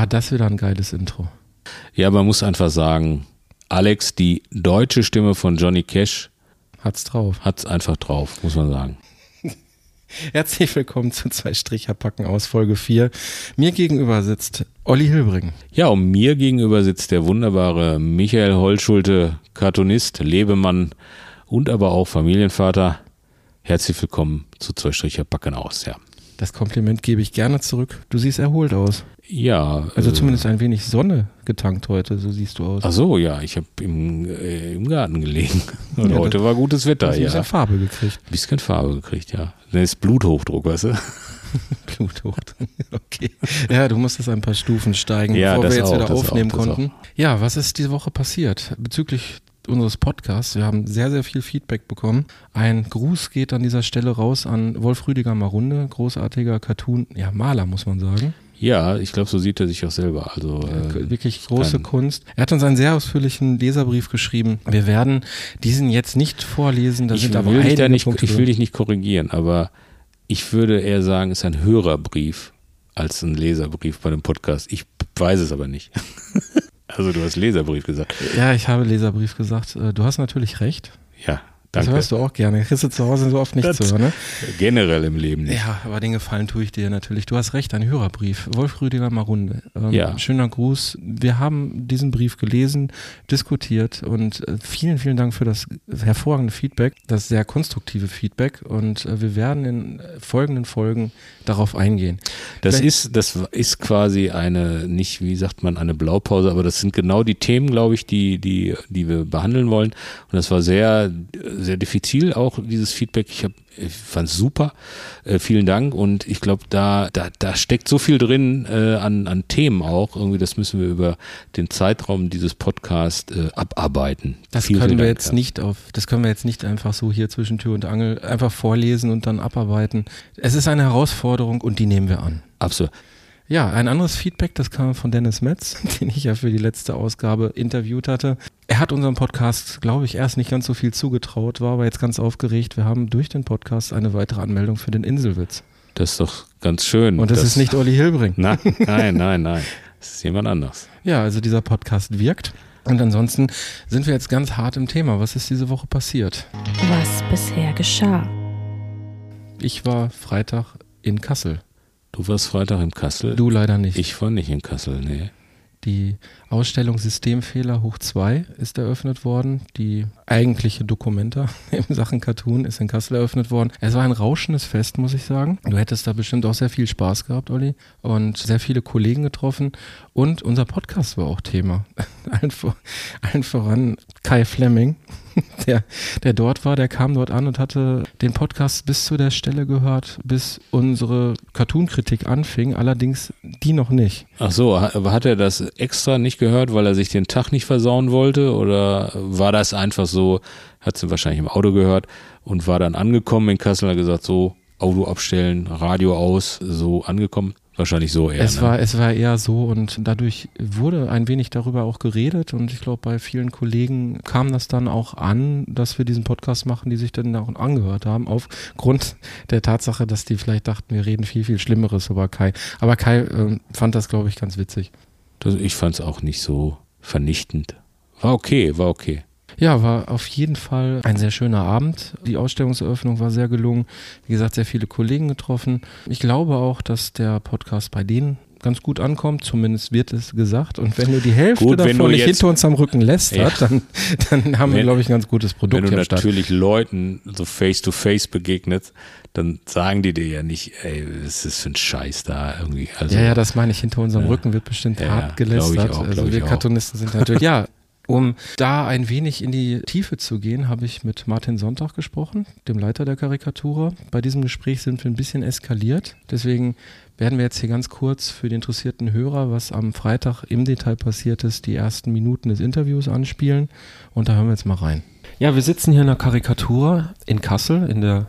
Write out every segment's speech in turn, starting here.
War das wieder ein geiles Intro? Ja, man muss einfach sagen, Alex, die deutsche Stimme von Johnny Cash, Hat's drauf. hat's einfach drauf, muss man sagen. Herzlich willkommen zu zwei Stricher packen aus Folge 4. Mir gegenüber sitzt Olli Hilbring. Ja, und mir gegenüber sitzt der wunderbare Michael Holschulte, Cartoonist, Lebemann und aber auch Familienvater. Herzlich willkommen zu zwei Stricher Backen aus, ja. Das Kompliment gebe ich gerne zurück. Du siehst erholt aus. Ja. Also äh, zumindest ein wenig Sonne getankt heute, so siehst du aus. Ach so, ja, ich habe im, äh, im Garten gelegen. Und Ja, heute war gutes Wetter, Hast du ein bisschen ja. Farbe gekriegt. Bisschen Farbe gekriegt, ja. Dann ist Bluthochdruck, weißt du? Blut hoch. Okay. Ja, du musstest ein paar Stufen steigen, Ja, bevor das wir jetzt auch, wieder das auch, aufnehmen das konnten. Ja, was ist diese Woche passiert bezüglich unseres Podcasts? Wir haben sehr, sehr viel Feedback bekommen. Ein Gruß geht an dieser Stelle raus an Wolf Rüdiger Marunde, großartiger Cartoon, ja, Maler muss man sagen. Ja, ich glaube, so sieht er sich auch selber. Also Äh, Wirklich große Kunst. Er hat uns einen sehr ausführlichen Leserbrief geschrieben. Wir werden diesen jetzt nicht vorlesen, da ich sind aber will, dich einige nicht, Punkte ich will dich nicht korrigieren, aber ich würde eher sagen, es ist ein Hörerbrief als ein Leserbrief bei dem Podcast. Ich weiß es aber nicht. also du hast Leserbrief gesagt. Ja, ich habe Leserbrief gesagt. Äh, Du hast natürlich recht. Ja, Das danke. hörst du auch gerne. Kriegst du zu Hause so oft nicht Das- zu hören, ne? Generell im Leben nicht. Ja, aber den Gefallen tue ich dir natürlich. Du hast recht, ein Hörerbrief. Wolf Rüdiger Marunde. Ähm, Ja. Schöner Gruß. Wir haben diesen Brief gelesen, diskutiert und äh, vielen, vielen Dank für das hervorragende Feedback, das sehr konstruktive Feedback und äh, wir werden in äh, folgenden Folgen darauf eingehen. Das Vielleicht- ist, das ist quasi eine, nicht, wie sagt man, eine Blaupause, aber das sind genau die Themen, glaube ich, die, die, die wir behandeln wollen. Und das war sehr, sehr diffizil, auch dieses Feedback. Ich habe ich fand's super. Äh, vielen Dank. Und ich glaube, da, da, da steckt so viel drin äh, an, an Themen auch. Irgendwie, das müssen wir über den Zeitraum dieses Podcasts äh, abarbeiten. Das Vielen, können vielen wir Dank, jetzt nicht auf, das können wir jetzt nicht einfach so hier zwischen Tür und Angel einfach vorlesen und dann abarbeiten. Es ist eine Herausforderung und die nehmen wir an. Absolut. Ja, ein anderes Feedback, das kam von Dennis Metz, den ich ja für die letzte Ausgabe interviewt hatte. Er hat unserem Podcast, glaube ich, erst nicht ganz so viel zugetraut, war aber jetzt ganz aufgeregt. Wir haben durch den Podcast eine weitere Anmeldung für den Inselwitz. Das ist doch ganz schön. Und das, ist nicht Olli Hilbring. Nein, nein, nein, nein. Das ist jemand anders. Ja, also dieser Podcast wirkt. Und ansonsten sind wir jetzt ganz hart im Thema. Was ist diese Woche passiert? was bisher geschah. Ich war Freitag in Kassel. Du warst Freitag in Kassel. Du leider nicht. Ich war nicht in Kassel, nee. Die Ausstellung Systemfehler hoch 2 ist eröffnet worden. Die eigentliche Dokumenta in Sachen Cartoon ist in Kassel eröffnet worden. Es war ein rauschendes Fest, muss ich sagen. Du hättest da bestimmt auch sehr viel Spaß gehabt, Olli. Und sehr viele Kollegen getroffen. Und unser Podcast war auch Thema. Allen, vor, allen voran Kai Fleming, der, der dort war, der kam dort an und hatte den Podcast bis zu der Stelle gehört, bis unsere Cartoon-Kritik anfing. Allerdings die noch nicht. Ach so, hat er das extra nicht gehört, weil er sich den Tag nicht versauen wollte? Oder war das einfach so, hat sie wahrscheinlich im Auto gehört und war dann angekommen in Kassel und hat gesagt, so, Auto abstellen, Radio aus, so angekommen? Wahrscheinlich so eher. Es ne? war, es war eher so und dadurch wurde ein wenig darüber auch geredet und ich glaube, bei vielen Kollegen kam das dann auch an, dass wir diesen Podcast machen, die sich dann auch angehört haben, aufgrund der Tatsache, dass die vielleicht dachten, wir reden viel, viel Schlimmeres über Kai. Aber Kai ähm, fand das, glaube ich, ganz witzig. das, ich fand es auch nicht so vernichtend. War okay, war okay. Ja, war auf jeden Fall ein sehr schöner Abend. Die Ausstellungseröffnung war sehr gelungen. Wie gesagt, sehr viele Kollegen getroffen. Ich glaube auch, dass der Podcast bei denen ganz gut ankommt, zumindest wird es gesagt. Und wenn du die Hälfte Gut, davon nicht hinter uns am Rücken lässt, Ja. dann, dann haben wir, Wenn- glaube ich, ein ganz gutes Produkt Wenn du natürlich Leuten so face to face begegnest, dann sagen die dir ja nicht, ey, was ist das für ein Scheiß da irgendwie. Also, Ja, ja, das meine ich, hinter unserem Ja. Rücken wird bestimmt Ja, hart gelästert. auch, also wir. Cartoonisten sind natürlich, ja, Um da ein wenig in die Tiefe zu gehen, habe ich mit Martin Sonntag gesprochen, dem Leiter der Karikatur. Bei diesem Gespräch sind wir ein bisschen eskaliert. Deswegen werden wir jetzt hier ganz kurz für die interessierten Hörer, was am Freitag im Detail passiert ist, die ersten Minuten des Interviews anspielen. Und da hören wir jetzt mal rein. Ja, wir sitzen hier in der Karikatur in Kassel, in der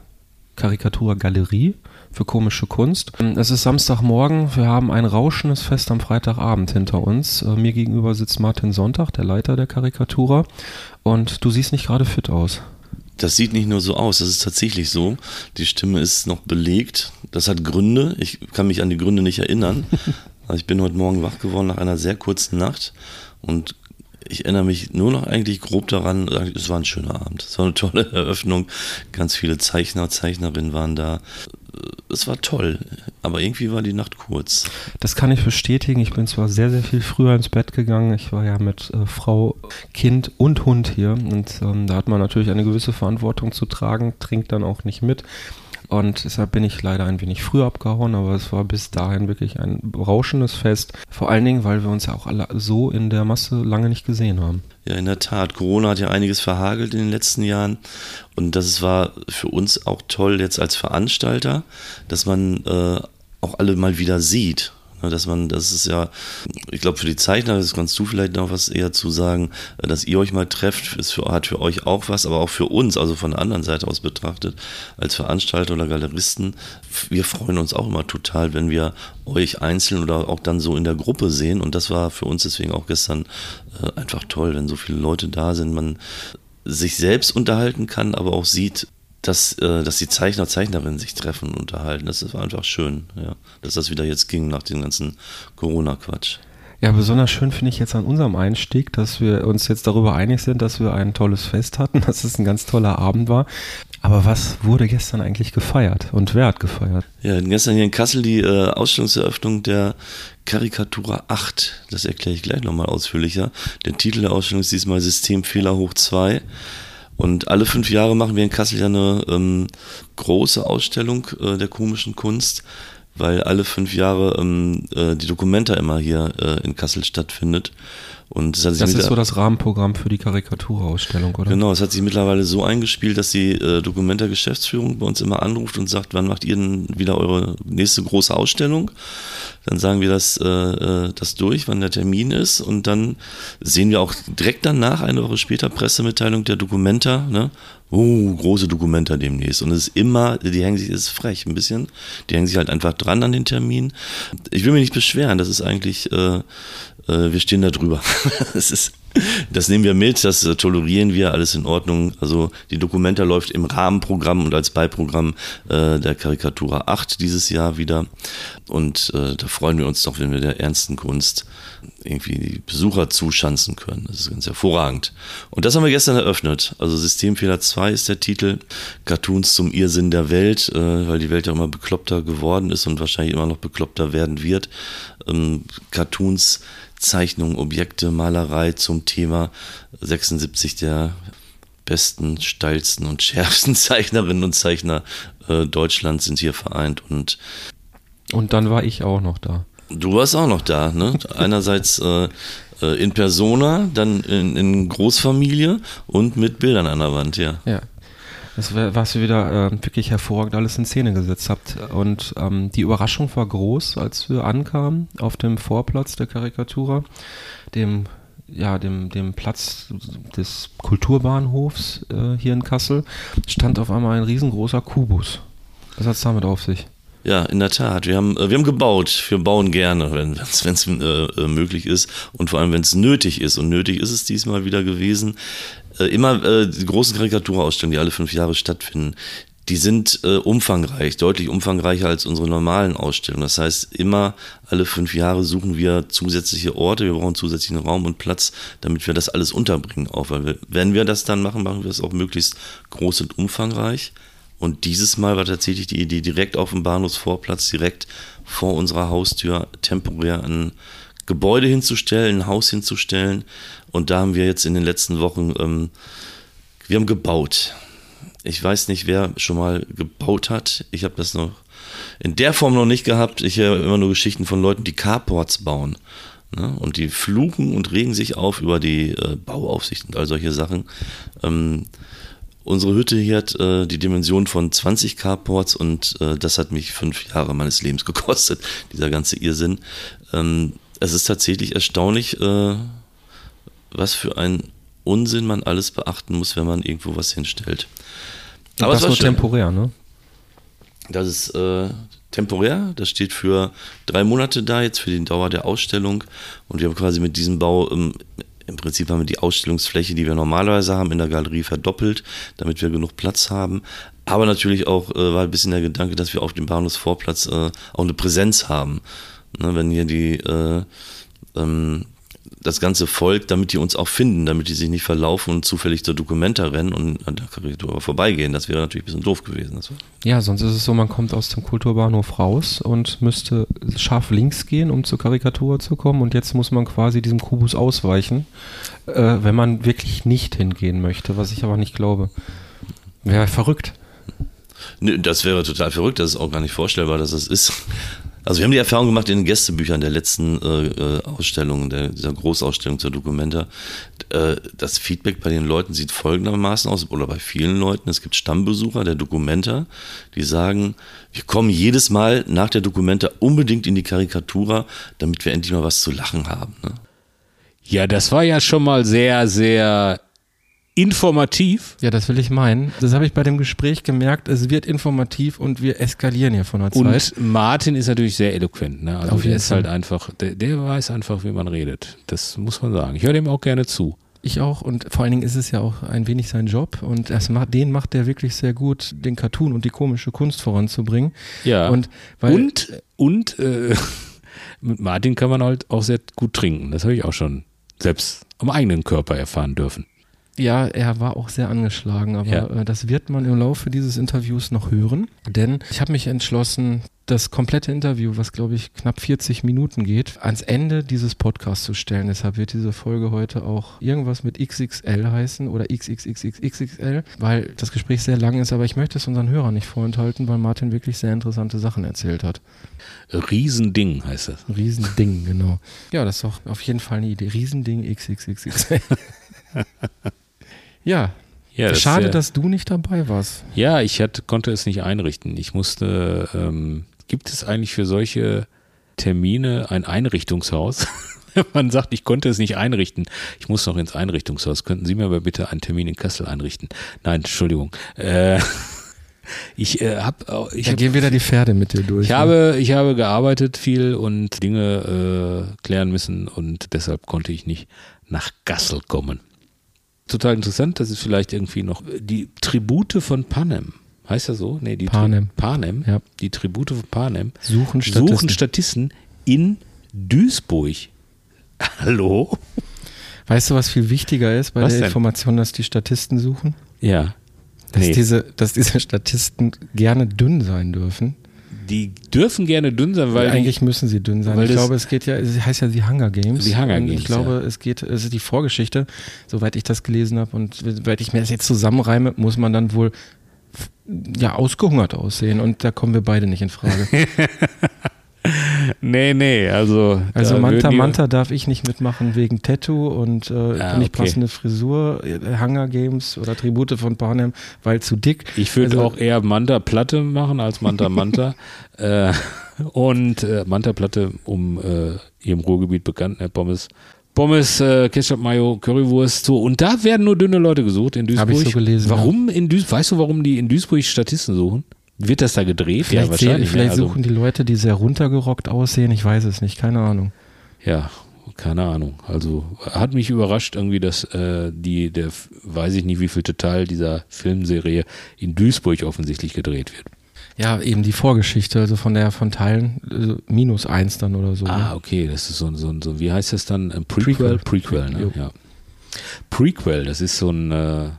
Karikaturgalerie für komische Kunst. Es ist Samstagmorgen, wir haben ein rauschendes Fest am Freitagabend hinter uns. Äh, mir gegenüber sitzt Martin Sonntag, der Leiter der Karikatura. Und du siehst nicht gerade fit aus. Das sieht nicht nur so aus, das ist tatsächlich so. Die Stimme ist noch belegt. Das hat Gründe. Ich kann mich an die Gründe nicht erinnern. Also ich bin heute Morgen wach geworden nach einer sehr kurzen Nacht und ich erinnere mich nur noch eigentlich grob daran, es war ein schöner Abend. Es war eine tolle Eröffnung. Ganz viele Zeichner, Zeichnerinnen waren da es war toll, aber irgendwie war die Nacht kurz. Das kann ich bestätigen. Ich bin zwar sehr, sehr viel früher ins Bett gegangen. Ich war ja mit äh, Frau, Kind und Hund hier und ähm, da hat man natürlich eine gewisse Verantwortung zu tragen, trinkt dann auch nicht mit. Und deshalb bin ich leider ein wenig früher abgehauen, aber es war bis dahin wirklich ein rauschendes Fest. Vor allen Dingen, weil wir uns ja auch alle so in der Masse lange nicht gesehen haben. Ja, in der Tat. Corona hat ja einiges verhagelt in den letzten Jahren. Und das war für uns auch toll jetzt als Veranstalter, dass man äh, auch alle mal wieder sieht. Dass man, das ist ja, ich glaube, für die Zeichner, das kannst du vielleicht noch was eher zu sagen, dass ihr euch mal trefft, ist für, hat für euch auch was, aber auch für uns, also von der anderen Seite aus betrachtet, als Veranstalter oder Galeristen. Wir freuen uns auch immer total, wenn wir euch einzeln oder auch dann so in der Gruppe sehen. Und das war für uns deswegen auch gestern äh, einfach toll, wenn so viele Leute da sind, man sich selbst unterhalten kann, aber auch sieht, dass, äh, dass die Zeichner, Zeichnerinnen sich treffen und unterhalten. Das war einfach schön, ja, dass das wieder jetzt ging nach dem ganzen Corona-Quatsch. Ja, besonders schön finde ich jetzt an unserem Einstieg, dass wir uns jetzt darüber einig sind, dass wir ein tolles Fest hatten, dass es ein ganz toller Abend war. Aber was wurde gestern eigentlich gefeiert und wer hat gefeiert? Ja, gestern hier in Kassel die äh, Ausstellungseröffnung der Karikatura 8. Das erkläre ich gleich nochmal ausführlicher. Der Titel der Ausstellung ist diesmal Systemfehler hoch 2. Und alle fünf Jahre machen wir in Kassel ja eine ähm, große Ausstellung äh, der komischen Kunst, weil alle fünf Jahre ähm, äh, die Dokumenta immer hier äh, in Kassel stattfindet. Und das, das ist so das Rahmenprogramm für die Karikaturausstellung, oder? Genau, es hat sich mittlerweile so eingespielt, dass die äh, Dokumenta Geschäftsführung bei uns immer anruft und sagt, wann macht ihr denn wieder eure nächste große Ausstellung? Dann sagen wir das, äh, äh das durch, wann der Termin ist. Und dann sehen wir auch direkt danach, eine Woche später, Pressemitteilung der Dokumenta, ne? Oh, große Dokumenta demnächst. Und es ist immer, die hängen sich, ist frech ein bisschen, die hängen sich halt einfach dran an den Termin. Ich will mich nicht beschweren, das ist eigentlich äh, wir stehen da drüber. das, ist, das nehmen wir mit, das äh, tolerieren wir, alles in Ordnung. Also die Dokumenta läuft im Rahmenprogramm und als Beiprogramm äh, der Karikatura 8 dieses Jahr wieder. Und äh, da freuen wir uns doch, wenn wir der ernsten Kunst irgendwie die Besucher zuschanzen können. Das ist ganz hervorragend. Und das haben wir gestern eröffnet. Also Systemfehler 2 ist der Titel. Cartoons zum Irrsinn der Welt, äh, weil die Welt ja immer bekloppter geworden ist und wahrscheinlich immer noch bekloppter werden wird. Ähm, Cartoons Zeichnungen, Objekte, Malerei zum Thema 76 der besten, steilsten und schärfsten Zeichnerinnen und Zeichner äh, Deutschlands sind hier vereint und und dann war ich auch noch da. Du warst auch noch da, ne? Einerseits äh, äh in Persona, dann in, in, Großfamilie und mit Bildern an der Wand, ja. Ja. Das war, was ihr wieder äh, wirklich hervorragend alles in Szene gesetzt habt. Und ähm, die Überraschung war groß, als wir ankamen auf dem Vorplatz der Karikatura, dem ja, dem, dem Platz des Kulturbahnhofs äh, hier in Kassel, stand auf einmal ein riesengroßer Kubus. Was hat es damit auf sich? Ja, in der Tat. Wir haben, äh, wir haben gebaut. Wir bauen gerne, wenn es äh, möglich ist und vor allem, wenn es nötig ist. Und nötig ist es diesmal wieder gewesen. Äh, immer äh, die großen Karikaturausstellungen, die alle fünf Jahre stattfinden, die sind äh, umfangreich, deutlich umfangreicher als unsere normalen Ausstellungen. Das heißt, immer alle fünf Jahre suchen wir zusätzliche Orte, wir brauchen zusätzlichen Raum und Platz, damit wir das alles unterbringen. Auch weil wir, wenn wir das dann machen, machen wir es auch möglichst groß und umfangreich. Und dieses Mal war tatsächlich die Idee, direkt auf dem Bahnhofsvorplatz, direkt vor unserer Haustür temporär ein Gebäude hinzustellen, ein Haus hinzustellen. Und da haben wir jetzt in den letzten Wochen, ähm, wir haben gebaut. Ich weiß nicht, wer schon mal gebaut hat. Ich habe das noch in der Form noch nicht gehabt. Ich höre immer nur Geschichten von Leuten, die Carports bauen. Ne? Und die fluchen und regen sich auf über die äh, Bauaufsicht und all solche Sachen. Ähm, unsere Hütte hier hat äh, die Dimension von 20 Carports und äh, das hat mich fünf Jahre meines Lebens gekostet, dieser ganze Irrsinn. Ähm, es ist tatsächlich erstaunlich, äh, was für ein Unsinn man alles beachten muss, wenn man irgendwo was hinstellt. Aber das war nur schön. temporär, ne? Das ist äh, temporär, das steht für drei Monate da, jetzt für die Dauer der Ausstellung. Und wir haben quasi mit diesem Bau, ähm, im Prinzip haben wir die Ausstellungsfläche, die wir normalerweise haben, in der Galerie verdoppelt, damit wir genug Platz haben. Aber natürlich auch äh, war ein bisschen der Gedanke, dass wir auf dem Bahnhofsvorplatz äh, auch eine Präsenz haben. Ne, wenn hier die äh, ähm, das ganze Volk, damit die uns auch finden, damit die sich nicht verlaufen und zufällig zur Dokumenta rennen und an der Karikatur vorbeigehen. Das wäre natürlich ein bisschen doof gewesen. Ja, sonst ist es so, man kommt aus dem Kulturbahnhof raus und müsste scharf links gehen, um zur Karikatur zu kommen. Und jetzt muss man quasi diesem Kubus ausweichen, äh, wenn man wirklich nicht hingehen möchte, was ich aber nicht glaube. Wäre verrückt. Nö, das wäre total verrückt, das ist auch gar nicht vorstellbar, dass das ist. Also wir haben die Erfahrung gemacht in den Gästebüchern der letzten äh, äh, Ausstellung, der, dieser Großausstellung zur Dokumenta. Äh, das Feedback bei den Leuten sieht folgendermaßen aus, oder bei vielen Leuten, es gibt Stammbesucher der Dokumenta, die sagen, wir kommen jedes Mal nach der Dokumenta unbedingt in die Karikatura, damit wir endlich mal was zu lachen haben. Ne? Ja, das war ja schon mal sehr, sehr informativ. Ja, das will ich meinen. Das habe ich bei dem Gespräch gemerkt. Es wird informativ und wir eskalieren hier von der Zeit. Und Martin ist natürlich sehr eloquent. Ne? Also Auf der jeden ist halt einfach, der, der weiß einfach, wie man redet. Das muss man sagen. Ich höre dem auch gerne zu. Ich auch und vor allen Dingen ist es ja auch ein wenig sein Job und das macht, den macht er wirklich sehr gut, den Cartoon und die komische Kunst voranzubringen. Ja. Und, und und äh, mit Martin kann man halt auch sehr gut trinken. Das habe ich auch schon selbst am eigenen Körper erfahren dürfen. Ja, er war auch sehr angeschlagen, aber Ja. äh, das wird man im Laufe dieses Interviews noch hören, denn ich habe mich entschlossen, das komplette Interview, was glaube ich knapp 40 Minuten geht, ans Ende dieses Podcasts zu stellen. Deshalb wird diese Folge heute auch irgendwas mit XXL heißen oder XXXXXL, weil das Gespräch sehr lang ist, aber ich möchte es unseren Hörern nicht vorenthalten, weil Martin wirklich sehr interessante Sachen erzählt hat. Riesending heißt das. Riesending, genau. Ja, das ist doch auf jeden Fall eine Idee. Riesending XXXXL. ja, Ja, das Schade, sehr- dass du nicht dabei warst. Ja, ich hatte, konnte es nicht einrichten. Ich musste, ähm, gibt es eigentlich für solche Termine ein Einrichtungshaus? Man sagt, ich konnte es nicht einrichten, ich muss noch ins Einrichtungshaus. Könnten Sie mir aber bitte einen Termin in Kassel einrichten? Nein, Entschuldigung. Äh, ich äh, habe, ich Da hab, gehen wieder die Pferde mit dir durch. ich ne? habe, ich habe gearbeitet viel und Dinge äh, klären müssen und deshalb konnte ich nicht nach Kassel kommen. Total interessant, das ist vielleicht irgendwie noch die Tribute von Panem. Heißt das so? Nee, die Tri- Panem. Panem. Ja. Die Tribute von Panem Suchen Statisten. suchen Statisten in Duisburg. Hallo? Weißt du, was viel wichtiger ist bei Was der denn? Information, dass die Statisten suchen? Ja. Dass, Nee. diese, dass diese Statisten gerne dünn sein dürfen. Die dürfen gerne dünn sein, weil Weil eigentlich müssen sie dünn sein. weil ich glaube, es geht ja, es heißt ja die Hunger Games. Die Hunger Und Games, Ich glaube, es geht, es ist die Vorgeschichte, soweit ich das gelesen habe und soweit ich mir das jetzt zusammenreime, muss man dann wohl ja ausgehungert aussehen und da kommen wir beide nicht in Frage. Nee, nee, also. Also Manta Manta darf ich nicht mitmachen wegen Tattoo und äh, Ah, nicht okay. passende Frisur, äh, Hunger Games oder Tribute von Panem, weil zu dick. Ich würde Also- auch eher Manta Platte machen als Manta Manta. äh, und äh, Manta Platte, um äh, hier im Ruhrgebiet bekannt, ne, Pommes. Pommes, äh, Ketchup, Mayo, Currywurst, so. Und da werden nur dünne Leute gesucht in Duisburg. Hab ich so gelesen, Warum in Duisburg? Weißt du, warum die in Duisburg Statisten suchen? Wird das da gedreht? Vielleicht, ja, sehen, wahrscheinlich. vielleicht ne? also, suchen die Leute, die sehr runtergerockt aussehen, ich weiß es nicht, keine Ahnung. Ja, keine Ahnung. Also hat mich überrascht irgendwie, dass äh, die, der, weiß ich nicht, wie viel Teil dieser Filmserie in Duisburg offensichtlich gedreht wird. Ja, eben die Vorgeschichte, also von der von Teilen also minus eins dann oder so. Ah, ne? okay, das ist so, ein- so, ein- so wie heißt das dann? Ein Prequel? Prequel, ne? Jo. Ja. Prequel, das ist so ein, äh,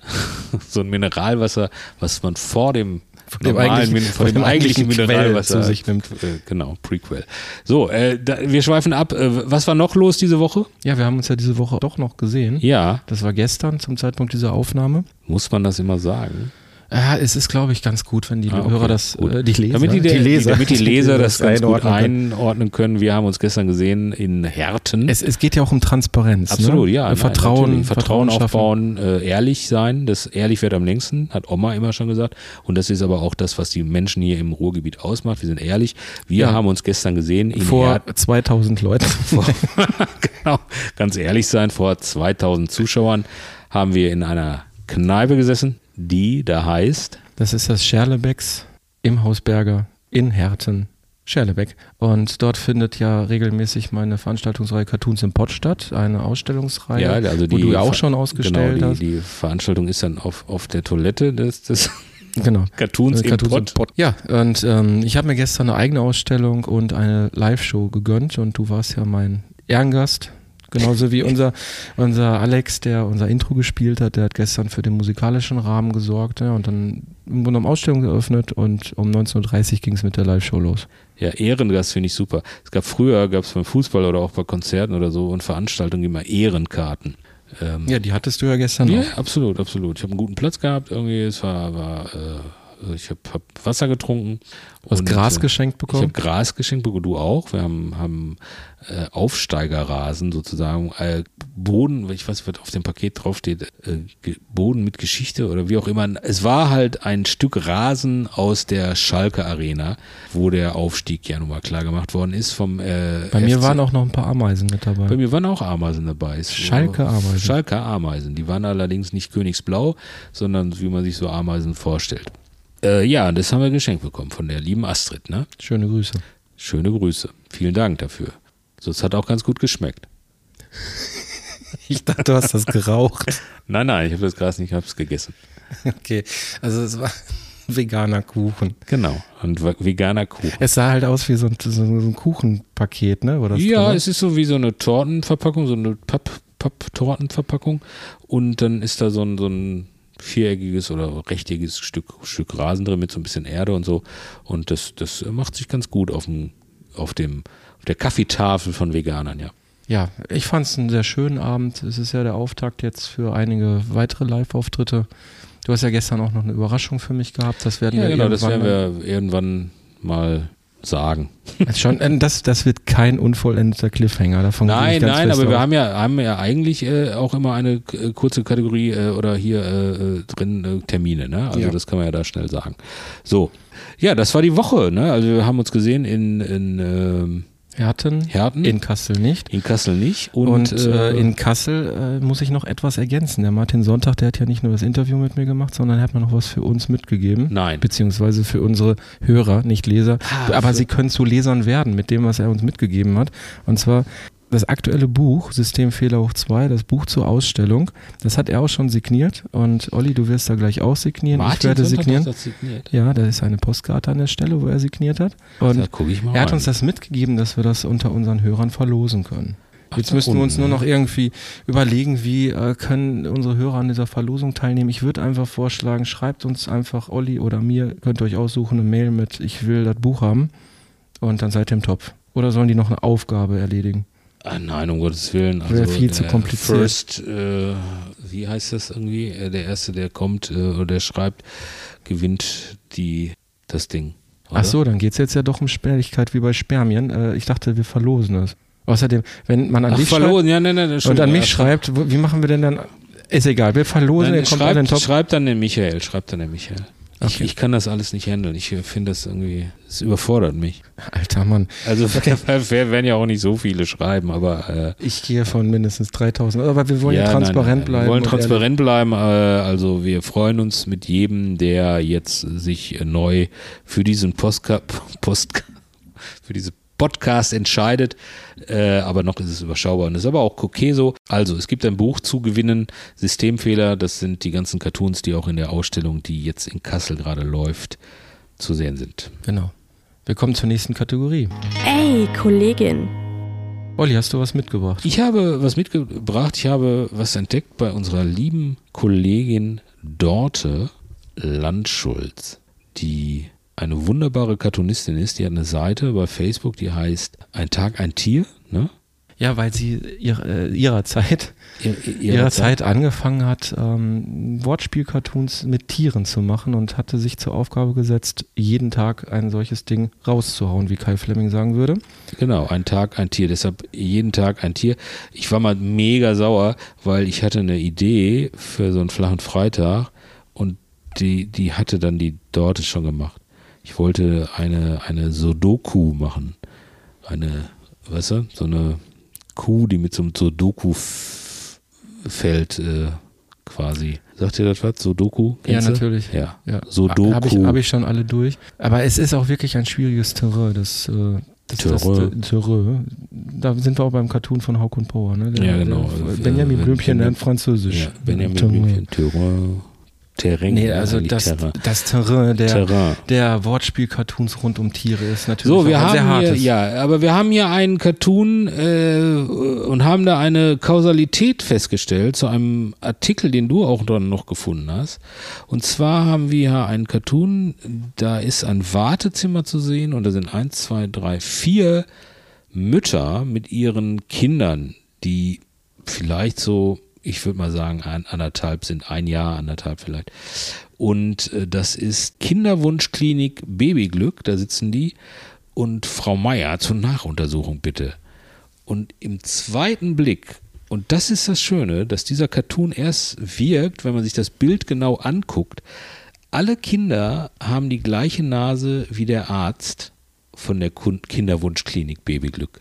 so ein Mineralwasser, was man vor dem, dem normalen eigentlichen- vor dem eigentlichen Quell Mineralwasser zu sich nimmt. Äh, genau, Prequel. So, äh, da, wir schweifen ab. Äh, was war noch los diese Woche? Ja, wir haben uns ja diese Woche doch noch gesehen. Ja, Das war gestern zum Zeitpunkt dieser Aufnahme. muss man das immer sagen? Ja, es ist, glaube ich, ganz gut, wenn die Ah, okay, Hörer das, gut. äh, die Leser, Damit die, die Leser, damit die Leser das ganz gut einordnen können. einordnen können. Wir haben uns gestern gesehen in Herten. Es, es geht ja auch um Transparenz. Absolut, ne? ja. nein, Vertrauen. Vertrauen schaffen. aufbauen, äh, ehrlich sein. Das ehrlich wird am längsten, hat Oma immer schon gesagt. Und das ist aber auch das, was die Menschen hier im Ruhrgebiet ausmacht. Wir sind ehrlich. Wir Ja. haben uns gestern gesehen in Vor Herten. 2000 Leuten. genau, ganz ehrlich sein, vor 2000 Zuschauern haben wir in einer Kneipe gesessen, die da heißt, Das ist das Scherlebecks im Hausberger in Herten. Scherlebeck. Und dort findet ja regelmäßig meine Veranstaltungsreihe Cartoons im Pott statt, eine Ausstellungsreihe, ja, also wo die, du ja auch schon ausgestellt genau, hast. die, die Veranstaltung ist dann auf, auf der Toilette des, des genau. Cartoons, Äh, im Cartoons im Pott. Pott. Ja, und ähm, ich habe mir gestern eine eigene Ausstellung und eine Live-Show gegönnt und du warst ja mein Ehrengast. Genauso wie unser, unser Alex, der unser Intro gespielt hat, der hat gestern für den musikalischen Rahmen gesorgt ja, und dann im Grunde genommen Ausstellung geöffnet und um 19.30 Uhr ging es mit der Live-Show los. Ja, Ehrengast finde ich super. Es gab früher, gab es beim Fußball oder auch bei Konzerten oder so und Veranstaltungen immer Ehrenkarten. Ähm, Ja, die hattest du ja gestern Ja, auch. absolut, absolut. Ich habe einen guten Platz gehabt irgendwie. Es war, war äh, ich habe hab Wasser getrunken. Du hast und, Gras äh, geschenkt Ich habe bekommen. Gras geschenkt bekommen, du auch. Wir haben, haben äh, Aufsteigerrasen sozusagen, äh, Boden, ich weiß, was auf dem Paket draufsteht, äh, Boden mit Geschichte oder wie auch immer. Es war halt ein Stück Rasen aus der Schalke Arena, wo der Aufstieg ja nun mal klar gemacht worden ist vom äh, Bei mir FC. waren auch noch ein paar Ameisen mit dabei. Bei mir waren auch Ameisen dabei. Schalke Ameisen. Schalke Ameisen. Die waren allerdings nicht königsblau, sondern wie man sich so Ameisen vorstellt. Äh, ja, das haben wir geschenkt bekommen von der lieben Astrid. Ne? Schöne Grüße. Schöne Grüße. Vielen Dank dafür. So, es hat auch ganz gut geschmeckt. Ich dachte, du hast das geraucht. Nein, nein, ich habe das Gras nicht, ich habe es gegessen. Okay, also es war veganer Kuchen. Genau. Und ve- veganer Kuchen. Es sah halt aus wie so ein, so ein Kuchenpaket, ne? Das Ja, es ist so wie so eine Tortenverpackung, so eine Papp, Papp-Tortenverpackung. Und dann ist da so ein, so ein viereckiges oder rechteckiges Stück, Stück Rasen drin mit so ein bisschen Erde und so. Und das, das macht sich ganz gut auf dem, auf dem, auf der Kaffeetafel von Veganern, ja. Ja, ich fand es einen sehr schönen Abend. Es ist ja der Auftakt jetzt für einige weitere Live-Auftritte. Du hast ja gestern auch noch eine Überraschung für mich gehabt. Das werden Ja, wir genau, das irgendwann werden wir irgendwann mal sagen. Also Schon, äh, das, das wird kein unvollendeter Cliffhanger. Davon Nein, nein, aber wir aus. haben ja, haben ja eigentlich äh, auch immer eine äh, kurze Kategorie äh, oder hier äh, äh, drin äh, Termine, ne? Also Ja. das kann man ja da schnell sagen. So, ja, das war die Woche, ne? Also wir haben uns gesehen in, in ähm, Herten, Herten, in Kassel nicht. in Kassel nicht und, Und, äh, äh, in Kassel äh, muss ich noch etwas ergänzen. Der Martin Sonntag, der hat ja nicht nur das Interview mit mir gemacht, sondern er hat mir noch was für uns mitgegeben. nein. Beziehungsweise für unsere Hörer, nicht Leser. Ah, Aber sie können zu Lesern werden mit dem, was er uns mitgegeben hat. Und zwar das aktuelle Buch, Systemfehler hoch 2, das Buch zur Ausstellung. Das hat er auch schon signiert. Und Olli, du wirst da gleich auch signieren. ich werde signieren. hat das signiert. Ja, da ist eine Postkarte an der Stelle, wo er signiert hat. Und da gucke ich mal er hat rein. uns das mitgegeben, dass wir das unter unseren Hörern verlosen können. Ach, Jetzt müssten wir uns nur ne? noch irgendwie überlegen, wie äh, können unsere Hörer an dieser Verlosung teilnehmen. Ich würde einfach vorschlagen, schreibt uns einfach Olli oder mir, könnt ihr euch aussuchen, eine Mail mit, ich will das Buch haben und dann seid ihr im Topf. Oder sollen die noch eine Aufgabe erledigen? Ah, nein, um Gottes Willen. Also Wäre viel zu kompliziert. First, äh, wie heißt das irgendwie? Äh, Der Erste, der kommt äh, oder der schreibt, gewinnt die, das Ding. Oder? Ach so, dann geht's jetzt ja doch um Sperrigkeit wie bei Spermien. Äh, ich dachte, wir verlosen es. Außerdem, wenn man an Ach, dich verloren, ja, nein, nein, schreibt und an mich schreibt, wie machen wir denn dann? Ist egal, wir verlosen, Nein, kommt alle in den schreibt, Topf. schreibt dann den Michael, schreibt dann den Michael. Ich, Okay. ich kann das alles nicht handeln. Ich äh, finde das irgendwie, es überfordert mich. Alter Mann, Also wir werden ja auch nicht so viele schreiben, aber äh, ich gehe von mindestens 3000. Aber wir wollen ja, transparent nein, nein, bleiben. Wir wollen transparent bleiben. Äh, also wir freuen uns mit jedem, der jetzt sich äh, neu für diesen Postka Post für diese Podcast entscheidet. Äh, aber noch ist es überschaubar und ist aber auch okay so. Also es gibt ein Buch zu gewinnen. Systemfehler, das sind die ganzen Cartoons, die auch in der Ausstellung, die jetzt in Kassel gerade läuft, zu sehen sind. Genau. Wir kommen zur nächsten Kategorie. Ey, Kollegin. Olli, hast du was mitgebracht? Ich habe was mitgebracht. Ich habe was entdeckt bei unserer lieben Kollegin Dorte Landschulz, die eine wunderbare Cartoonistin ist. Die hat eine Seite bei Facebook, die heißt Ein Tag, ein Tier. Ne? Ja, weil sie ihr, äh, ihrer Zeit, Ihr- ihrer Zeit angefangen hat, ähm, Wortspiel-Cartoons mit Tieren zu machen und hatte sich zur Aufgabe gesetzt, jeden Tag ein solches Ding rauszuhauen, wie Kai Fleming sagen würde. Genau, ein Tag, ein Tier. Deshalb jeden Tag ein Tier. Ich war mal mega sauer, weil ich hatte eine Idee für so einen flachen Freitag und die, die hatte dann die Dorte schon gemacht. Ich wollte eine, eine Sudoku machen. Eine, weißt du, so eine Kuh, die mit so einem Sudoku-Feld äh, quasi. Sagt ihr das was? Sudoku? Ja, natürlich. Ja. Ja. Sudoku. Habe ich, hab ich schon alle durch. Aber es ist auch wirklich ein schwieriges Terrain. Das, äh, das, Terrain. das Terrain. Da sind wir auch beim Cartoon von Hauk und Power. Ne? Der- Ja, genau. der Benjamin Äh, Blümchen lernt Französisch. Ja, Benjamin. Blümchen, Terrain. Terrain. Nee, also das, Terrain. das Terrain der, Terrain. der Wortspiel-Cartoons rund um Tiere ist natürlich So, wir sehr haben hier, hartes. ja, aber wir haben hier einen Cartoon äh, und haben da eine Kausalität festgestellt zu einem Artikel, den du auch dann noch gefunden hast. Und zwar haben wir hier einen Cartoon, da ist ein Wartezimmer zu sehen und da sind eins, zwei, drei, vier Mütter mit ihren Kindern, die vielleicht so, ich würde mal sagen, ein, anderthalb sind, ein Jahr, anderthalb vielleicht. Und äh, das ist Kinderwunschklinik Babyglück, da sitzen die. Und Frau Meier zur Nachuntersuchung bitte. Und im zweiten Blick, und das ist das Schöne, dass dieser Cartoon erst wirkt, wenn man sich das Bild genau anguckt. Alle Kinder haben die gleiche Nase wie der Arzt von der Kinderwunschklinik Babyglück.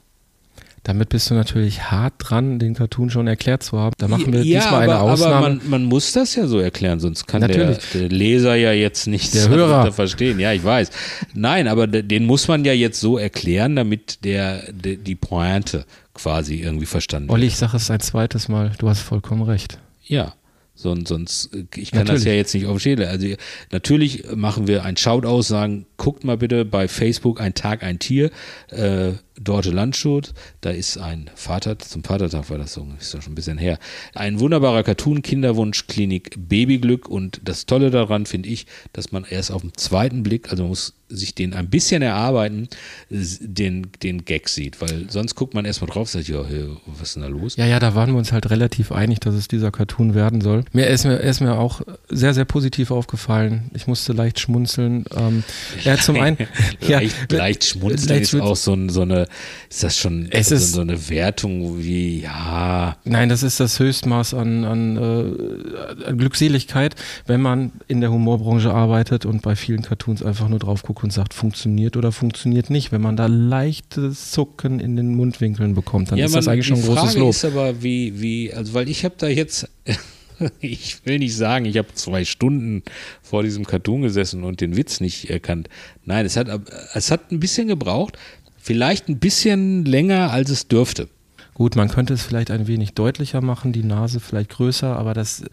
Damit bist du natürlich hart dran, den Cartoon schon erklärt zu haben. Da machen wir ja, diesmal aber, eine Ausnahme. aber man, man muss das ja so erklären, sonst kann der, der Leser ja jetzt nichts Der Hörer. verstehen. Ja, ich weiß. Nein, aber de- den muss man ja jetzt so erklären, damit der, de, die Pointe quasi irgendwie verstanden Olli, wird. ich sage es ein zweites Mal. Du hast vollkommen recht. Ja. Sonst, sonst, äh, ich kann das Natürlich. ja jetzt nicht auf Schäle. Also natürlich machen wir ein Shoutout, sagen, guckt mal bitte bei Facebook ein Tag, ein Tier, äh, Dorte Landschut, da ist ein Vater, zum Vatertag war das so, ist doch schon ein bisschen her. Ein wunderbarer Cartoon, Kinderwunsch, Klinik, Babyglück und das Tolle daran finde ich, dass man erst auf den zweiten Blick, also man muss sich den ein bisschen erarbeiten, den, den Gag sieht, weil sonst guckt man erstmal drauf und sagt, ja, hey, was ist denn da los? Ja, ja, da waren wir uns halt relativ einig, dass es dieser Cartoon werden soll. Mir ist mir, ist mir auch sehr, sehr positiv aufgefallen. Ich musste leicht schmunzeln. Ähm, hat zum einen, ja, leicht, leicht schmunzeln leicht ist auch so, so eine, ist das schon Es so, ist- so eine Wertung wie, ja, Nein, das ist das Höchstmaß an, an, äh, an Glückseligkeit, wenn man in der Humorbranche arbeitet und bei vielen Cartoons einfach nur drauf guckt und sagt, funktioniert oder funktioniert nicht. Wenn man da leichtes Zucken in den Mundwinkeln bekommt, dann ja, ist das man- eigentlich schon ein die großes Frage Lob. ist aber, wie, wie, also weil ich habe da jetzt, ich will nicht sagen, ich habe zwei Stunden vor diesem Cartoon gesessen und den Witz nicht erkannt. Nein, es hat, es hat ein bisschen gebraucht, vielleicht ein bisschen länger, als es dürfte. Gut, man könnte es vielleicht ein wenig deutlicher machen, die Nase vielleicht größer, aber das,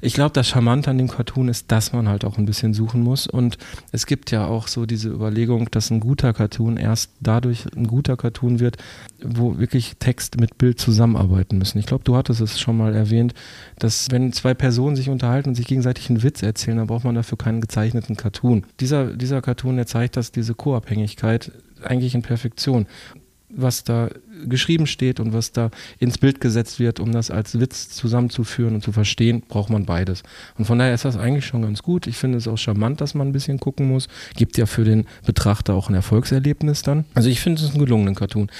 ich glaube, das Charmante an dem Cartoon ist, dass man halt auch ein bisschen suchen muss. Und es gibt ja auch so diese Überlegung, dass ein guter Cartoon erst dadurch ein guter Cartoon wird, wo wirklich Text mit Bild zusammenarbeiten müssen. Ich glaube, du hattest es schon mal erwähnt, dass wenn zwei Personen sich unterhalten und sich gegenseitig einen Witz erzählen, dann braucht man dafür keinen gezeichneten Cartoon. Dieser, dieser Cartoon, der zeigt, dass diese Co-Abhängigkeit eigentlich in Perfektion was da geschrieben steht und was da ins Bild gesetzt wird, um das als Witz zusammenzuführen und zu verstehen, braucht man beides. Und von daher ist das eigentlich schon ganz gut. Ich finde es auch charmant, dass man ein bisschen gucken muss. Gibt ja für den Betrachter auch ein Erfolgserlebnis dann. Also ich finde es einen gelungenen Cartoon.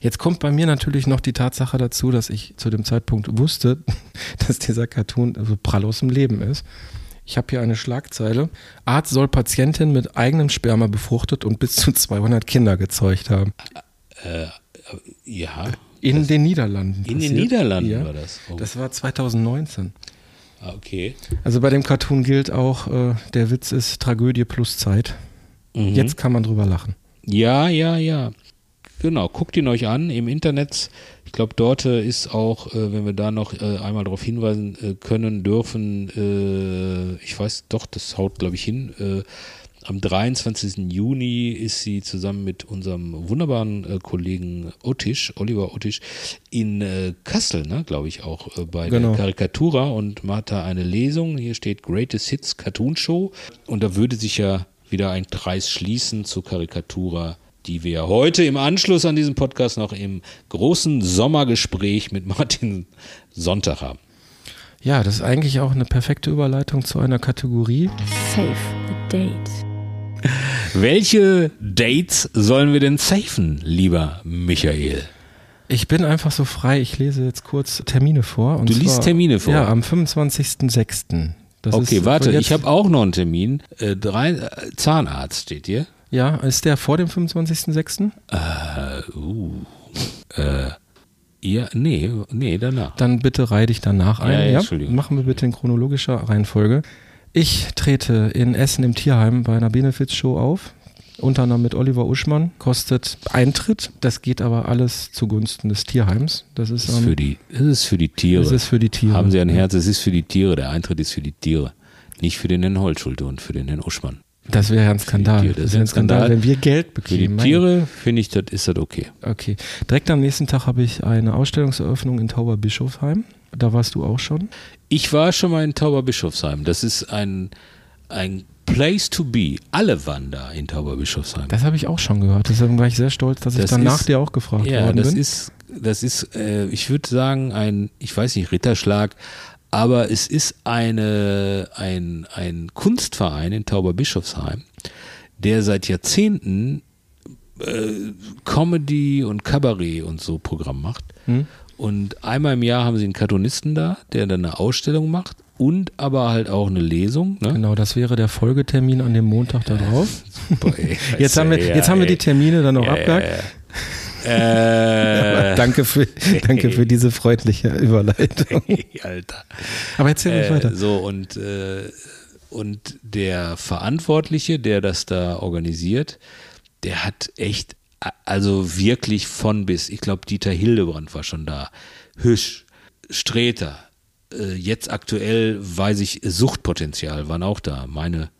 Jetzt kommt bei mir natürlich noch die Tatsache dazu, dass ich zu dem Zeitpunkt wusste, dass dieser Cartoon so prall aus dem Leben ist. Ich habe hier eine Schlagzeile. Arzt soll Patientin mit eigenem Sperma befruchtet und bis zu 200 Kinder gezeugt haben. Ja, In den Niederlanden. in den passiert. Niederlanden ja. war das. Oh, Das war 2019. ah, okay. Also bei dem Cartoon gilt auch, äh, der Witz ist Tragödie plus Zeit. Mhm. Jetzt kann man drüber lachen. Ja, ja, ja. Genau, guckt ihn euch an im Internet. Ich glaube, dort ist auch, äh, wenn wir da noch äh, einmal darauf hinweisen äh, können, dürfen, äh, ich weiß doch, das haut, glaube ich, hin. Äh, am 23. Juni ist sie zusammen mit unserem wunderbaren äh, Kollegen Ottisch, Oliver Ottisch, in Kassel, ne, glaube ich auch, bei Genau. der Karikatura und macht da eine Lesung. Hier steht Greatest Hits Cartoon Show. Und da würde sich ja wieder ein Kreis schließen zur Karikatura die wir heute im Anschluss an diesen Podcast noch im großen Sommergespräch mit Martin Sonntag haben. Ja, das ist eigentlich auch eine perfekte Überleitung zu einer Kategorie. Save the date. Welche Dates sollen wir denn safen, lieber Michael? Ich bin einfach so frei, ich lese jetzt kurz Termine vor. Und Du liest zwar, Termine vor? Ja, am 25.06. Das Okay, ist warte, ich habe auch noch einen Termin. Äh, drei, äh, Zahnarzt steht hier. Ja, ist der vor dem 25.06.? Äh, uh, äh, ja, nee, nee, danach. Dann bitte reihe dich danach ein. Ja, ja, Entschuldigung. Machen wir bitte in chronologischer Reihenfolge. Ich trete in Essen im Tierheim bei einer Benefits-Show auf. Unter anderem mit Oliver Uschmann. Kostet Eintritt. Das geht aber alles zugunsten des Tierheims. Das ist, Das ist für die, das ist für die Tiere. das ist für die Tiere. Haben Sie ein Herz, es ist für die Tiere. Der Eintritt ist für die Tiere. Nicht für den Herrn Holtschulte und für den Herrn Uschmann. Das wäre ja ein Skandal. Tiere, Das wäre ein Skandal, wenn wir Geld Für die bekämen. Tiere finde ich, das ist das okay. Okay. Direkt am nächsten Tag habe ich eine Ausstellungseröffnung in Tauberbischofsheim. Da warst du auch schon. Ich war schon mal in Tauberbischofsheim. Das ist ein, ein Place to be. Alle waren da in Tauberbischofsheim. Das habe ich auch schon gehört. Deswegen war ich sehr stolz, dass ich Das dann nach dir auch gefragt Ja, worden das bin. ist, das ist, äh, ich würde sagen, ein, ich weiß nicht, Ritterschlag, aber es ist eine, ein, ein Kunstverein in Tauberbischofsheim, der seit Jahrzehnten äh, Comedy und Kabarett und so Programm macht. Hm? Und einmal im Jahr haben sie einen Cartoonisten da, der dann eine Ausstellung macht und aber halt auch eine Lesung. Ne? Genau, das wäre der Folgetermin an dem Montag da drauf. Boah, ey, Jetzt haben wir, jetzt haben wir die Termine dann noch Ja, abgehakt. ja, ja. Äh, danke, für, danke für diese freundliche Überleitung. Alter. Aber erzähl mich Äh, weiter. so und äh, und der Verantwortliche, der das da organisiert, der hat echt, also wirklich von bis. Ich glaube, Dieter Hildebrand war schon da. Hüsch, Streter. Äh, jetzt aktuell weiß ich, Suchtpotenzial waren auch da. Meine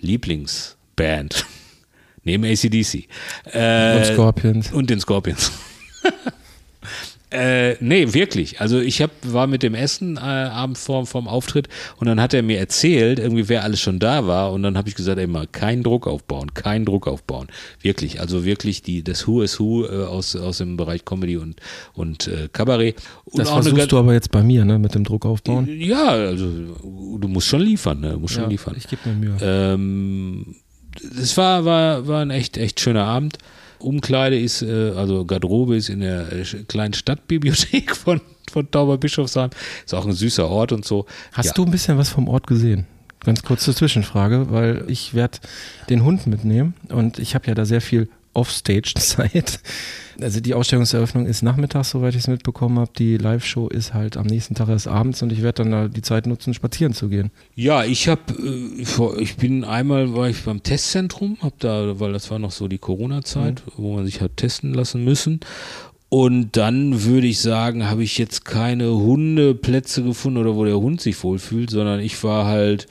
Lieblingsband. Neben ACDC. Äh, Und Scorpions. und den Scorpions. äh, nee, wirklich. Also ich hab, war mit dem Essen äh, Abend vor, vorm Auftritt und dann hat er mir erzählt, irgendwie wer alles schon da war und dann habe ich gesagt, ey mal, keinen Druck aufbauen, keinen Druck aufbauen. Wirklich, also wirklich die, das Who is Who äh, aus, aus dem Bereich Comedy und, und äh, Kabarett. Und Das versuchst du aber jetzt bei mir, ne, mit dem Druck aufbauen. Ja, also du musst schon liefern, ne? Du musst schon Ja, liefern. ich gebe mir Mühe. Ähm, es war, war, war ein echt, echt schöner Abend. Umkleide ist, äh, also Garderobe ist in der äh, kleinen Stadtbibliothek von, von Tauberbischofsheim. Ist auch ein süßer Ort und so. Hast ja. du ein bisschen was vom Ort gesehen? Ganz kurze Zwischenfrage, weil ich werde den Hund mitnehmen und ich habe ja da sehr viel Offstage-Zeit. Also die Ausstellungseröffnung ist nachmittags, soweit ich es mitbekommen habe. Die Live-Show ist halt am nächsten Tag erst abends und ich werde dann da die Zeit nutzen, spazieren zu gehen. Ja, ich habe, äh, ich bin einmal war ich beim Testzentrum, hab da, weil das war noch so die Corona-Zeit, wo man sich hat testen lassen müssen. Und dann würde ich sagen, habe ich jetzt keine Hundeplätze gefunden oder wo der Hund sich wohlfühlt, sondern ich war halt,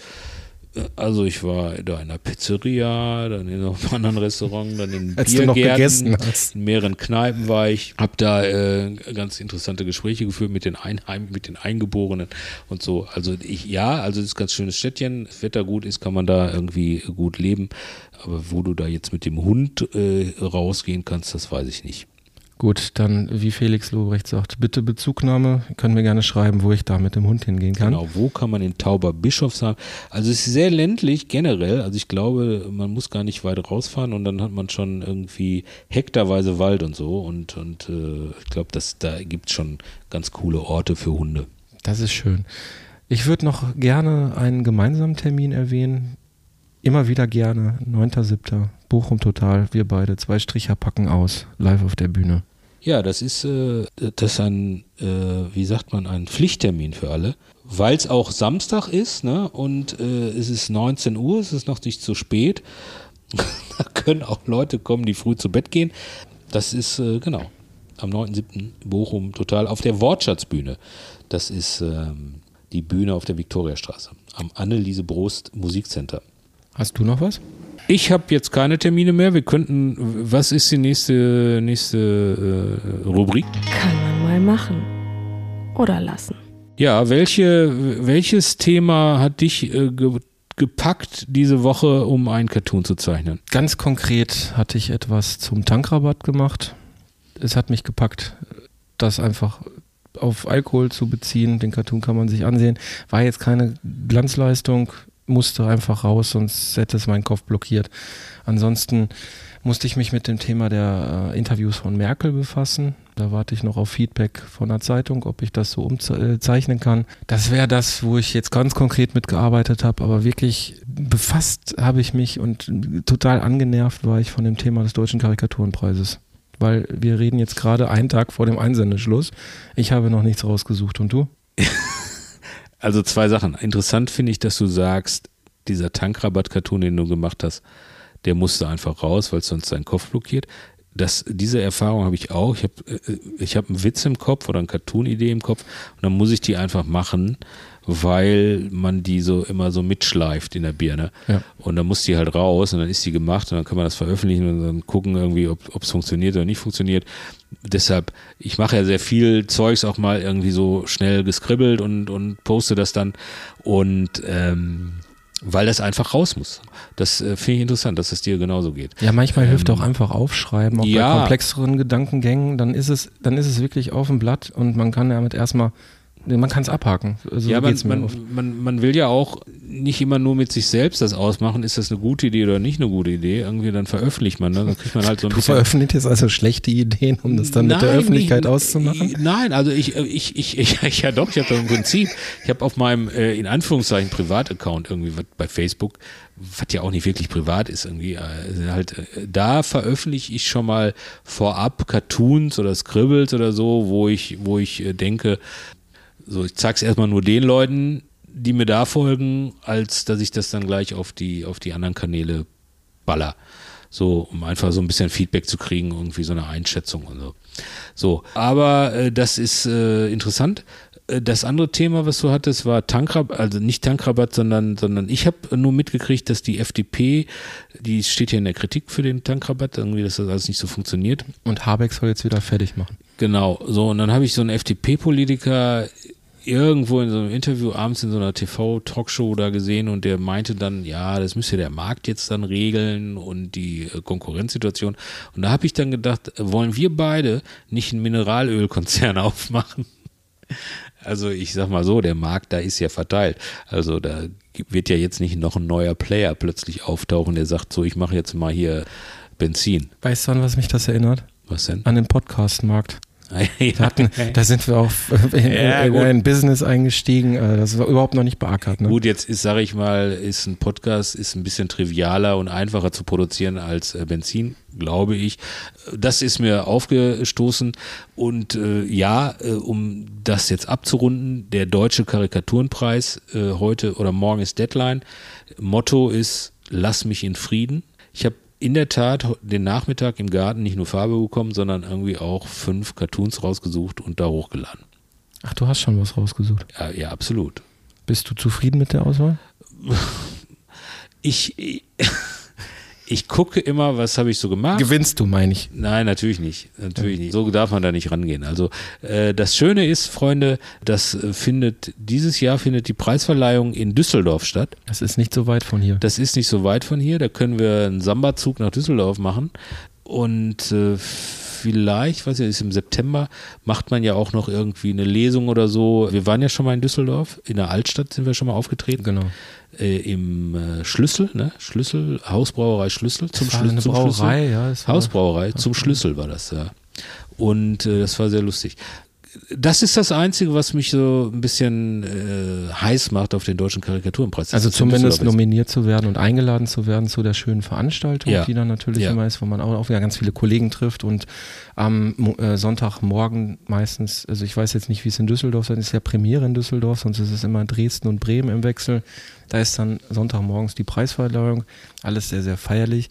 also ich war da in einer Pizzeria, dann in einem anderen Restaurant, dann in Als Biergärten, in mehreren Kneipen war ich, habe da äh, ganz interessante Gespräche geführt mit den Einheim, mit den Eingeborenen und so. Also ich, ja, also es ist ein ganz schönes Städtchen. Das Wetter gut ist, kann man da irgendwie gut leben. Aber wo du da jetzt mit dem Hund äh, rausgehen kannst, das weiß ich nicht. Gut, dann, wie Felix Lobrecht sagt, bitte Bezugnahme, können mir gerne schreiben, wo ich da mit dem Hund hingehen kann. Genau, wo kann man in Tauberbischofsheim? Also es ist sehr ländlich generell. Also ich glaube, man muss gar nicht weit rausfahren und dann hat man schon irgendwie hektarweise Wald und so. Und, und äh, ich glaube, dass da gibt es schon ganz coole Orte für Hunde. Das ist schön. Ich würde noch gerne einen gemeinsamen Termin erwähnen. Immer wieder gerne. 9.7. Bochum Total. Wir beide. Zwei Stricher packen aus. Live auf der Bühne. Ja, das ist, äh, das ist ein, äh, wie sagt man, ein Pflichttermin für alle, weil es auch Samstag ist, ne? Und äh, es ist 19 Uhr, es ist noch nicht zu spät. da können auch Leute kommen, die früh zu Bett gehen. Das ist, äh, genau, am 9.7. Bochum total auf der Wortschatzbühne. Das ist ähm, die Bühne auf der Viktoriastraße, am Anneliese Brost Musikcenter. Hast du noch was? Ich habe jetzt keine Termine mehr. Wir könnten, was ist die nächste, nächste äh, Rubrik? Kann man mal machen. Oder lassen. Ja, welche, welches Thema hat dich äh, ge gepackt diese Woche, um einen Cartoon zu zeichnen? Ganz konkret hatte ich etwas zum Tankrabatt gemacht. Es hat mich gepackt, das einfach auf Alkohol zu beziehen. Den Cartoon kann man sich ansehen. War jetzt keine Glanzleistung, musste einfach raus, sonst hätte es meinen Kopf blockiert. Ansonsten musste ich mich mit dem Thema der äh, Interviews von Merkel befassen. Da warte ich noch auf Feedback von der Zeitung, ob ich das so umzeichnen kann. Das wäre das, wo ich jetzt ganz konkret mitgearbeitet habe, aber wirklich befasst habe ich mich und total angenervt war ich von dem Thema des Deutschen Karikaturenpreises. Weil wir reden jetzt gerade einen Tag vor dem Einsendeschluss. Ich habe noch nichts rausgesucht und du? Also zwei Sachen. Interessant finde ich, dass du sagst, dieser Tankrabatt-Cartoon, den du gemacht hast, der musste einfach raus, weil es sonst seinen Kopf blockiert. Das, diese Erfahrung habe ich auch. Ich habe äh, ich hab einen Witz im Kopf oder eine Cartoon-Idee im Kopf und dann muss ich die einfach machen, weil man die so immer so mitschleift in der Birne. Ja. Und dann muss die halt raus und dann ist die gemacht und dann kann man das veröffentlichen und dann gucken irgendwie, ob es funktioniert oder nicht funktioniert. Deshalb, ich mache ja sehr viel Zeugs auch mal irgendwie so schnell geskribbelt und, und poste das dann. Und ähm, weil das einfach raus muss. Das äh, finde ich interessant, dass es dir genauso geht. Ja, manchmal Ähm, hilft auch einfach aufschreiben, auch ja. bei komplexeren Gedankengängen, dann ist es, dann ist es wirklich auf dem Blatt und man kann damit erstmal, man kann es abhaken. Also ja, so man, man, oft. man, man will ja auch nicht immer nur mit sich selbst das ausmachen, ist das eine gute Idee oder nicht eine gute Idee. Irgendwie dann veröffentlicht man, ne? dann kriegt man halt so ein Du bisschen. veröffentlichst also schlechte Ideen, um das dann mit der Nein, Öffentlichkeit nicht- auszumachen? Nein, also ich, ich, ich, ich, ich ja doch, ich habe im Prinzip, ich habe auf meinem, äh, in Anführungszeichen, Privataccount irgendwie was bei Facebook, was ja auch nicht wirklich privat ist irgendwie, äh, halt, äh, da veröffentliche ich schon mal vorab Cartoons oder Scribbles oder so, wo ich, wo ich äh, denke, so, ich zeig's erstmal nur den Leuten, die mir da folgen, als dass ich das dann gleich auf die, auf die anderen Kanäle baller. So, um einfach so ein bisschen Feedback zu kriegen, irgendwie so eine Einschätzung und so. So, aber äh, das ist äh, interessant. Äh, Das andere Thema, was du hattest, war Tankrabatt, also nicht Tankrabatt, sondern, sondern ich habe nur mitgekriegt, dass die FDP, die steht ja in der Kritik für den Tankrabatt, irgendwie, dass das alles nicht so funktioniert. Und Habeck soll jetzt wieder fertig machen. Genau, so und dann habe ich so einen FDP-Politiker irgendwo in so einem Interview abends in so einer TV-Talkshow da gesehen und der meinte dann, ja, das müsste der Markt jetzt dann regeln und die äh, Konkurrenzsituation. Und da habe ich dann gedacht, äh, wollen wir beide nicht einen Mineralölkonzern aufmachen? Also ich sag mal so, der Markt da ist ja verteilt. Also da wird ja jetzt nicht noch ein neuer Player plötzlich auftauchen, der sagt, so ich mache jetzt mal hier Benzin. Weißt du, an was mich das erinnert? Was denn? An den Podcast-Markt. Da, hatten, da sind wir auf in, Ja, in, ein Business eingestiegen, äh, das war überhaupt noch nicht beackert. Ne? Gut, jetzt ist, sage ich mal, ist ein Podcast ist ein bisschen trivialer und einfacher zu produzieren als äh, Benzin, glaube ich. Das ist mir aufgestoßen und äh, ja, äh, um das jetzt abzurunden, der deutsche Karikaturenpreis äh, heute oder morgen ist Deadline. Motto ist Lass mich in Frieden. Ich habe in der Tat den Nachmittag im Garten nicht nur Farbe bekommen, sondern irgendwie auch fünf Cartoons rausgesucht und da hochgeladen. Ach, du hast schon was rausgesucht. Ja, ja absolut. Bist du zufrieden mit der Auswahl? ich, ich, ich gucke immer, was habe ich so gemacht. Gewinnst du, meine ich. Nein, natürlich nicht. Natürlich nicht. So darf man da nicht rangehen. Also äh, das Schöne ist, Freunde, das äh, findet dieses Jahr findet die Preisverleihung in Düsseldorf statt. Das ist nicht so weit von hier. Das ist nicht so weit von hier. Da können wir einen Samba-Zug nach Düsseldorf machen. Und äh, vielleicht, weiß ich, ist im September, macht man ja auch noch irgendwie eine Lesung oder so. Wir waren ja schon mal in Düsseldorf. In der Altstadt sind wir schon mal aufgetreten. Genau. Äh, Im äh, Schlüssel, ne? Schlüssel, Hausbrauerei Schlüssel. Zum, eine zum Brauerei, Schlüssel. ja. Hausbrauerei, zum Schlüssel war das, ja. Und äh, das war sehr lustig. Das ist das Einzige, was mich so ein bisschen äh, heiß macht auf den deutschen Karikaturenpreis. Also zumindest nominiert zu werden und eingeladen zu werden zu der schönen Veranstaltung, Ja. die dann natürlich Ja. immer ist, wo man auch, auch wieder ganz viele Kollegen trifft und am äh, Sonntagmorgen meistens, also ich weiß jetzt nicht, wie es in Düsseldorf ist, es ist ja Premiere in Düsseldorf, sonst ist es immer Dresden und Bremen im Wechsel. Da ist dann Sonntagmorgens die Preisverleihung, alles sehr, sehr feierlich.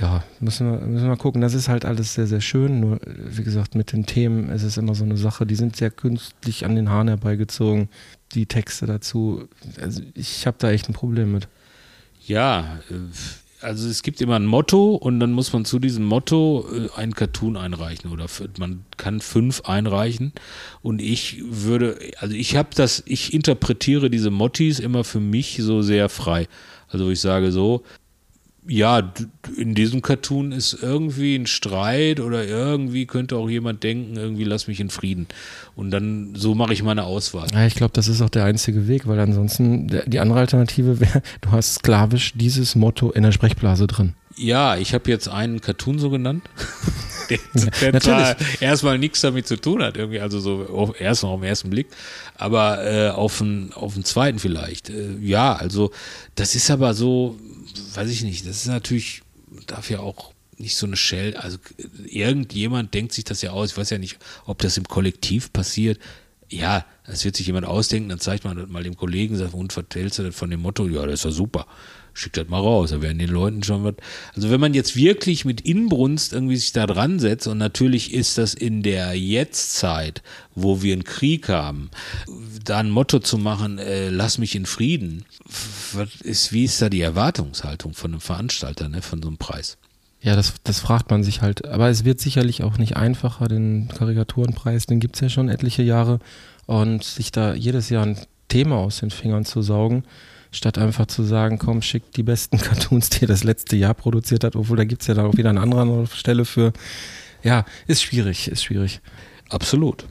Ja, müssen wir, müssen wir mal gucken. Das ist halt alles sehr, sehr schön. Nur, wie gesagt, mit den Themen ist es immer so eine Sache, die sind sehr künstlich an den Haaren herbeigezogen. Die Texte dazu. Also ich habe da echt ein Problem mit. Ja, äh, also es gibt immer ein Motto und dann muss man zu diesem Motto äh, ein Cartoon einreichen oder man kann fünf einreichen und ich würde, also ich habe das, ich interpretiere diese Mottis immer für mich so sehr frei. Also ich sage so, ja, in diesem Cartoon ist irgendwie ein Streit oder irgendwie könnte auch jemand denken, irgendwie lass mich in Frieden. Und dann so mache ich meine Auswahl. Ja, ich glaube, das ist auch der einzige Weg, weil ansonsten die andere Alternative wäre, du hast sklavisch dieses Motto in der Sprechblase drin. Ja, ich habe jetzt einen Cartoon so genannt, der, der natürlich. zwar erstmal nichts damit zu tun hat, irgendwie, also so auf, erst noch auf den ersten Blick, aber äh, auf, den, auf den zweiten vielleicht. Äh, ja, also das ist aber so, weiß ich nicht, das ist natürlich, darf ja auch nicht so eine Shell, also irgendjemand denkt sich das ja aus, ich weiß ja nicht, ob das im Kollektiv passiert. Ja, das wird sich jemand ausdenken, dann zeigt man das mal dem Kollegen, und vertellst du das von dem Motto, ja, das ist ja super schickt das mal raus, da werden den Leuten schon was. Also wenn man jetzt wirklich mit Inbrunst irgendwie sich da dran setzt und natürlich ist das in der Jetztzeit, wo wir einen Krieg haben, da ein Motto zu machen, äh, lass mich in Frieden, was ist, wie ist da die Erwartungshaltung von einem Veranstalter, ne, von so einem Preis? Ja, das, das fragt man sich halt. Aber es wird sicherlich auch nicht einfacher, den Karikaturenpreis, den gibt's ja schon etliche Jahre. Und sich da jedes Jahr ein Thema aus den Fingern zu saugen, statt einfach zu sagen, komm, schick die besten Cartoons, die ihr das letzte Jahr produziert hat, obwohl da gibt's ja dann auch wieder eine andere Stelle für. Ja, ist schwierig, ist schwierig. Absolut.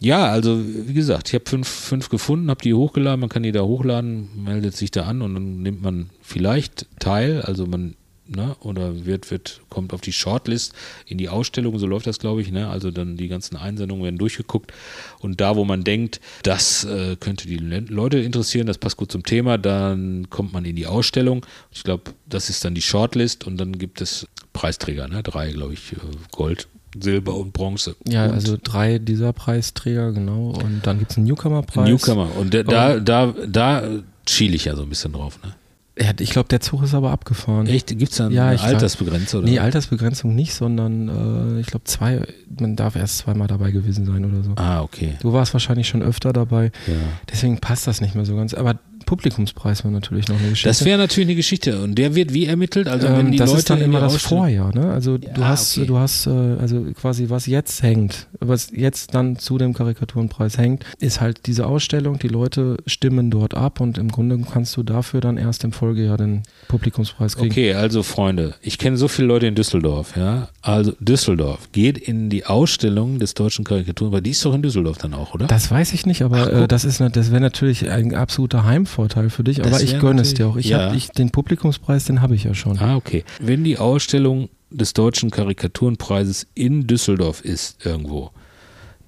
Ja, also wie gesagt, ich habe fünf, fünf gefunden, habe die hochgeladen, man kann die da hochladen, meldet sich da an und dann nimmt man vielleicht teil, also man, ne, oder wird, wird, kommt auf die Shortlist in die Ausstellung, so läuft das, glaube ich, ne? Also dann die ganzen Einsendungen werden durchgeguckt und da, wo man denkt, das äh, könnte die Le Leute interessieren, das passt gut zum Thema, dann kommt man in die Ausstellung. Ich glaube, das ist dann die Shortlist und dann gibt es Preisträger, ne? Drei, glaube ich, äh, Gold, Silber und Bronze. Ja, und also drei dieser Preisträger, genau. Und dann gibt's einen Newcomer-Preis. Newcomer. Und da, da, da, da schiele ich ja so ein bisschen drauf. Ne? Ja, ich glaube, der Zug ist aber abgefahren. Echt? Gibt es da eine Ja, Altersbegrenzung? Oder? Nee, Altersbegrenzung nicht, sondern äh, ich glaube, zwei, man darf erst zweimal dabei gewesen sein oder so. ah, okay. Du warst wahrscheinlich schon öfter dabei, Ja. deswegen passt das nicht mehr so ganz. Aber Publikumspreis war natürlich noch eine Geschichte. Das wäre natürlich eine Geschichte. Und der wird wie ermittelt? Also wenn ähm, die das Leute ist dann immer das Vorjahr, ne? Also du Ja, hast, okay. du hast äh, also quasi was jetzt hängt, was jetzt dann zu dem Karikaturenpreis hängt, ist halt diese Ausstellung. Die Leute stimmen dort ab und im Grunde kannst du dafür dann erst im Folgejahr den Publikumspreis kriegen. Okay, also Freunde, ich kenne so viele Leute in Düsseldorf, ja. Also Düsseldorf geht in die Ausstellung des deutschen Karikaturen, weil die ist doch in Düsseldorf dann auch, oder? Das weiß ich nicht, aber Ach, äh, das ist das wäre natürlich ein absoluter Heimvorteil für dich. Das Aber ich gönne es dir auch. Ich ja. hab, ich, den Publikumspreis, den habe ich ja schon. Ah, okay. Wenn die Ausstellung des deutschen Karikaturenpreises in Düsseldorf ist irgendwo,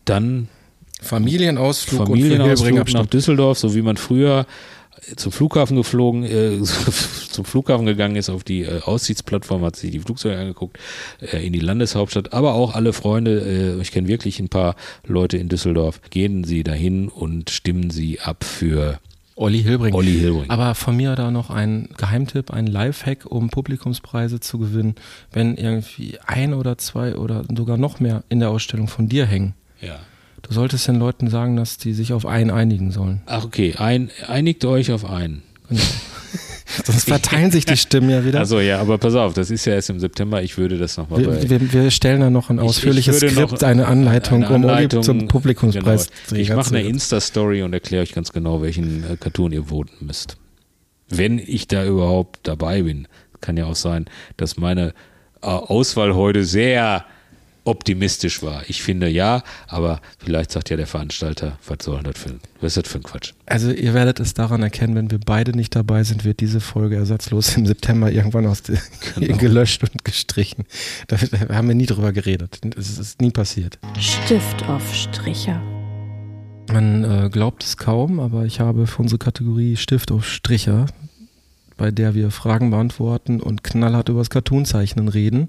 dann Familienausflug Familienausflug nach Düsseldorf, so wie man früher zum Flughafen geflogen, äh, zum Flughafen gegangen ist, auf die äh, Aussichtsplattform, hat sich die Flugzeuge angeguckt, äh, in die Landeshauptstadt, aber auch alle Freunde, äh, ich kenne wirklich ein paar Leute in Düsseldorf, gehen Sie dahin und stimmen Sie ab für Olli Hilbring. Olli Hilbring. Aber von mir da noch ein Geheimtipp, ein Lifehack, um Publikumspreise zu gewinnen, wenn irgendwie ein oder zwei oder sogar noch mehr in der Ausstellung von dir hängen. ja. Du solltest den Leuten sagen, dass die sich auf einen einigen sollen. Ach, okay, Ein, einigt euch auf einen. Genau. Sonst verteilen sich die Stimmen ja wieder. Also ja, aber pass auf, das ist ja erst im September, ich würde das nochmal wir, wir, wir stellen da noch ein Ich- ausführliches ich würde Skript, eine Anleitung, eine um Anleitung, zum Publikumspreis Genau. Ich mache eine Insta-Story und erkläre euch ganz genau, welchen äh, Cartoon ihr voten müsst. Wenn ich da überhaupt dabei bin. Kann ja auch sein, dass meine äh, Auswahl heute sehr optimistisch war. Ich finde ja, aber vielleicht sagt ja der Veranstalter, was soll das für, ein- was ist das für ein Quatsch? Also ihr werdet es daran erkennen, wenn wir beide nicht dabei sind, wird diese Folge ersatzlos im September irgendwann aus Genau. gelöscht und gestrichen. Da, da haben wir nie drüber geredet. Es ist nie passiert. Stift auf Stricher. Man äh, glaubt es kaum, aber ich habe für unsere Kategorie Stift auf Stricher, bei der wir Fragen beantworten und knallhart über das Cartoonzeichnen reden,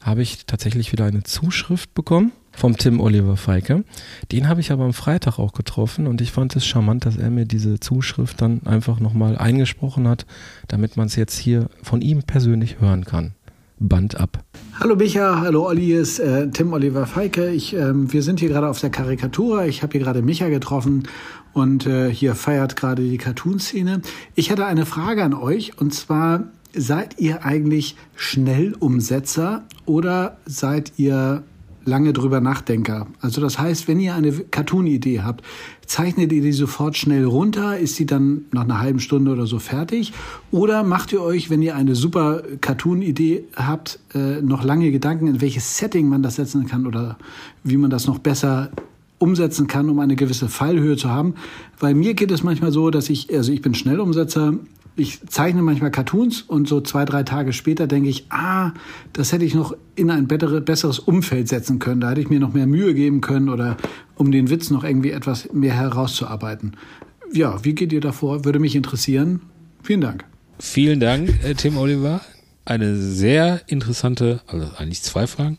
habe ich tatsächlich wieder eine Zuschrift bekommen vom Tim Oliver Feike. Den habe ich aber am Freitag auch getroffen und ich fand es charmant, dass er mir diese Zuschrift dann einfach nochmal eingesprochen hat, damit man es jetzt hier von ihm persönlich hören kann. Band ab. Hallo Micha, hallo Olli, hier ist äh, Tim Oliver Feike. Ich, ähm, wir sind hier gerade auf der Karikatur. Ich habe hier gerade Micha getroffen und äh, hier feiert gerade die Cartoon-Szene. Ich hatte eine Frage an euch und zwar seid ihr eigentlich Schnellumsetzer oder seid ihr lange drüber Nachdenker? Also das heißt, wenn ihr eine Cartoon-Idee habt, zeichnet ihr die sofort schnell runter? Ist sie dann nach einer halben Stunde oder so fertig? Oder macht ihr euch, wenn ihr eine super Cartoon-Idee habt, äh, noch lange Gedanken, in welches Setting man das setzen kann oder wie man das noch besser umsetzen kann, um eine gewisse Fallhöhe zu haben. Weil mir geht es manchmal so, dass ich, also ich bin Schnellumsetzer, ich zeichne manchmal Cartoons und so zwei, drei Tage später denke ich, ah, das hätte ich noch in ein besseres Umfeld setzen können. Da hätte ich mir noch mehr Mühe geben können oder um den Witz noch irgendwie etwas mehr herauszuarbeiten. Ja, wie geht ihr davor? Würde mich interessieren. Vielen Dank. Vielen Dank, äh, Tim Oliver. Eine sehr interessante, also eigentlich zwei Fragen.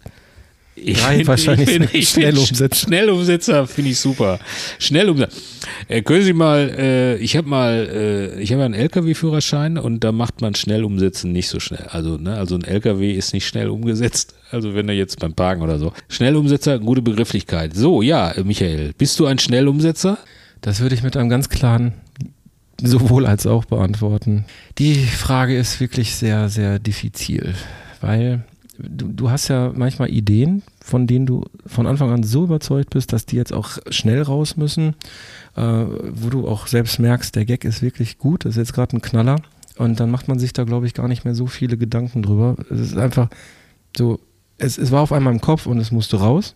Ich find, wahrscheinlich ich bin, Schnellumsetzer. Schnellumsetzer finde ich super. Schnellumsetzer. Äh, können Sie mal, äh, ich habe mal, äh, ich habe einen LKW-Führerschein und da macht man Schnellumsetzen nicht so schnell. Also, ne, also ein LKW ist nicht schnell umgesetzt. Also wenn er jetzt beim Parken oder so. Schnellumsetzer, gute Begrifflichkeit. So, ja, Michael, bist du ein Schnellumsetzer? Das würde ich mit einem ganz klaren sowohl als auch beantworten. Die Frage ist wirklich sehr, sehr diffizil, weil du, du hast ja manchmal Ideen, von denen du von Anfang an so überzeugt bist, dass die jetzt auch schnell raus müssen, äh, wo du auch selbst merkst, der Gag ist wirklich gut, das ist jetzt gerade ein Knaller. Und dann macht man sich da, glaube ich, gar nicht mehr so viele Gedanken drüber. Es ist einfach so, es, es war auf einmal im Kopf und es musste raus.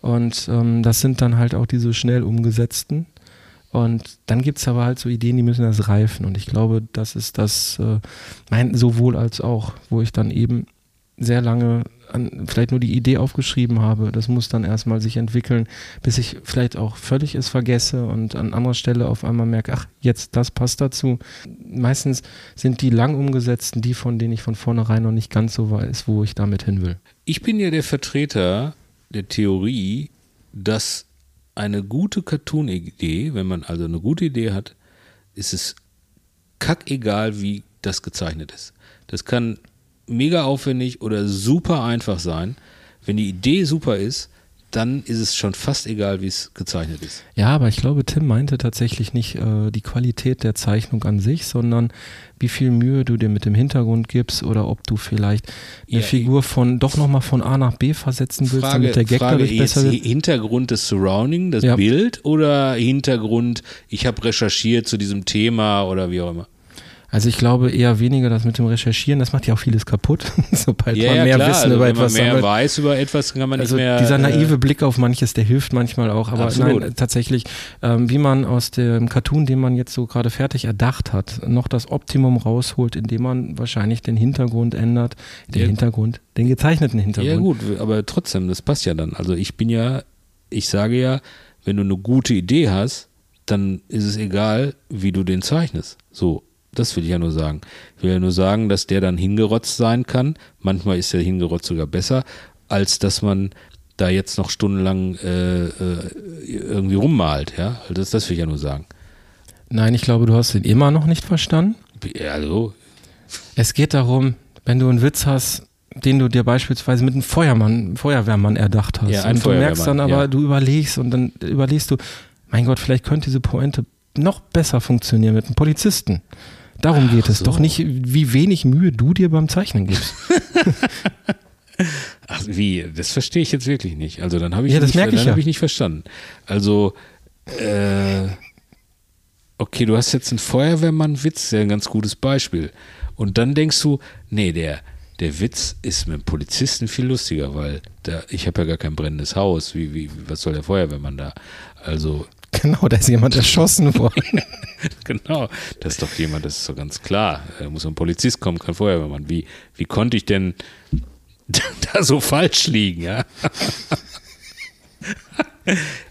Und ähm, das sind dann halt auch diese schnell umgesetzten. Und dann gibt es aber halt so Ideen, die müssen das reifen. Und ich glaube, das ist das, äh, mein, sowohl als auch, wo ich dann eben sehr lange an, vielleicht nur die Idee aufgeschrieben habe. Das muss dann erstmal sich entwickeln, bis ich vielleicht auch völlig es vergesse und an anderer Stelle auf einmal merke, ach, jetzt das passt dazu. Meistens sind die lang umgesetzten die, von denen ich von vornherein noch nicht ganz so weiß, wo ich damit hin will. Ich bin ja der Vertreter der Theorie, dass eine gute Cartoon-Idee, wenn man also eine gute Idee hat, ist es kackegal, wie das gezeichnet ist. Das kann mega aufwendig oder super einfach sein. Wenn die Idee super ist, dann ist es schon fast egal, wie es gezeichnet ist. Ja, aber ich glaube, Tim meinte tatsächlich nicht äh, die Qualität der Zeichnung an sich, sondern wie viel Mühe du dir mit dem Hintergrund gibst oder ob du vielleicht eine ja, Figur von doch nochmal von A nach B versetzen willst, Frage, damit der Gag Frage dadurch besser wird. Hintergrund des Surrounding, das ja. Bild oder Hintergrund, ich habe recherchiert zu diesem Thema oder wie auch immer? Also ich glaube eher weniger das mit dem Recherchieren, das macht ja auch vieles kaputt, sobald ja, man ja, mehr klar. Wissen also über wenn etwas man mehr sammelt. weiß über etwas, kann man also nicht mehr. Dieser naive äh, Blick auf manches, der hilft manchmal auch, aber Absolut. nein, tatsächlich, ähm, wie man aus dem Cartoon, den man jetzt so gerade fertig erdacht hat, noch das Optimum rausholt, indem man wahrscheinlich den Hintergrund ändert, den Ja. Hintergrund, den gezeichneten Hintergrund. Ja gut, aber trotzdem, das passt ja dann. Also ich bin ja, ich sage ja, wenn du eine gute Idee hast, dann ist es egal, wie du den zeichnest. So, das will ich ja nur sagen. Ich will ja nur sagen, dass der dann hingerotzt sein kann. Manchmal ist der hingerotzt sogar besser, als dass man da jetzt noch stundenlang äh, äh, irgendwie rummalt. Ja, also das, das will ich ja nur sagen. Nein, ich glaube, du hast ihn immer noch nicht verstanden. Also, Es geht darum, wenn du einen Witz hast, den du dir beispielsweise mit einem Feuermann, Feuerwehrmann erdacht hast. Ja, ein und du merkst dann Feuerwehrmann, aber, ja. du überlegst und dann überlegst du, mein Gott, vielleicht könnte diese Pointe noch besser funktionieren mit einem Polizisten. Darum geht es so. doch nicht, wie wenig Mühe du dir beim Zeichnen gibst. Ach, wie? Das verstehe ich jetzt wirklich nicht. Also dann habe ich, Ja, das nicht, merke ich dann ja. habe ich nicht verstanden. Also, äh, okay, du hast jetzt einen Feuerwehrmann-Witz, der ein ganz gutes Beispiel. Und dann denkst du, nee, der, der Witz ist mit dem Polizisten viel lustiger, weil da, ich habe ja gar kein brennendes Haus. Wie, wie, was soll der Feuerwehrmann da? Also, genau, da ist jemand erschossen worden. genau, das ist doch jemand, das ist doch ganz klar. Da muss ein Polizist kommen, kein Feuerwehrmann. Wie, wie konnte ich denn da so falsch liegen, ja?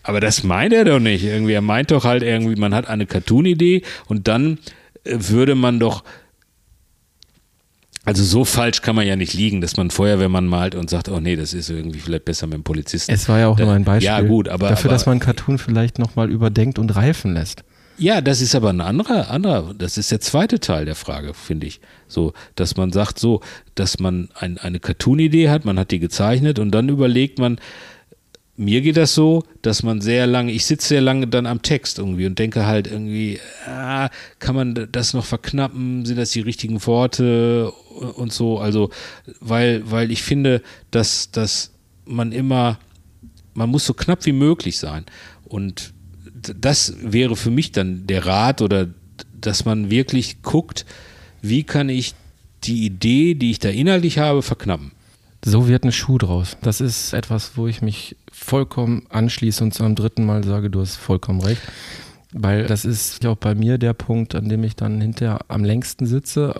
Aber das meint er doch nicht. Irgendwie, er meint doch halt irgendwie, man hat eine Cartoon-Idee und dann äh, würde man doch. Also so falsch kann man ja nicht liegen, dass man Feuerwehrmann malt und sagt, oh nee, das ist irgendwie vielleicht besser mit dem Polizisten. Es war ja auch Da- nur ein Beispiel Ja gut, aber dafür, aber, dass man Cartoon vielleicht nochmal überdenkt und reifen lässt. Ja, das ist aber ein anderer, anderer, das ist der zweite Teil der Frage, finde ich. So, dass man sagt so, dass man ein, eine Cartoon-Idee hat, man hat die gezeichnet und dann überlegt man, mir geht das so, dass man sehr lange, ich sitze sehr lange dann am Text irgendwie und denke halt irgendwie, ah, kann man das noch verknappen? Sind das die richtigen Worte und so? Also, weil, weil ich finde, dass, dass man immer, man muss so knapp wie möglich sein. Und das wäre für mich dann der Rat oder dass man wirklich guckt, wie kann ich die Idee, die ich da inhaltlich habe, verknappen. So wird ein Schuh draus. Das ist etwas, wo ich mich vollkommen anschließe und zu einem dritten Mal sage, du hast vollkommen recht. Weil das ist auch bei mir der Punkt, an dem ich dann hinterher am längsten sitze.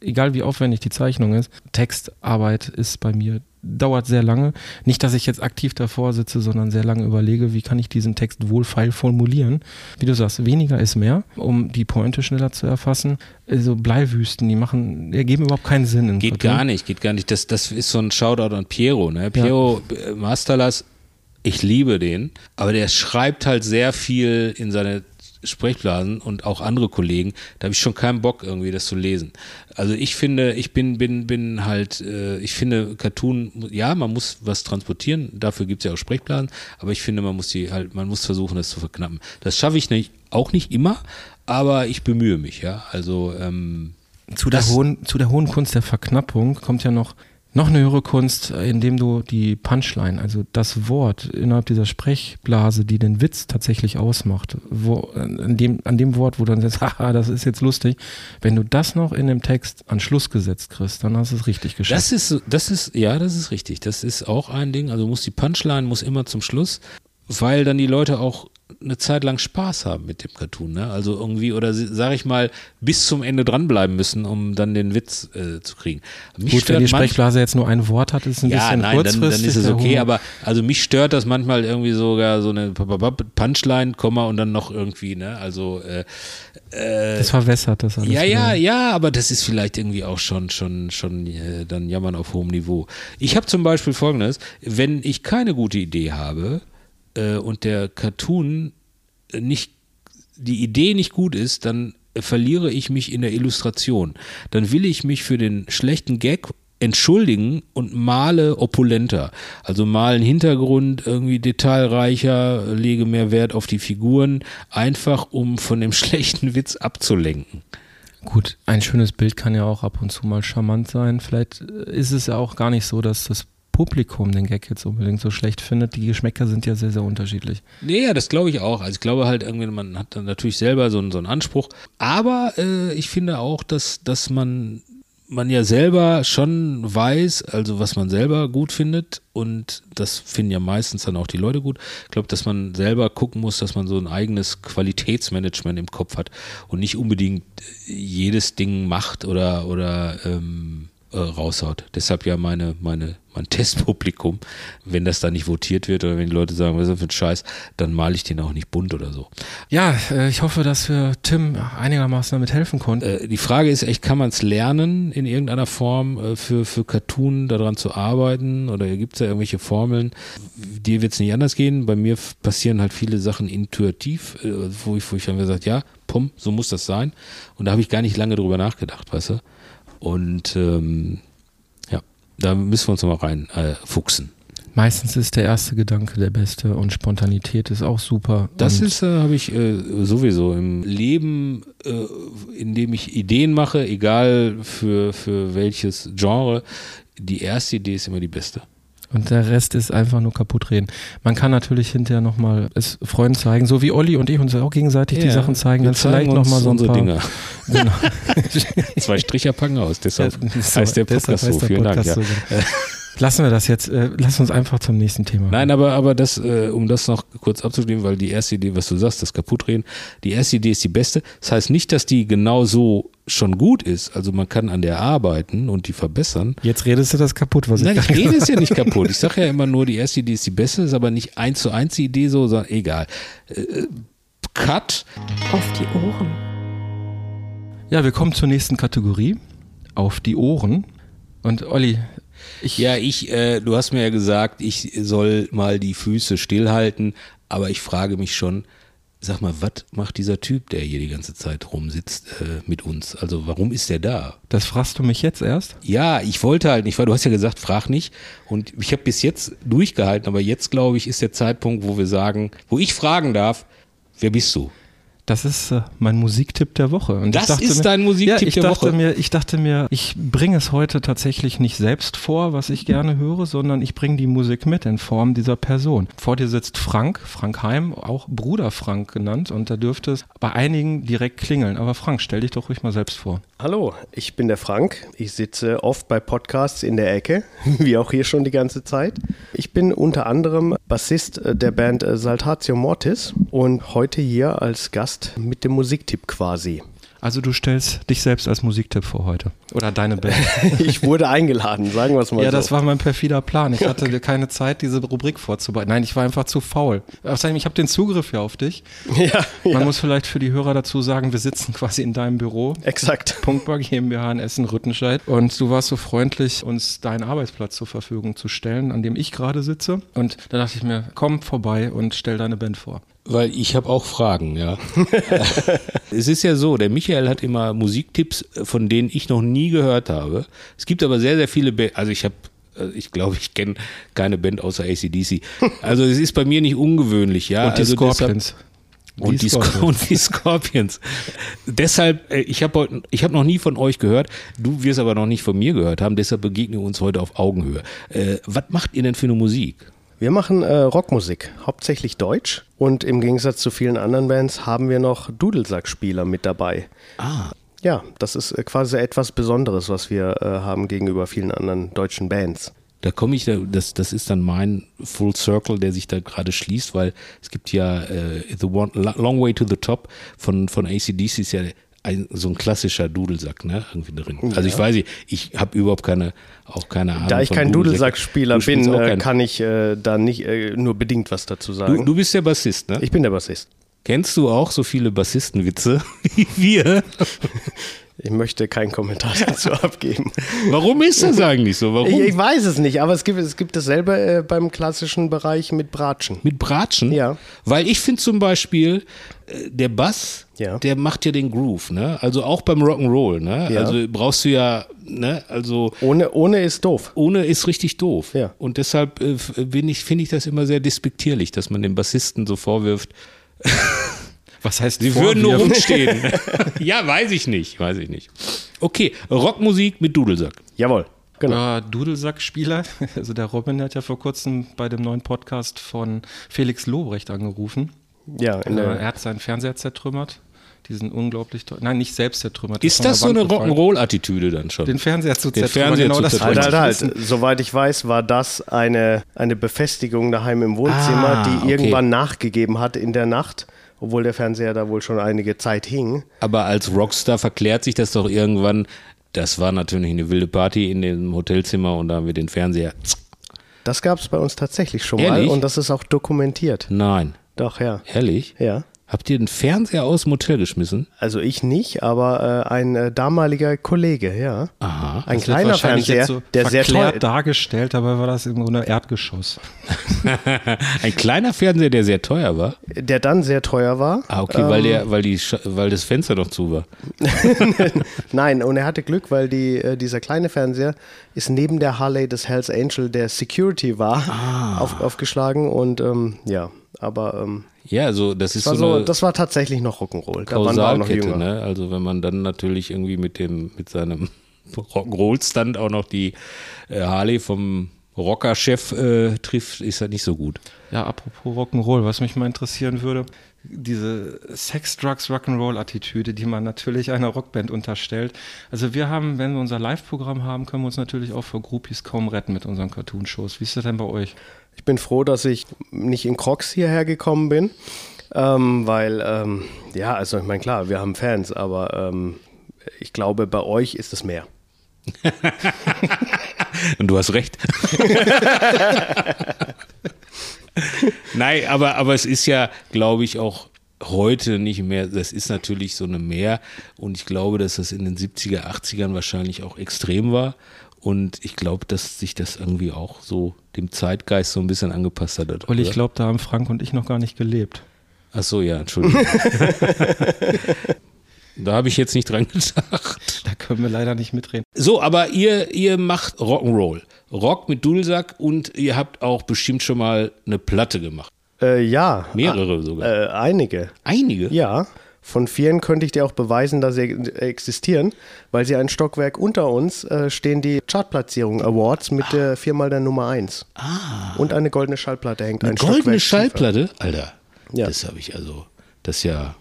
Egal wie aufwendig die Zeichnung ist, Textarbeit ist bei mir dauert sehr lange. Nicht, dass ich jetzt aktiv davor sitze, sondern sehr lange überlege, wie kann ich diesen Text wohlfeil formulieren. Wie du sagst, weniger ist mehr, um die Pointe schneller zu erfassen. Also Bleiwüsten, die machen, die geben überhaupt keinen Sinn. geht Cartoon. gar nicht, geht gar nicht. Das, das ist so ein Shoutout an Piero. Ne? Piero ja. Masterlas, ich liebe den, aber der schreibt halt sehr viel in seine Sprechblasen und auch andere Kollegen, da habe ich schon keinen Bock irgendwie das zu lesen. Also ich finde, ich bin bin bin halt, äh, ich finde Cartoon, ja, man muss was transportieren, dafür gibt es ja auch Sprechblasen, aber ich finde, man muss die halt, man muss versuchen, das zu verknappen. Das schaffe ich nicht, auch nicht immer, aber ich bemühe mich, ja. Also ähm, zu der hohen zu der hohen Kunst der Verknappung kommt ja noch noch eine höhere Kunst, indem du die Punchline, also das Wort innerhalb dieser Sprechblase, die den Witz tatsächlich ausmacht, wo, an, dem, an dem Wort, wo du dann sagst, haha, das ist jetzt lustig, wenn du das noch in dem Text an Schluss gesetzt kriegst, dann hast du es richtig geschafft. Das ist, das ist, ja, das ist richtig. Das ist auch ein Ding. Also muss die Punchline muss immer zum Schluss, weil dann die Leute auch eine Zeit lang Spaß haben mit dem Cartoon, ne? Also irgendwie, oder sage ich mal, bis zum Ende dranbleiben müssen, um dann den Witz äh, zu kriegen. Mich Gut, wenn die Sprechblase jetzt nur ein Wort hat, ist ein ja, bisschen nein, dann, dann ist es okay, aber also mich stört das manchmal irgendwie sogar so eine Punchline, Komma und dann noch irgendwie, ne? Also äh, äh, das verwässert das alles. Ja, ja, ja, aber das ist vielleicht irgendwie auch schon, schon, schon äh, dann jammern auf hohem Niveau. Ich habe zum Beispiel folgendes, wenn ich keine gute Idee habe, äh, und der Cartoon nicht, die Idee nicht gut ist, dann verliere ich mich in der Illustration. Dann will ich mich für den schlechten Gag entschuldigen und male opulenter. Also malen Hintergrund irgendwie detailreicher, lege mehr Wert auf die Figuren, einfach um von dem schlechten Witz abzulenken. Gut, ein schönes Bild kann ja auch ab und zu mal charmant sein. Vielleicht ist es ja auch gar nicht so, dass das Publikum den Gag jetzt unbedingt so schlecht findet. Die Geschmäcker sind ja sehr, sehr unterschiedlich. Nee, ja, das glaube ich auch. Also ich glaube halt irgendwie, man hat dann natürlich selber so einen, so einen Anspruch. Aber äh, ich finde auch, dass, dass man man ja selber schon weiß, also was man selber gut findet und das finden ja meistens dann auch die Leute gut. Ich glaube, dass man selber gucken muss, dass man so ein eigenes Qualitätsmanagement im Kopf hat und nicht unbedingt jedes Ding macht oder oder ähm, äh, raushaut. Deshalb ja meine, meine, mein Testpublikum, wenn das da nicht votiert wird oder wenn die Leute sagen, was ist das für ein Scheiß, dann male ich den auch nicht bunt oder so. Ja, äh, ich hoffe, dass wir Tim einigermaßen damit helfen konnten. Äh, die Frage ist echt, kann man es lernen, in irgendeiner Form äh, für, für Cartoon daran zu arbeiten oder gibt es da irgendwelche Formeln? Dir wird es nicht anders gehen. Bei mir passieren halt viele Sachen intuitiv, äh, wo ich, wo ich dann gesagt, ja, pum, so muss das sein. Und da habe ich gar nicht lange drüber nachgedacht, weißt du? Und ähm, ja, da müssen wir uns nochmal rein äh, fuchsen. Meistens ist der erste Gedanke der beste und Spontanität ist auch super. Das ist, äh, habe ich äh, sowieso im Leben, äh, in dem ich Ideen mache, egal für, für welches Genre, die erste Idee ist immer die beste. Und der Rest ist einfach nur kaputt reden. Man kann natürlich hinterher nochmal es Freunden zeigen, so wie Olli und ich uns auch gegenseitig ja, die Sachen zeigen, dann vielleicht nochmal so ein paar. Dinger. Genau. Zwei Stricher packen aus, deshalb ja, heißt der Podcast so. Vielen Podcast Dank. Ja. So. Lassen wir das jetzt, äh, lass uns einfach zum nächsten Thema. Nein, aber, aber das, äh, um das noch kurz abzuschließen, weil die erste Idee, was du sagst, das Kaputtreden, die erste Idee ist die beste. Das heißt nicht, dass die genau so schon gut ist. Also man kann an der arbeiten und die verbessern. Jetzt redest du das kaputt, was Nein, ich Nein, ich rede es ja nicht kaputt. Ich sage ja immer nur, die erste Idee ist die beste, ist aber nicht eins zu eins die Idee so, sondern egal. Äh, Cut. Auf die Ohren. Ja, wir kommen zur nächsten Kategorie. Auf die Ohren. Und Olli, ich ja, ich, äh, du hast mir ja gesagt, ich soll mal die Füße stillhalten, aber ich frage mich schon, sag mal, was macht dieser Typ, der hier die ganze Zeit rumsitzt, äh, mit uns? Also warum ist der da? Das fragst du mich jetzt erst? Ja, ich wollte halt nicht, weil du hast ja gesagt, frag nicht. Und ich habe bis jetzt durchgehalten, aber jetzt glaube ich, ist der Zeitpunkt, wo wir sagen, wo ich fragen darf, wer bist du? Das ist äh, mein Musiktipp der Woche. Und Das ich dachte ist mir, dein Musiktipp ja, ich der dachte Woche? Mir, ich dachte mir, ich bringe es heute tatsächlich nicht selbst vor, was ich gerne höre, sondern ich bringe die Musik mit in Form dieser Person. Vor dir sitzt Frank, Frank Heim, auch Bruder Frank genannt. Und da dürfte es bei einigen direkt klingeln. Aber Frank, stell dich doch ruhig mal selbst vor. Hallo, ich bin der Frank. Ich sitze oft bei Podcasts in der Ecke, wie auch hier schon die ganze Zeit. Ich bin unter anderem Bassist der Band Saltatio Mortis und heute hier als Gast mit dem Musiktipp quasi. Also du stellst dich selbst als Musiktipp vor heute. Oder deine Band. Ich wurde eingeladen, sagen wir es mal Ja, so. das war mein perfider Plan. Ich hatte keine Zeit, diese Rubrik vorzubereiten. Nein, ich war einfach zu faul. Außerdem, ich habe den Zugriff ja auf dich. ja, Man ja, muss vielleicht für die Hörer dazu sagen, wir sitzen quasi in deinem Büro. exakt. Punktbar GmbH in Essen-Rüttenscheid. Und du warst so freundlich, uns deinen Arbeitsplatz zur Verfügung zu stellen, an dem ich gerade sitze. Und da dachte ich mir, komm vorbei und stell deine Band vor. Weil ich habe auch Fragen, ja. es ist ja so, der Michael hat immer Musiktipps, von denen ich noch nie gehört habe. Es gibt aber sehr, sehr viele, Ba- also ich habe, ich glaube, ich kenne keine Band außer ACDC. Also es ist bei mir nicht ungewöhnlich, ja. Und die also Scorpions. Und die, Scorpions. und die Scorpions. Deshalb, äh, ich habe heute, ich habe noch nie von euch gehört. Du wirst aber noch nicht von mir gehört haben. Deshalb begegnen wir uns heute auf Augenhöhe. Äh, was macht ihr denn für eine Musik? Wir machen äh, Rockmusik, hauptsächlich Deutsch. Und im Gegensatz zu vielen anderen Bands haben wir noch Dudelsackspieler mit dabei. Ah, Ja, das ist äh, quasi etwas Besonderes, was wir äh, haben gegenüber vielen anderen deutschen Bands. da komme ich, da, das, das ist dann mein Full Circle, der sich da gerade schließt, weil es gibt ja äh, The One, Long Way to the Top von, von ACDC ist ja ein, so ein klassischer Dudelsack, ne, irgendwie drin. Also ich weiß nicht, ich habe überhaupt keine, auch keine Ahnung. Da ich kein. Dudelsackspieler bin, äh, kein- kann ich äh, da nicht äh, nur bedingt was dazu sagen. du, du bist der Bassist, ne? ich bin der Bassist. Kennst du auch so viele Bassistenwitze wie wir? Ich möchte keinen Kommentar dazu abgeben. Warum ist das eigentlich so? Warum? Ich, ich weiß es nicht, aber es gibt, es gibt dasselbe äh, beim klassischen Bereich mit Bratschen. Mit Bratschen? Ja. Weil ich finde zum Beispiel, äh, der Bass, Ja. der macht ja den Groove, ne? Also auch beim Rock'n'Roll, ne? Ja. Also brauchst du ja, ne? Also Ohne, ohne ist doof. ohne ist richtig doof. Ja. Und deshalb äh, ich, finde ich das immer sehr despektierlich, dass man dem Bassisten so vorwirft, Was heißt sie würden nur rumstehen. ja, weiß ich nicht, weiß ich nicht. Okay, Rockmusik mit Dudelsack. Jawohl, genau. Ja, Dudelsackspieler. Also der Robin hat ja vor kurzem bei dem neuen Podcast von Felix Lobrecht angerufen. Ja, in Äh, er hat seinen Fernseher zertrümmert. Diesen unglaublich teuer- Nein, nicht selbst zertrümmert. Ist das so eine. Rock'n'Roll-Attitüde dann schon? Den Fernseher zu Den zertrümmern. Fernseher genau zu das zertrümmern. Halt, ich halt, halt. Soweit ich weiß, war das eine, eine Befestigung daheim im Wohnzimmer, Ah, die okay. irgendwann nachgegeben hat in der Nacht, obwohl der Fernseher da wohl schon einige Zeit hing. Aber als Rockstar verklärt sich das doch irgendwann. Das war natürlich eine wilde Party in dem Hotelzimmer und da haben wir den Fernseher. Das gab es bei uns tatsächlich schon Ehrlich? mal und das ist auch dokumentiert. Nein, Doch, ja. ehrlich? Ja. Habt ihr den Fernseher aus dem Hotel geschmissen? Also ich nicht, aber äh, ein äh, damaliger Kollege, ja. Aha. Ein kleiner Fernseher, so der sehr teuer dargestellt, dabei war das im Grunde Erdgeschoss. Ein kleiner Fernseher, der sehr teuer war. der dann sehr teuer war. Ah, okay, weil, der, weil, die, weil das Fenster noch zu war. Nein, und er hatte Glück, weil die, äh, dieser kleine Fernseher ist neben der Harley des Hells Angel, der Security war, Ah. auf, aufgeschlagen und ähm, ja, aber ähm, Ja, also das ist so so, eine das war tatsächlich noch Rock'n'Roll. Da waren wir auch noch Kausalkette, jünger. ne? Also wenn man dann natürlich irgendwie mit dem, mit seinem Rock'n'Roll-Stand auch noch die äh, Harley vom Rocker-Chef äh, trifft, ist das nicht so gut. Ja, apropos Rock'n'Roll, was mich mal interessieren würde, diese Sex, Drugs, Rock'n'Roll-Attitüde, die man natürlich einer Rockband unterstellt. Also wir haben, wenn wir unser Live-Programm haben, können wir uns natürlich auch vor Groupies kaum retten mit unseren Cartoon-Shows. Wie ist das denn bei euch? Ich bin froh, dass ich nicht in Crocs hierher gekommen bin, ähm, weil, ähm, ja, also ich meine, klar, wir haben Fans, aber ähm, ich glaube, bei euch ist es mehr. Und du hast recht. Nein, aber, aber es ist ja, glaube ich, auch heute nicht mehr, das ist natürlich so eine Mehr und ich glaube, dass das in den 70er, 80ern wahrscheinlich auch extrem war und ich glaube, dass sich das irgendwie auch so dem Zeitgeist so ein bisschen angepasst hat. Olli, ich oder? glaube, da haben Frank und ich noch gar nicht gelebt. Ach so, ja, Entschuldigung. da habe ich jetzt nicht dran gedacht. Da können wir leider nicht mitreden. So, aber ihr, ihr macht Rock'n'Roll. Rock mit Dudelsack und ihr habt auch bestimmt schon mal eine Platte gemacht. Äh, ja. Mehrere sogar. Äh, einige. Einige? Ja. Von vielen könnte ich dir auch beweisen, dass sie existieren, weil sie ein Stockwerk unter uns äh, stehen die Chartplatzierung Awards mit der viermal der Nummer 1. Ah. Und eine goldene Schallplatte hängt Eine ein goldene Stockwerk Schallplatte? Alter, Ja. das habe ich also, das ist ja,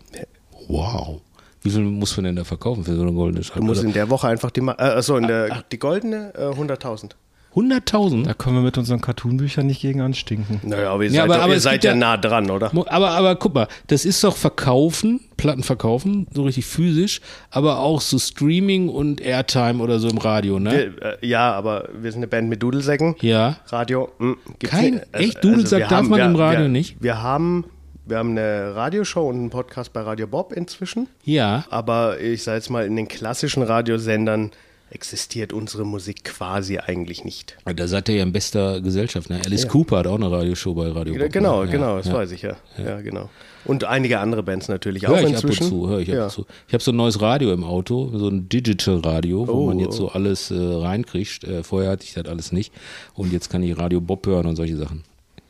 wow. Wie viel muss man denn da verkaufen für so eine goldene Tiefer. Du musst Schallplatte? in der Woche einfach die, äh, achso, in der, die goldene äh, 100.000. 100.000? Da können wir mit unseren Cartoonbüchern nicht gegen anstinken. Naja, aber ihr Ja, seid, aber- doch, aber ihr seid ja ja- nah dran, oder? Aber, aber guck mal, das ist doch verkaufen, Platten verkaufen, so richtig physisch, aber auch so Streaming und Airtime oder so im Radio, ne? Wir, äh, ja, aber wir sind eine Band mit Dudelsäcken. Ja. Radio, mh, gibt's Kein- nicht. echt? Dudelsack wir darf man wir, im Radio wir, nicht? Wir haben, wir haben eine Radioshow und einen Podcast bei Radio Bob inzwischen. Ja. Aber ich sage jetzt mal, in den klassischen Radiosendern existiert unsere Musik quasi eigentlich nicht. Da seid ihr ja in bester Gesellschaft, ne? Alice Cooper hat auch eine Radioshow bei Radio Bob, genau, ne? genau, ja, das ja. weiß ich ja. ja. genau. Und einige andere Bands natürlich Hör auch ich ab inzwischen. und zu, hör ich ab ja. und zu. Ich habe so ein neues Radio im Auto, so ein Digital Radio, wo Oh, man jetzt oh. so alles äh, reinkriegt. Äh, vorher hatte ich das alles nicht. Und jetzt kann ich Radio Bob hören und solche Sachen.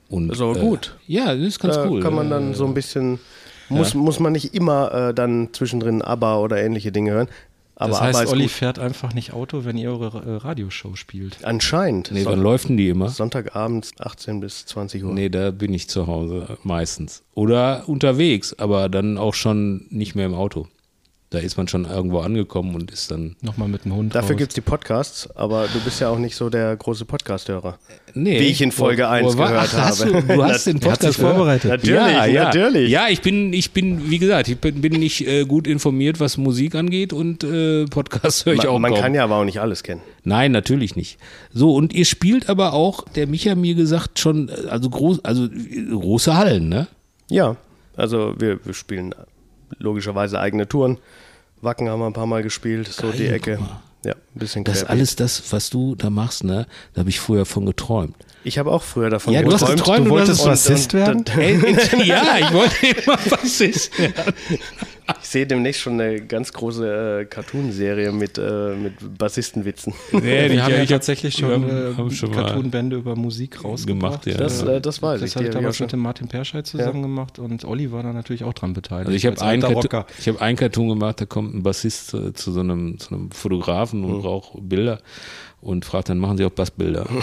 Und, Das ist aber äh, gut. Ja, das ist ganz da cool. kann man dann so ein bisschen, muss, muss man nicht immer äh, dann zwischendrin ABBA oder ähnliche Dinge hören. Aber das heißt, Olli gut. fährt einfach nicht Auto, wenn ihr eure äh, Radioshow spielt. Anscheinend. Nee, Son- wann läuft denn die immer? Sonntagabends 18 bis 20 Uhr. Nee, da bin ich zu Hause meistens. Oder unterwegs, aber dann auch schon nicht mehr im Auto. Da ist man schon irgendwo angekommen und ist dann. Nochmal mit dem Hund Dafür gibt es die Podcasts, aber du bist ja auch nicht so der große Podcast-Hörer. Nee, Wie ich in Folge Wo- 1 wo gehört Ach, hast habe. Du, du hast den hat sich Podcast vorbereitet. Natürlich, ja, ja. natürlich. Ja, ich bin, ich bin, wie gesagt, ich bin, bin nicht äh, gut informiert, was Musik angeht und äh, Podcasts höre ich auch Man, man kaum. kann ja aber auch nicht alles kennen. Nein, natürlich nicht. So, und ihr spielt aber auch, der Micha mir gesagt, schon, äh, also groß, also äh, große Hallen, ne? Ja, also wir, wir spielen logischerweise eigene Touren. Wacken haben wir ein paar Mal gespielt, so die Geil, Ecke. guck mal. Ja, ein bisschen Das ist alles das, was du da machst, ne? Da habe ich früher von geträumt. Ich habe auch früher davon Ja, du hast geträumt. geträumt, Du und wolltest Bassist werden? ja, ich wollte immer Bassist werden. Ich sehe demnächst schon eine ganz große äh, Cartoon-Serie mit, äh, mit Bassistenwitzen. Nee, wir haben ja tatsächlich schon, wir äh, haben schon Cartoonbände über Musik rausgebracht. gemacht, ja. Das, äh, das weiß Das ich. habe die ich damals mit dem Martin Perscheid zusammen gemacht und Olli war da natürlich auch dran beteiligt. Also ich habe als einen, Cartoon- ich hab einen Cartoon gemacht, da kommt ein Bassist äh, zu so einem, zu einem Fotografen und braucht Bilder und fragt dann, machen Sie auch Bassbilder?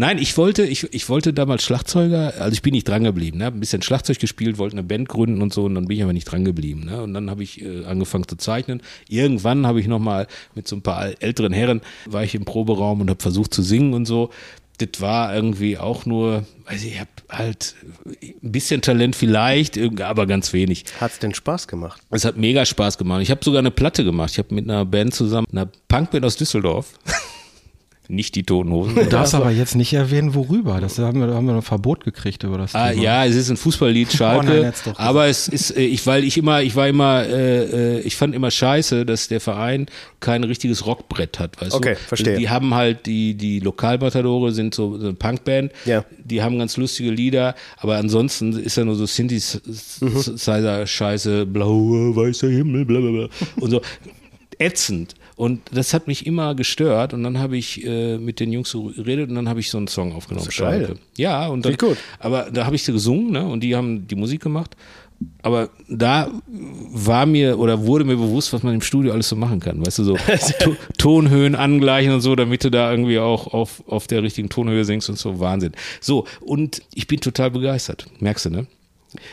Nein, ich wollte, ich, ich wollte damals Schlagzeuger, also ich bin nicht dran geblieben, ne? ein bisschen Schlagzeug gespielt, wollte eine Band gründen und so und dann bin ich aber nicht dran geblieben. Ne? Und dann habe ich äh, angefangen zu zeichnen. Irgendwann habe ich nochmal mit so ein paar älteren Herren, war ich im Proberaum und habe versucht zu singen und so. Das war irgendwie auch nur, weiß ich, ich habe halt ein bisschen Talent vielleicht, aber ganz wenig. Hat's denn Spaß gemacht? Es hat mega Spaß gemacht. Ich habe sogar eine Platte gemacht. Ich habe mit einer Band zusammen, einer Punkband aus Düsseldorf, nicht die Toten Hosen. Du darfst aber jetzt nicht erwähnen, worüber. Das haben wir, da haben wir ein Verbot gekriegt über das Ah, Thema. ja, es ist ein Fußballlied, Schalke. Oh nein, aber es ist, äh, ich, weil ich immer, ich war immer, äh, äh, ich fand immer scheiße, dass der Verein kein richtiges Rockbrett hat, weißt Okay, du? verstehe. Die haben halt, die, die Lokalmatadore sind so, so eine Punkband. Ja. Die haben ganz lustige Lieder, aber ansonsten ist ja nur so Synthesizer-Scheiße, blauer, weißer Himmel, bla, bla, bla. Und so ätzend. Und das hat mich immer gestört. Und dann habe ich äh, mit den Jungs so geredet und dann habe ich so einen Song aufgenommen. Das ist geil. Schalke. Ja, und dann, gut. aber da habe ich sie gesungen, ne? Und die haben die Musik gemacht. Aber da war mir oder wurde mir bewusst, was man im Studio alles so machen kann. Weißt du, so to Tonhöhen angleichen und so, damit du da irgendwie auch auf, auf der richtigen Tonhöhe singst und so. Wahnsinn. So, und ich bin total begeistert. Merkst du, ne?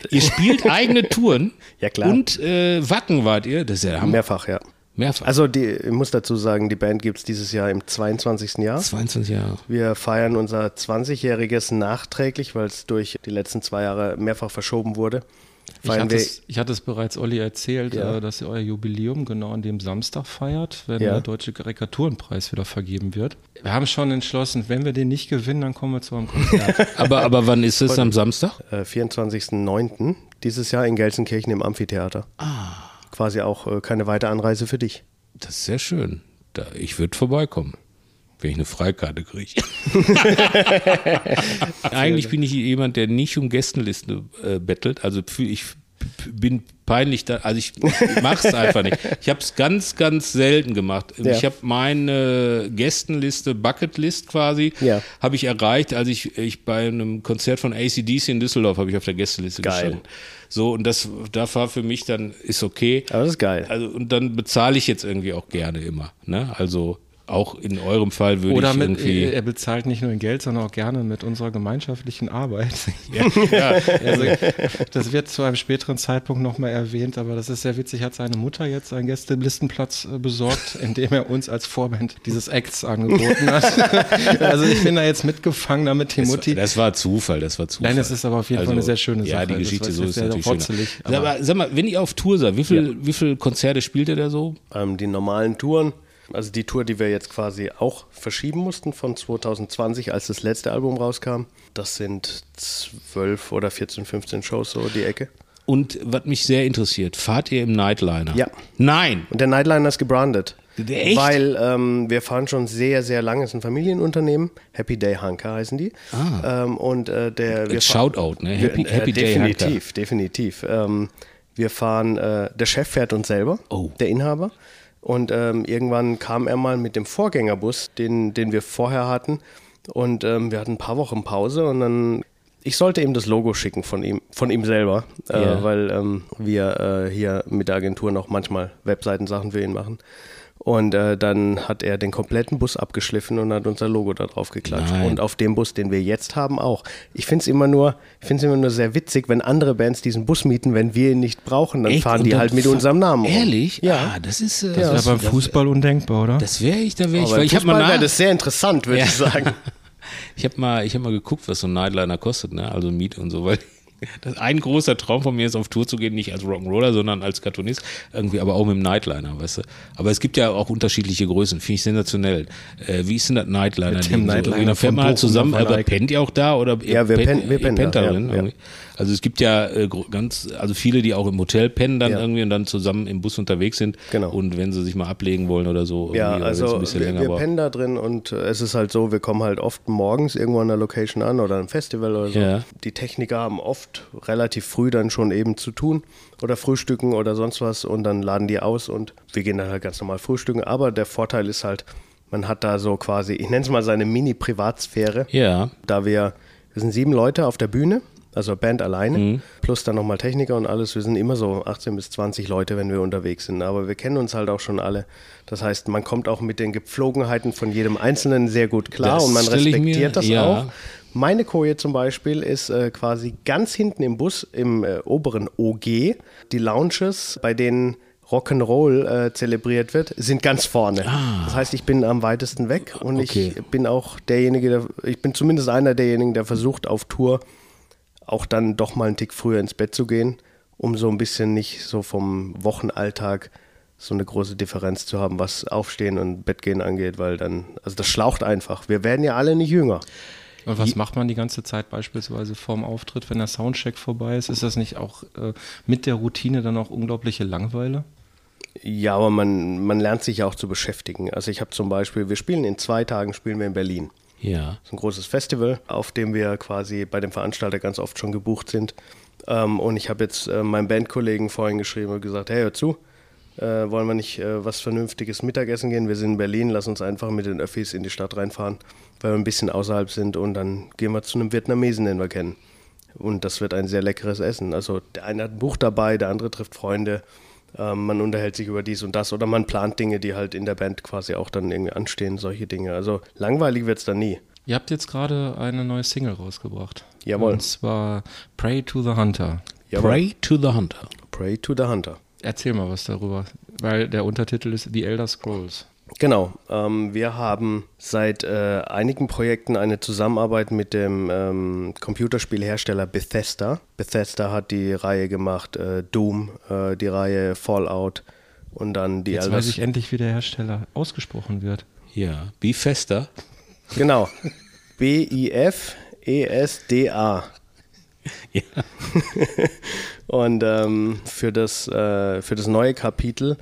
Ihr spielt eigene Touren. Ja, klar. Und äh, Wacken wart ihr. Das ist ja Hammer. Mehrfach, ja. Mehrfach. Also die, ich muss dazu sagen, die Band gibt's dieses Jahr im 22. Jahr. 22 Jahre. Wir feiern unser 20-jähriges nachträglich, weil es durch die letzten zwei Jahre mehrfach verschoben wurde. Ich hatte, es, ich hatte es bereits Olli erzählt, Ja. äh, dass ihr euer Jubiläum genau an dem Samstag feiert, wenn Ja. der Deutsche Karikaturenpreis wieder vergeben wird. Wir haben schon entschlossen, wenn wir den nicht gewinnen, dann kommen wir zu einem Konzert. Aber, aber wann ist es am Samstag? äh, 24.09. dieses Jahr in Gelsenkirchen im Amphitheater. Ah. Quasi auch äh, keine weite Anreise für dich. Das ist sehr schön. Da, ich würde vorbeikommen. wenn ich eine Freikarte kriege. Eigentlich bin ich jemand, der nicht um Gästenliste äh, bettelt. Also ich bin peinlich da, also ich, ich mach's einfach nicht. Ich habe es ganz, ganz selten gemacht. Ja. Ich habe meine Gästenliste, Bucketlist quasi, Ja. habe ich erreicht, als ich, ich bei einem Konzert von ACDC in Düsseldorf habe ich auf der Gästeliste Geil. gestanden. So, und das, da war für mich dann, ist okay. Aber das ist geil. Also, und dann bezahle ich jetzt irgendwie auch gerne immer. Ne? Also auch in eurem Fall würde Oder ich mit, irgendwie. er bezahlt nicht nur in Geld, sondern auch gerne mit unserer gemeinschaftlichen Arbeit. ja, Also, das wird zu einem späteren Zeitpunkt nochmal erwähnt, aber das ist sehr witzig. Hat seine Mutter jetzt einen Gästelistenplatz äh, besorgt, indem er uns als Vorband dieses Acts angeboten hat. also ich bin da jetzt mitgefangen, damit die das, Mutti. das war Zufall, das war Zufall. Nein, es ist aber auf jeden Fall eine sehr schöne Ja, Sache. die Das Geschichte war so ist sehr natürlich rotzelig, aber- Aber sag mal, wenn ihr auf Tour seid, wie viel, wie viel Konzerte spielt ihr da so? Ähm, die normalen Touren, also die Tour, die wir jetzt quasi auch verschieben mussten von 2020, als das letzte Album rauskam, das sind 12 oder 14, 15 Shows so die Ecke. Und was mich sehr interessiert, fahrt ihr im Nightliner? Ja. Nein. Und der Nightliner ist gebrandet. Echt? Weil ähm, wir fahren schon sehr, sehr lange. Es ist ein Familienunternehmen. Happy Day Hanker heißen die. Ähm, und äh, der wir Shoutout, ne? Happy, wir, Happy äh, Day Hanker. Definitiv, definitiv. Ähm, wir fahren, äh, der Chef fährt uns selber, Oh. der Inhaber. Und ähm, irgendwann kam er mal mit dem Vorgängerbus, den, den wir vorher hatten. Und ähm, wir hatten ein paar Wochen Pause und dann. Ich sollte ihm das Logo schicken von ihm, von ihm selber, äh, weil ähm, wir äh, hier mit der Agentur noch manchmal Webseitensachen für ihn machen. Und äh, dann hat er den kompletten Bus abgeschliffen und hat unser Logo da drauf geklatscht. Nein. Und auf dem Bus, den wir jetzt haben, auch. Ich finde es immer nur, ich finde es immer nur sehr witzig, wenn andere Bands diesen Bus mieten, wenn wir ihn nicht brauchen, dann Echt? fahren Und die dann halt mit unserem Namen rum. Ehrlich? Ja. Ah, das ist. Äh, Das wäre beim Fußball undenkbar, oder? Das wäre ich, da wäre ich, Aber weil ich habe mal, Fußball nach, wäre das sehr interessant, würde Ja. ich sagen. ich hab mal, ich hab mal geguckt, was so ein Nightliner kostet, ne? Also Miete und so, weil das ein großer Traum von mir ist, auf Tour zu gehen, nicht als Rock'n'Roller, sondern als Cartoonist, irgendwie, aber auch mit dem Nightliner, weißt du. Aber es gibt ja auch unterschiedliche Größen, finde ich sensationell. Äh, wie ist denn das Nightliner? Mit dem? Nightliner da fährt man halt zusammen, aber pennt ihr auch da oder Ja, wir pennt- wir pennen da, ja, ja. Also es gibt ja äh, ganz, also viele, die auch im Hotel pennen dann Ja. irgendwie und dann zusammen im Bus unterwegs sind. Genau. Und wenn sie sich mal ablegen wollen oder so, Ja, also ein bisschen wir, länger wir pennen da drin und äh, es ist halt so, wir kommen halt oft morgens irgendwo an der Location an oder ein Festival oder so. Ja. Die Techniker haben oft relativ früh dann schon eben zu tun oder frühstücken oder sonst was und dann laden die aus und wir gehen dann halt ganz normal frühstücken. Aber der Vorteil ist halt, man hat da so quasi, ich nenne es mal seine Mini-Privatsphäre. Ja, Da wir, wir sind sieben Leute auf der Bühne, also Band alleine, Mhm. plus dann nochmal Techniker und alles. Wir sind immer so 18 bis 20 Leute, wenn wir unterwegs sind. Aber wir kennen uns halt auch schon alle. Das heißt, man kommt auch mit den Gepflogenheiten von jedem Einzelnen sehr gut klar Das und man respektiert das ja. auch. Meine Koje zum Beispiel ist äh, quasi ganz hinten im Bus, im äh, oberen OG. Die Lounges, bei denen Rock'n'Roll äh, zelebriert wird, sind ganz vorne. Das heißt, ich bin am weitesten weg und Ah. Okay. ich bin auch derjenige, der, ich bin zumindest einer derjenigen, der versucht auf Tour auch dann doch mal einen Tick früher ins Bett zu gehen, um so ein bisschen nicht so vom Wochenalltag so eine große Differenz zu haben, was Aufstehen und Bettgehen angeht, weil dann, also das schlaucht einfach. Wir werden ja alle nicht jünger. Und was macht man die ganze Zeit beispielsweise vorm Auftritt, wenn der Soundcheck vorbei ist? Ist das nicht auch äh, mit der Routine dann auch unglaubliche Langeweile? Ja, aber man, man lernt sich ja auch zu beschäftigen. Also ich habe zum Beispiel, wir spielen in zwei Tagen, spielen wir in Berlin. Ja. Das ist ein großes Festival, auf dem wir quasi bei dem Veranstalter ganz oft schon gebucht sind. Ähm, und ich habe jetzt äh, meinem Bandkollegen vorhin geschrieben und gesagt, hey, hör zu, äh, wollen wir nicht äh, was Vernünftiges Mittagessen gehen? Wir sind in Berlin, lass uns einfach mit den Öffis in die Stadt reinfahren, weil wir ein bisschen außerhalb sind und dann gehen wir zu einem Vietnamesen, den wir kennen. Und das wird ein sehr leckeres Essen. Also der eine hat ein Buch dabei, der andere trifft Freunde. Ähm, man unterhält sich über dies und das oder man plant Dinge, die halt in der Band quasi auch dann irgendwie anstehen, solche Dinge. Also langweilig wird es dann nie. Ihr habt jetzt gerade eine neue Single rausgebracht. Jawohl. Und zwar Pray to the Hunter. Jawohl. Pray to the Hunter. Pray to the Hunter. Erzähl mal was darüber, weil der Untertitel ist The Elder Scrolls. Genau. Ähm, wir haben seit äh, einigen Projekten eine Zusammenarbeit mit dem ähm, Computerspielhersteller Bethesda. Bethesda hat die Reihe gemacht, äh, Doom, äh, die Reihe Fallout und dann die Jetzt Elder weiß ich endlich, wie der Hersteller ausgesprochen wird. Ja. Be fester. Genau. B-I-F-E-S-D-A. Ja. Und ähm, für, das, äh, für das neue Kapitel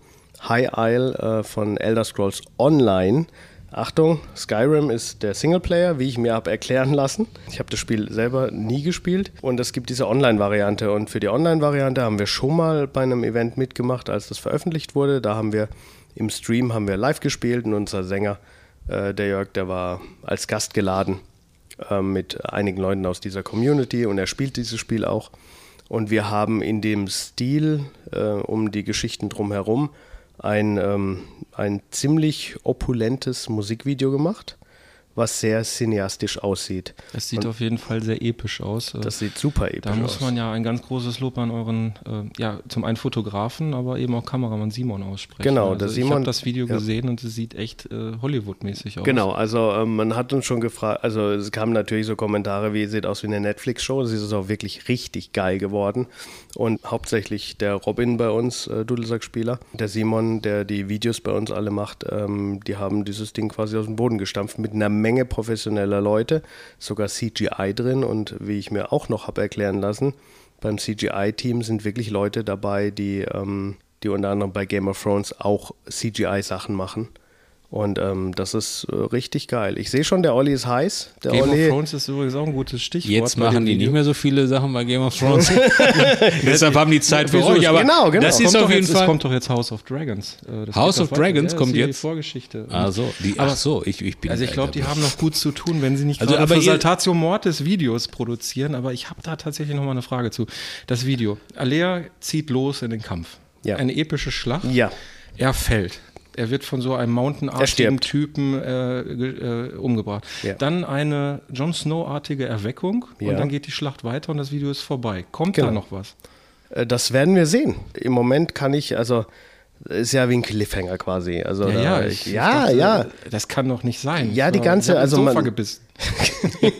High Isle äh, von Elder Scrolls Online Achtung, Skyrim ist der Singleplayer, wie ich mir habe erklären lassen. Ich habe das Spiel selber nie gespielt und es gibt diese Online-Variante. Und für die Online-Variante haben wir schon mal bei einem Event mitgemacht, als das veröffentlicht wurde. Da haben wir im Stream haben wir live gespielt und unser Sänger, äh, der Jörg, der war als Gast geladen äh, mit einigen Leuten aus dieser Community und er spielt dieses Spiel auch. Und wir haben in dem Stil äh, um die Geschichten drumherum ein, ähm, ein ziemlich opulentes Musikvideo gemacht, was sehr cineastisch aussieht. Es sieht auf jeden Fall sehr episch aus. Äh, Das sieht super episch Da muss aus. man ja ein ganz großes Lob an euren, äh, ja, zum einen Fotografen, aber eben auch Kameramann Simon aussprechen. Genau, also der Ich Simon- habe das Video ja. gesehen und es sieht echt äh, Hollywood-mäßig aus. Genau, also ähm, man hat uns schon gefragt, also es kamen natürlich so Kommentare wie, sieht aus wie eine Netflix-Show, es ist auch wirklich richtig geil geworden und hauptsächlich der Robin bei uns, äh, Dudelsack-Spieler, der Simon, der die Videos bei uns alle macht, ähm, die haben dieses Ding quasi aus dem Boden gestampft mit einer Menge professioneller Leute, sogar CGI drin und wie ich mir auch noch habe erklären lassen, beim CGI-Team sind wirklich Leute dabei, die, ähm, die unter anderem bei Game of Thrones auch CGI-Sachen machen. Und ähm, das ist äh, richtig geil. Ich sehe schon, der Olli ist heiß. Der Game Olli, of Thrones ist übrigens auch ein gutes Stichwort. Jetzt machen die Video. nicht mehr so viele Sachen bei Game of Thrones. Deshalb haben die Zeit für euch. Aber Genau, genau. das Kommt ist doch auf jeden jetzt, Es Fall. kommt doch jetzt House of Dragons. Äh, das House of. Dragons ja, kommt ist die jetzt? Vorgeschichte. Ach so, die, Aber- ach so, ich, ich bin. Also ich glaube, die haben noch gut zu tun, wenn sie nicht Also, gerade aber für Saltatio Mortis Videos produzieren. Aber ich habe da tatsächlich noch mal eine Frage zu. Das Video. Alea zieht los in den Kampf. Ja. Eine epische Schlacht. Ja. Er fällt. Er wird von so einem Mountain-artigen. Typen äh, äh, umgebracht. Ja. Dann eine Jon Snow-artige Erweckung Ja. und dann geht die Schlacht weiter und das Video ist vorbei. Kommt Genau. da noch was? äh, das werden wir sehen. Im Moment kann ich, also ist ja wie ein Cliffhanger quasi. Also da, ich, ich ja, dachte, ja. Das kann doch nicht sein. Ja, die ganze- also Sofa man- gebissen.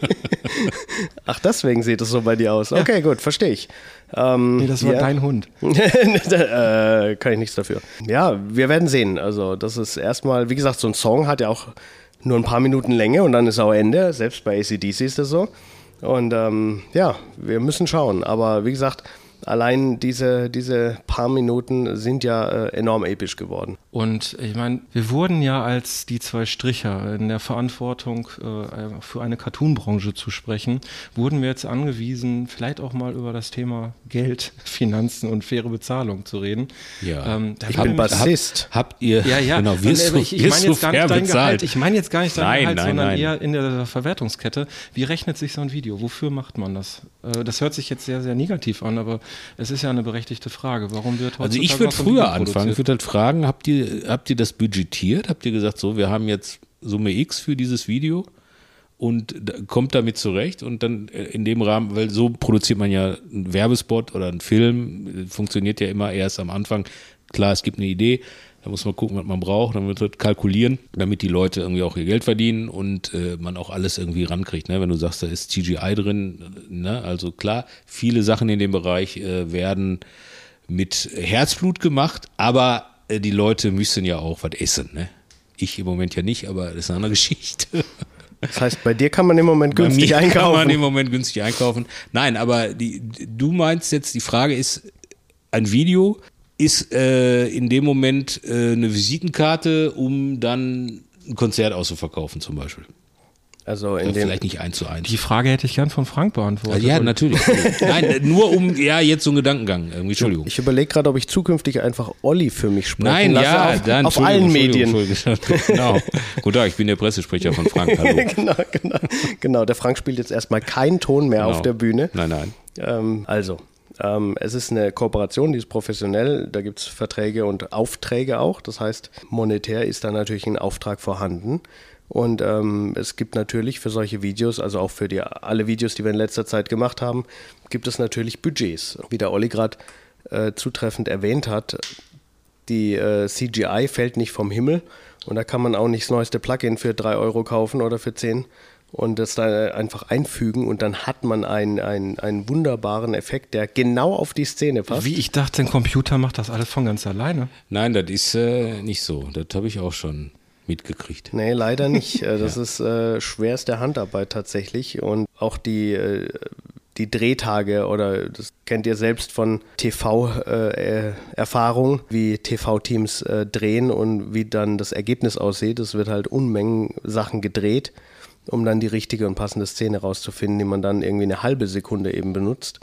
Ach, deswegen sieht es so bei dir aus. Okay, gut, verstehe ich. Ähm, Nee, das war ja. dein Hund. äh, kann ich nichts dafür. Ja, wir werden sehen. Also, das ist erstmal, wie gesagt, so ein Song hat ja auch nur ein paar Minuten Länge und dann ist auch Ende. Selbst bei ACDC ist das so. Und ähm, ja, wir müssen schauen. Aber wie gesagt, allein diese, diese paar Minuten sind ja äh, enorm episch geworden. Und ich meine, wir wurden ja als die zwei Stricher in der Verantwortung äh, für eine Cartoon-Branche zu sprechen, wurden wir jetzt angewiesen, vielleicht auch mal über das Thema Geld, Finanzen und faire Bezahlung zu reden. Ja. Ähm, Ich bin Bassist. Habt ihr, Ja, ja. genau, wirst Und, du, ich, ich wirst meine du jetzt gar fair nicht dein bezahlt? Gehalt. Ich meine jetzt gar nicht dein Nein, Gehalt, nein, sondern nein. eher in der Verwertungskette. Wie rechnet sich so ein Video? Wofür macht man das? Äh, das hört sich jetzt sehr, sehr negativ an, aber es ist ja eine berechtigte Frage. Warum wird Also ich würde früher anfangen. Ich würde halt fragen, habt ihr, habt ihr das budgetiert? Habt ihr gesagt, so, wir haben jetzt Summe X für dieses Video und kommt damit zurecht und dann äh, in dem Rahmen, weil so produziert man ja einen Werbespot oder einen Film, äh, funktioniert ja immer erst am Anfang. Klar, es gibt eine Idee, da muss man gucken, was man braucht, dann wird man kalkulieren, damit die Leute irgendwie auch ihr Geld verdienen und äh, man auch alles irgendwie rankriegt. Ne? Wenn du sagst, da ist CGI drin, ne? also klar, viele Sachen in dem Bereich äh, werden mit Herzblut gemacht, aber die Leute müssen ja auch was essen. Ne? Ich im Moment ja nicht, aber das ist eine andere Geschichte. Das heißt, bei dir kann man im Moment Bei günstig mir einkaufen. kann man im Moment günstig einkaufen. Nein, aber die, du meinst jetzt, die Frage ist, ein Video ist äh, in dem Moment äh, eine Visitenkarte, um dann ein Konzert auszuverkaufen zum Beispiel. Also in Ja, dem, vielleicht nicht eins zu eins. Die Frage hätte ich gern von Frank beantwortet. ja, Und- natürlich. Nein, äh, nur um, ja, jetzt so ein Gedankengang. Irgendwie, Entschuldigung. ich überlege gerade, ob ich zukünftig einfach Olli für mich sprechen Nein, lasse ja, auf, dann auf allen Medien. Genau. Guten Tag, ich bin der Pressesprecher von Frank. Hallo. genau, genau, genau. Der Frank spielt jetzt erstmal keinen Ton mehr auf Genau. der Bühne. Nein, nein. Ähm, also, ähm, es ist eine Kooperation, die ist professionell. Da gibt es Verträge und Aufträge auch. Das heißt, monetär ist da natürlich ein Auftrag vorhanden. Und ähm, es gibt natürlich für solche Videos, also auch für die, alle Videos, die wir in letzter Zeit gemacht haben, gibt es natürlich Budgets. Wie der Olli gerade äh, zutreffend erwähnt hat, die äh, CGI fällt nicht vom Himmel und da kann man auch nicht das neueste Plugin für 3 Euro kaufen oder für 10 und das da einfach einfügen und dann hat man einen, einen, einen wunderbaren Effekt, der genau auf die Szene passt. Wie ich dachte, ein Computer macht das alles von ganz alleine. Nein, das ist äh, nicht so. Das habe ich auch schon mitgekriegt. Nee, leider nicht. Äh, Das ist äh, schwerste Handarbeit tatsächlich. Und auch die, äh, die Drehtage oder das kennt ihr selbst von TV-Erfahrung, wie TV-Teams äh, drehen und wie dann das Ergebnis aussieht. Es wird halt Unmengen Sachen gedreht, um dann die richtige und passende Szene rauszufinden, die man dann irgendwie eine halbe Sekunde eben benutzt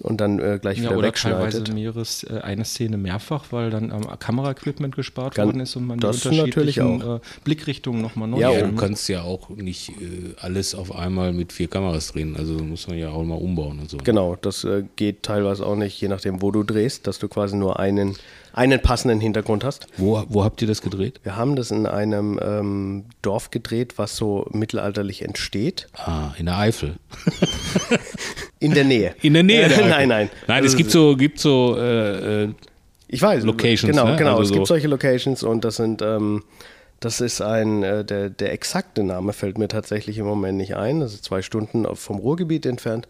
und dann äh, gleich Ja, wieder oder wegschneidet. teilweise mehreres, äh, eine Szene mehrfach, weil dann am Kameraequipment gespart Ganz- worden ist und man das die unterschiedlichen natürlich äh, Blickrichtungen nochmal neu Ja, Ja, filmen du kannst ja auch nicht äh, alles auf einmal mit vier Kameras drehen. Also muss man ja auch mal umbauen und so. Genau, das äh, geht teilweise auch nicht, je nachdem, wo du drehst, dass du quasi nur einen, einen passenden Hintergrund hast. Wo, wo habt ihr das gedreht? Wir haben das in einem ähm, Dorf gedreht, was so mittelalterlich entsteht. Ah, in der Eifel. In der Nähe. In der Nähe der Eifel. nein, nein. Nein, Also es gibt so, gibt so äh, äh, Ich weiß. Locations, Genau, ne? genau. Also es gibt so- solche Locations und das sind, ähm, das ist ein, äh, der, der exakte Name fällt mir tatsächlich im Moment nicht ein. Das ist zwei Stunden vom Ruhrgebiet entfernt.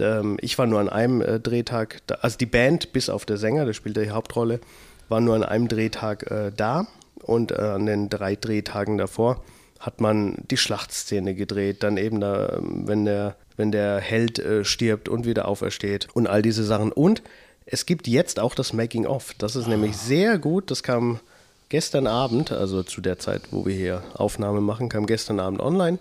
Ähm, ich war nur an einem äh, Drehtag, da, also die Band, bis auf der Sänger, der spielt die Hauptrolle, war nur an einem Drehtag äh, da und äh, an den drei Drehtagen davor hat man die Schlachtszene gedreht, dann eben da, ähm, wenn der, wenn der Held stirbt und wieder aufersteht und all diese Sachen. Und es gibt jetzt auch das Making of. Das ist nämlich sehr gut. Das kam gestern Abend, also zu der Zeit, wo wir hier Aufnahme machen, kam gestern Abend online.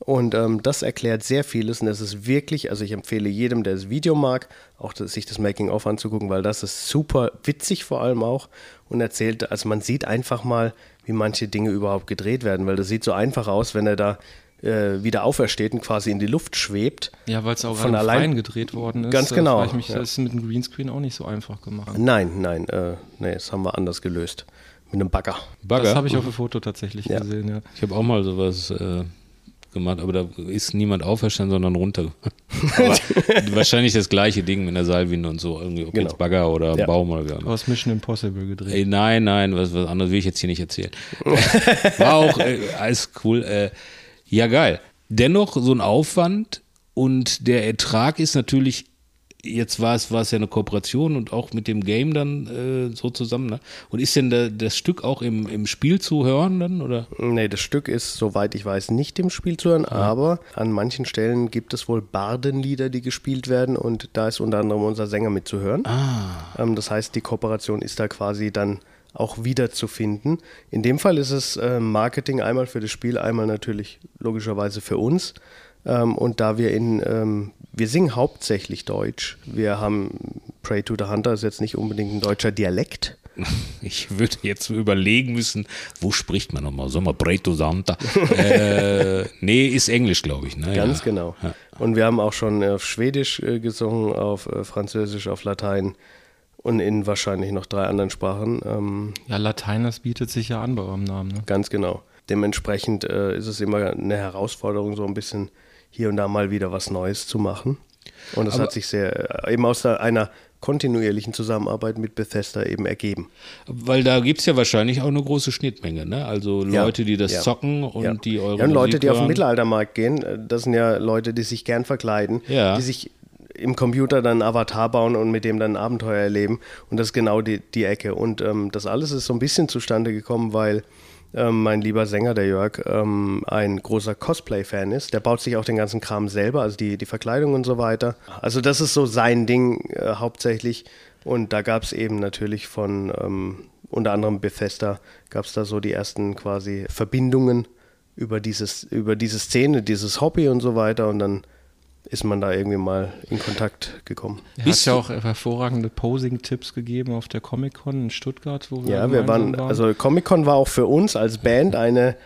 Und ähm, das erklärt sehr vieles und das ist wirklich, also ich empfehle jedem, der das Video mag, auch das, sich das Making-of anzugucken, weil das ist super witzig vor allem auch und erzählt, also man sieht einfach mal, wie manche Dinge überhaupt gedreht werden, weil das sieht so einfach aus, wenn er da äh, wieder aufersteht und quasi in die Luft schwebt. Ja, weil es auch Von allein- Freien gedreht worden ist. Ganz Da genau, frage Ich mich, ja. das ist mit dem Greenscreen auch nicht so einfach gemacht. Nein, nein, äh, nee, das haben wir anders gelöst. Mit einem Bagger. Bagger. Das habe ich auf dem Foto tatsächlich Ja. gesehen, ja. Ich habe auch mal sowas äh, gemacht, aber da ist niemand auferstanden, sondern runter. wahrscheinlich das gleiche Ding mit einer Seilwinde und so. Irgendwie, ob Genau. jetzt Bagger oder Ja. Baum oder wie. Aus Mission Impossible gedreht. Ey, nein, nein, was, was anderes will ich jetzt hier nicht erzählen. War auch äh, alles cool. Äh, ja, geil. Dennoch so ein Aufwand und der Ertrag ist natürlich, jetzt war es, war es ja eine Kooperation und auch mit dem Game dann äh, so zusammen. Ne? Und ist denn da, das Stück auch im, im Spiel zu hören dann? Oder? Nee, das Stück ist, soweit ich weiß, nicht im Spiel zu hören, aber an manchen Stellen gibt es wohl Bardenlieder, die gespielt werden und da ist unter anderem unser Sänger mit zu hören. Ähm, das heißt, die Kooperation ist da quasi dann auch wieder zu finden. In dem Fall ist es äh, Marketing einmal für das Spiel, einmal natürlich logischerweise für uns. Ähm, und da wir in, ähm, wir singen hauptsächlich Deutsch. Wir haben Pray to the Hunter ist jetzt nicht unbedingt ein deutscher Dialekt. Ich würde jetzt überlegen müssen, wo spricht man nochmal? Sag mal, Breto Santa. äh, nee, ist Englisch, glaube ich. Ne? Ganz ja. genau. Ja. Und wir haben auch schon auf Schwedisch äh, gesungen, auf äh, Französisch, auf Latein und in wahrscheinlich noch drei anderen Sprachen. Ähm, Ja, Latein, das bietet sich ja an bei eurem Namen. Ne? ganz genau. Dementsprechend äh, ist es immer eine Herausforderung, so ein bisschen hier und da mal wieder was Neues zu machen. Und das Aber- hat sich sehr, äh, eben aus einer kontinuierlichen Zusammenarbeit mit Bethesda eben ergeben. Weil da gibt es ja wahrscheinlich auch eine große Schnittmenge, ne? Also Ja, Leute, die das ja. zocken und ja. die eure Ja, und Leute, Musik die auf den hören. Mittelaltermarkt gehen, äh, das sind ja Leute, die sich gern verkleiden, Ja. die sich im Computer dann einen Avatar bauen und mit dem dann Abenteuer erleben. Und das ist genau die, die Ecke. Und ähm, das alles ist so ein bisschen zustande gekommen, weil ähm, mein lieber Sänger, der Jörg, ähm, ein großer Cosplay-Fan ist. Der baut sich auch den ganzen Kram selber, also die, die Verkleidung und so weiter. Also das ist so sein Ding äh, hauptsächlich. Und da gab es eben natürlich von ähm, unter anderem Bethesda, gab es da so die ersten quasi Verbindungen über, dieses, über diese Szene, dieses Hobby und so weiter. Und dann ist man da irgendwie mal in Kontakt gekommen. Er hat ja auch hervorragende Posing-Tipps gegeben auf der Comic-Con in Stuttgart, wo wir Ja, wir waren, gemeinsam also Comic-Con war auch für uns als Band eine,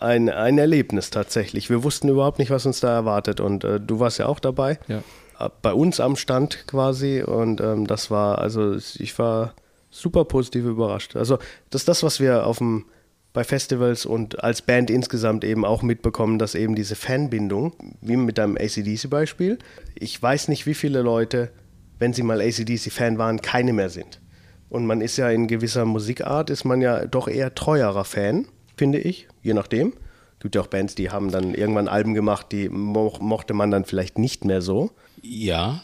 ein, ein Erlebnis tatsächlich. Wir wussten überhaupt nicht, was uns da erwartet. Und äh, du warst ja auch dabei. Ja. Äh, Bei uns am Stand quasi. Und ähm, das war, also ich war super positiv überrascht. Also das ist das, was wir auf dem bei Festivals und als Band insgesamt eben auch mitbekommen, dass eben diese Fanbindung, wie mit deinem ACDC-Beispiel, ich weiß nicht, wie viele Leute, wenn sie mal ACDC-Fan waren, keine mehr sind. Und man ist ja in gewisser Musikart, ist man ja doch eher treuerer Fan, finde ich, je nachdem. Gibt ja auch Bands, die haben dann irgendwann Alben gemacht, die mo mochte man dann vielleicht nicht mehr so. Ja,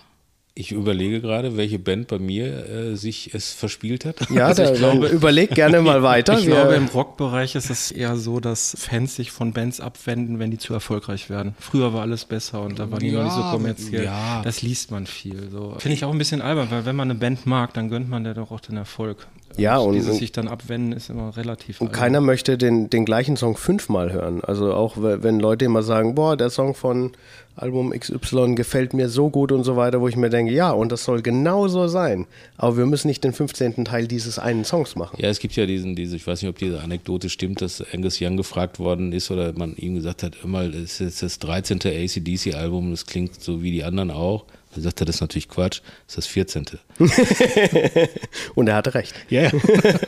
Ich überlege gerade, welche Band bei mir äh, sich es verspielt hat. Ja, Also ich da, glaube- überleg gerne mal weiter. Ich glaube, im Rockbereich ist es eher so, dass Fans sich von Bands abwenden, wenn die zu erfolgreich werden. Früher war alles besser und da war die noch nicht so Ja, kommerziell. ja. Das liest man viel. So. Finde ich auch ein bisschen albern, weil wenn man eine Band mag, dann gönnt man der doch auch den Erfolg. Ja, und- dieses und- sich dann abwenden ist immer relativ. Und albern. keiner möchte den, den gleichen Song fünfmal hören. Also auch we- wenn Leute immer sagen, boah, der Song von Album XY gefällt mir so gut und so weiter, wo ich mir denke, ja, und das soll genauso sein. Aber wir müssen nicht den 15. Teil dieses einen Songs machen. Ja, es gibt ja diesen, diese, ich weiß nicht, ob diese Anekdote stimmt, dass Angus Young gefragt worden ist oder man ihm gesagt hat, immer, das ist das 13. ACDC-Album, das klingt so wie die anderen auch. Dann sagt er, das ist natürlich Quatsch, das ist das 14. Und er hatte recht. Ja, ja.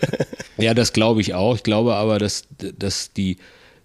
ja, das glaube ich auch. Ich glaube aber, dass, dass die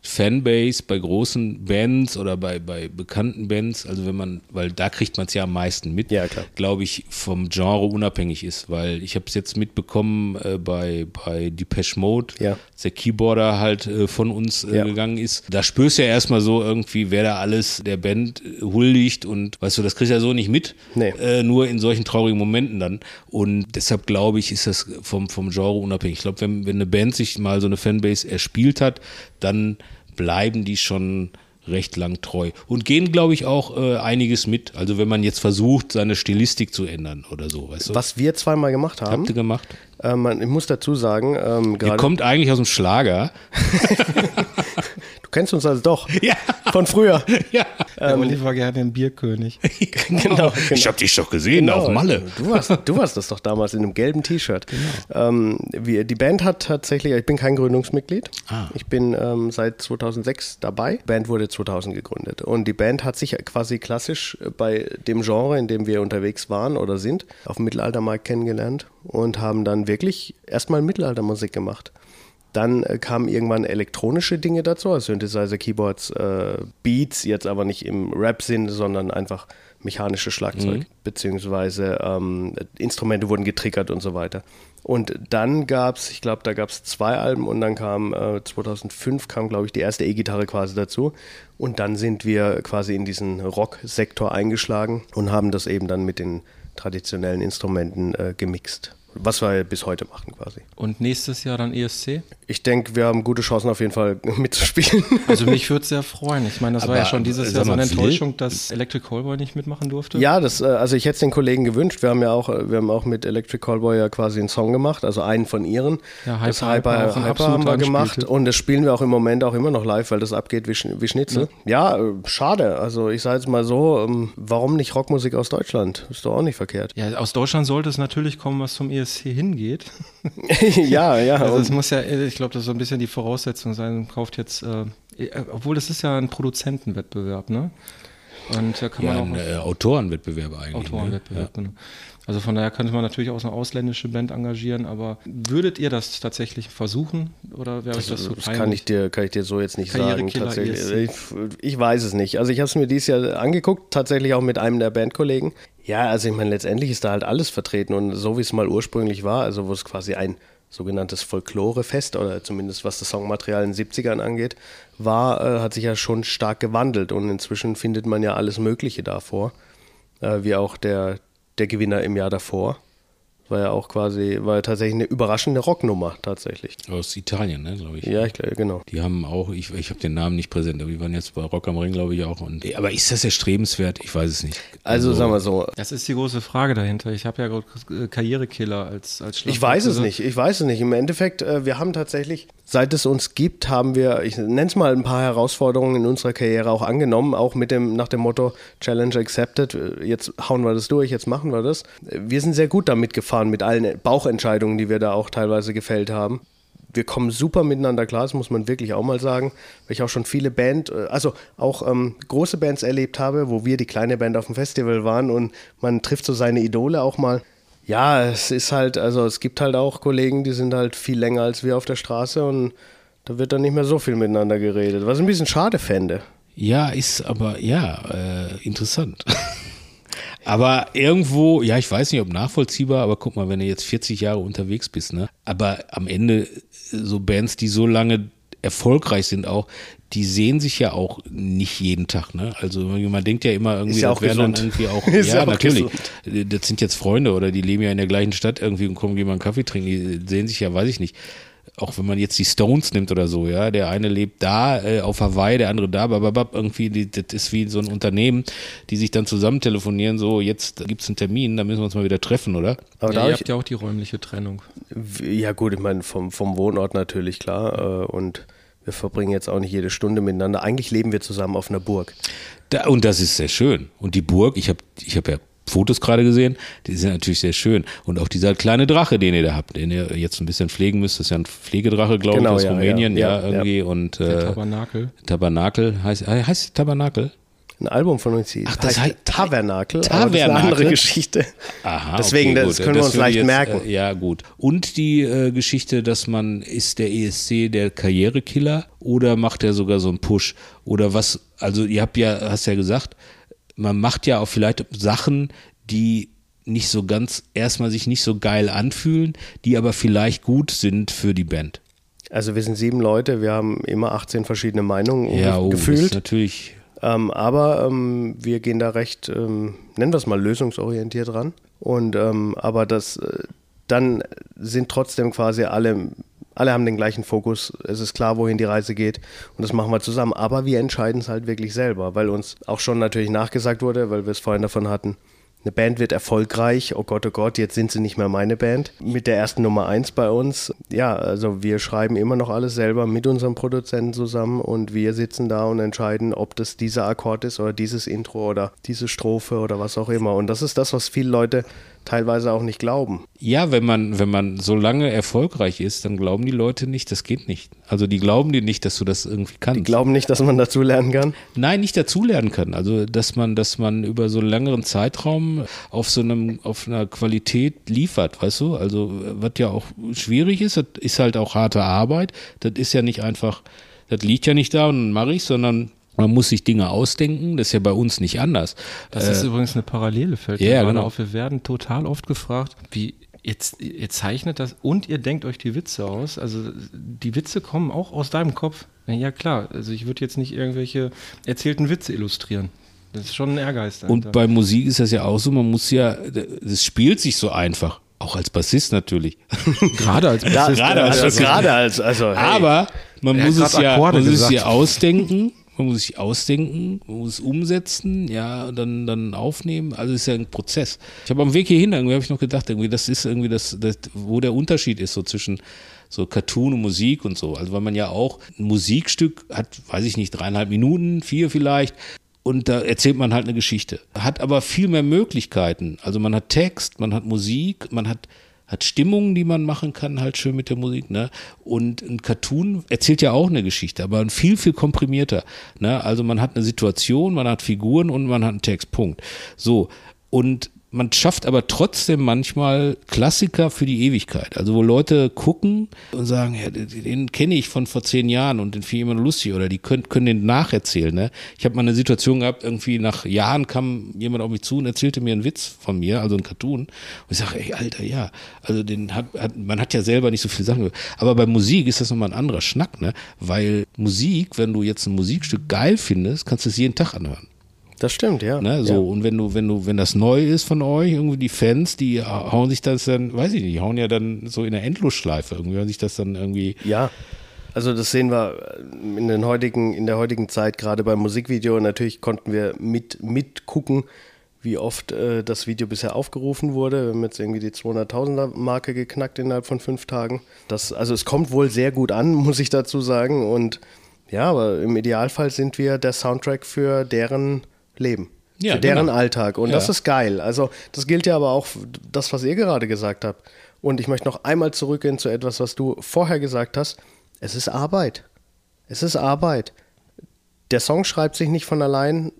Fanbase bei großen Bands oder bei, bei bekannten Bands, also wenn man, weil da kriegt man es ja am meisten mit, Ja, glaube ich, vom Genre unabhängig ist, weil ich habe es jetzt mitbekommen äh, bei, bei Depeche Mode, Ja. dass der Keyboarder halt äh, von uns äh, Ja. gegangen ist. Da spürst du ja erstmal so irgendwie, wer da alles der Band äh, huldigt und weißt du, das kriegst du ja so nicht mit, Nee. äh, nur in solchen traurigen Momenten dann. Und deshalb glaube ich, ist das vom, vom Genre unabhängig. Ich glaube, wenn, wenn eine Band sich mal so eine Fanbase erspielt hat, dann bleiben die schon recht lang treu und gehen, glaube ich, auch äh, einiges mit. Also wenn man jetzt versucht, seine Stilistik zu ändern oder so, weißt du? Was wir zweimal gemacht haben, habt ihr gemacht? äh, man, ich muss dazu sagen, ähm, Ihr gerade, kommt eigentlich aus dem Schlager. du kennst uns also doch Ja. von früher. ja. Der Oliver gerne den Bierkönig. genau, Ich habe dich doch gesehen auf Malle. Du warst, du warst das doch damals in einem gelben T-Shirt. Genau. Ähm, wir, die Band hat tatsächlich, ich bin kein Gründungsmitglied. Ah. Ich bin ähm, seit 2006 dabei. Die Band wurde 2000 gegründet. Und die Band hat sich quasi klassisch bei dem Genre, in dem wir unterwegs waren oder sind, auf dem Mittelaltermarkt kennengelernt und haben dann wirklich erstmal Mittelaltermusik gemacht. Dann äh, kamen irgendwann elektronische Dinge dazu, also Synthesizer, Keyboards, äh, Beats, jetzt aber nicht im Rap-Sinn, sondern einfach mechanische Schlagzeug, beziehungsweise ähm, Instrumente wurden getriggert und so weiter. Und dann gab es, ich glaube, da gab es zwei Alben und dann kam äh, 2005 kam, glaube ich, die erste E-Gitarre quasi dazu. Und dann sind wir quasi in diesen Rock-Sektor eingeschlagen und haben das eben dann mit den traditionellen Instrumenten äh, gemixt. Was wir bis heute machen quasi. Und nächstes Jahr dann ESC? Ich denke, wir haben gute Chancen auf jeden Fall mitzuspielen. Also mich würde es sehr freuen. Ich meine, das war Aber, ja schon dieses Jahr so eine? Enttäuschung, dass Electric Callboy nicht mitmachen durfte. Ja, das, äh, also ich hätte es den Kollegen gewünscht. Wir haben ja auch, äh, wir haben auch mit Electric Callboy ja quasi einen Song gemacht, also einen von ihren. Ja, das Hyper, Hyper, ein Hyper haben wir gemacht und das spielen wir auch im Moment auch immer noch live, weil das abgeht wie, wie Schnitzel. Ja, äh, schade. Also ich sage jetzt mal so, ähm, warum nicht Rockmusik aus Deutschland? Ist doch auch nicht verkehrt. Ja, aus Deutschland sollte es natürlich kommen, was zum ESC hingeht. ja, ja. Also es muss ja, ich glaube, das ist so ein bisschen die Voraussetzung sein. Man kauft jetzt, äh, obwohl das ist ja ein Produzentenwettbewerb, ne? Und da kann Ja, man auch ein äh, Autorenwettbewerb eigentlich. Autorenwettbewerb, genau. Also von daher könnte man natürlich auch eine ausländische Band engagieren, aber würdet ihr das tatsächlich versuchen oder wäre euch das so Das kann ich, dir, kann ich dir so jetzt nicht sagen. Tatsächlich. Ich, ich weiß es nicht. Also ich habe es mir dieses Jahr angeguckt, tatsächlich auch mit einem der Bandkollegen. Ja, also ich meine, letztendlich ist da halt alles vertreten und so wie es mal ursprünglich war, also wo es quasi ein sogenanntes Folklorefest oder zumindest was das Songmaterial in den 70ern angeht, war, äh, hat sich ja schon stark gewandelt und inzwischen findet man ja alles Mögliche davor, äh, wie auch der, der Gewinner im Jahr davor. War ja auch quasi, war ja tatsächlich eine überraschende Rocknummer tatsächlich. Aus Italien, ne, glaube ich. Ja, ich glaube, genau. Die haben auch, ich, ich habe den Namen nicht präsent, aber die waren jetzt bei Rock am Ring, glaube ich, auch. Und, aber ist das erstrebenswert? Ich weiß es nicht. Also, sagen wir so, Das ist die große Frage dahinter. Ich habe ja gerade Karrierekiller als, als ich weiß es nicht, ich weiß es nicht. Im Endeffekt, äh, wir haben tatsächlich, seit es uns gibt, haben wir, ich nenne es mal ein paar Herausforderungen in unserer Karriere auch angenommen, auch mit dem, nach dem Motto Challenge accepted, jetzt hauen wir das durch, jetzt machen wir das. Wir sind sehr gut damit gefahren, mit allen Bauchentscheidungen, die wir da auch teilweise gefällt haben. Wir kommen super miteinander klar, das muss man wirklich auch mal sagen, weil ich auch schon viele Band, äh, also auch ähm, große Bands erlebt habe, wo wir die kleine Band auf dem Festival waren und man trifft so seine Idole auch mal. Ja, es ist halt, also es gibt halt auch Kollegen, die sind halt viel länger als wir auf der Straße und da wird dann nicht mehr so viel miteinander geredet, was ich ein bisschen schade fände. Ja, ist aber, ja, äh, interessant. aber irgendwo, ja, ich weiß nicht, ob nachvollziehbar, aber guck mal, wenn du jetzt 40 Jahre unterwegs bist, ne? Aber am Ende, so Bands, die so lange erfolgreich sind auch, die sehen sich ja auch nicht jeden Tag, ne? Also man denkt ja immer irgendwie, Ist ja auch wären dann irgendwie auch, Ist ja, ja auch natürlich. gesund. Das sind jetzt Freunde oder die leben ja in der gleichen Stadt irgendwie und kommen, gehen mal einen Kaffee trinken, die sehen sich ja, weiß ich nicht. Auch wenn man jetzt die Stones nimmt oder so, ja, der eine lebt da äh, auf Hawaii, der andere da, bababab, irgendwie, die, das ist wie so ein Unternehmen, die sich dann zusammen telefonieren, so, jetzt gibt's einen Termin, da müssen wir uns mal wieder treffen, oder? Aber da ja, ihr hab habt ja auch die räumliche Trennung. ja gut, ich meine, vom, vom Wohnort natürlich, klar. Äh, und wir verbringen jetzt auch nicht jede Stunde miteinander. Eigentlich leben wir zusammen auf einer Burg. Da, und das ist sehr schön. Und die Burg, ich habe ich hab ja Fotos gerade gesehen, die sind natürlich sehr schön. Und auch dieser kleine Drache, den ihr da habt, den ihr jetzt ein bisschen pflegen müsst, das ist ja ein Pflegedrache, glaube Genau, ich, aus ja, Rumänien, ja, ja, ja, irgendwie. Und Der äh, Tabernakel. Tabernakel heißt, äh, heißt Tabernakel? Ein Album von uns hieß Ach, das heißt- Tabernakel. aber Das ist eine Tabernakel? andere Geschichte. Aha, Deswegen, okay, das können wir uns leicht jetzt, merken. Äh, ja, gut. Und die äh, Geschichte, dass man, ist der ESC der Karrierekiller oder macht er sogar so einen Push? Oder was, also ihr habt ja, hast ja gesagt, man macht ja auch vielleicht Sachen, die nicht so ganz, erstmal sich nicht so geil anfühlen, die aber vielleicht gut sind für die Band. Also wir sind sieben Leute, wir haben immer 18 verschiedene Meinungen Ja, oh, das ist gefühlt. natürlich, Ähm, aber ähm, wir gehen da recht, ähm, nennen wir es mal lösungsorientiert ran. Und ähm, aber das äh, dann sind trotzdem quasi alle, alle haben den gleichen Fokus. Es ist klar, wohin die Reise geht und das machen wir zusammen. Aber wir entscheiden es halt wirklich selber, weil uns auch schon natürlich nachgesagt wurde, weil wir es vorhin davon hatten. Eine Band wird erfolgreich, oh Gott, oh Gott, jetzt sind sie nicht mehr meine Band. Mit der ersten Nummer eins bei uns. Ja, also wir schreiben immer noch alles selber mit unserem Produzenten zusammen und wir sitzen da und entscheiden, ob das dieser Akkord ist oder dieses Intro oder diese Strophe oder was auch immer. Und das ist das, was viele Leute teilweise auch nicht glauben. ja, wenn man, wenn man so lange erfolgreich ist, dann glauben die Leute nicht, das geht nicht. Also die glauben dir nicht, dass du das irgendwie kannst. Die glauben nicht, dass man dazu lernen kann. Nein, nicht dazulernen kann. Also, dass man, dass man über so einen längeren Zeitraum auf so einem, auf einer Qualität liefert, weißt du? Also, was ja auch schwierig ist, das ist halt auch harte Arbeit. Das ist ja nicht einfach, das liegt ja nicht da und dann mache ich, sondern man muss sich Dinge ausdenken. Das ist ja bei uns nicht anders. Das ist übrigens eine Parallele, fällt ja, mir gerade genau. auf. Wir werden total oft gefragt, wie jetzt, ihr zeichnet das und ihr denkt euch die Witze aus. Also die Witze kommen auch aus deinem Kopf. Ja klar, also ich würde jetzt nicht irgendwelche erzählten Witze illustrieren. Das ist schon ein Ehrgeiz. dahinter. Und bei Musik ist das ja auch so, man muss ja, das spielt sich so einfach. Auch als Bassist natürlich. gerade als Ja, Bassist, gerade, also, also- gerade als, also, hey. Aber man Er muss es ja, man muss es ja ausdenken. Man muss sich ausdenken, man muss es umsetzen, ja, dann, dann aufnehmen. Also es ist ja ein Prozess. Ich habe am Weg hierhin irgendwie habe ich noch gedacht, irgendwie, das ist irgendwie das, das, wo der Unterschied ist, so zwischen so Cartoon und Musik und so. Also weil man ja auch ein Musikstück hat, weiß ich nicht, dreieinhalb Minuten, vier vielleicht. Und da erzählt man halt eine Geschichte. Hat aber viel mehr Möglichkeiten. Also man hat Text, man hat Musik, man hat hat Stimmungen, die man machen kann, halt schön mit der Musik, ne? Und ein Cartoon erzählt ja auch eine Geschichte, aber viel, viel komprimierter, ne? Also man hat eine Situation, man hat Figuren und man hat einen Text, Punkt. So. Und man schafft aber trotzdem manchmal Klassiker für die Ewigkeit. Also wo Leute gucken und sagen, ja, den, kenne ich von vor zehn Jahren und den finde ich immer lustig oder die können, können den nacherzählen. Ne? Ich habe mal eine Situation gehabt, irgendwie nach Jahren kam jemand auf mich zu und erzählte mir einen Witz von mir, also einen Cartoon. Und ich sage, ey, Alter, ja, also den hat, hat man hat ja selber nicht so viele Sachen. Aber bei Musik ist das nochmal ein anderer Schnack, ne? Weil Musik, wenn du jetzt ein Musikstück geil findest, kannst du es jeden Tag anhören. Das stimmt, ja. Ne, so, ja. und wenn du, wenn du, wenn das neu ist von euch, irgendwie die Fans, die hauen sich das dann, weiß ich nicht, die hauen ja dann so in der Endlosschleife, irgendwie hören sich das dann irgendwie. Ja, also das sehen wir in, den heutigen, in der heutigen Zeit, gerade beim Musikvideo. Natürlich konnten wir mit, mitgucken, wie oft äh, das Video bisher aufgerufen wurde. Wir haben jetzt irgendwie die 200.000er Marke geknackt innerhalb von fünf Tagen. Das, also es kommt wohl sehr gut an, muss ich dazu sagen. Und ja, aber im Idealfall sind wir der Soundtrack für deren Leben. Ja, für deren genau. Alltag. Und Ja. das ist geil. Also das gilt ja aber auch für das, was ihr gerade gesagt habt. Und ich möchte noch einmal zurückgehen zu etwas, was du vorher gesagt hast. Es ist Arbeit. Es ist Arbeit. Der Song schreibt sich nicht von allein.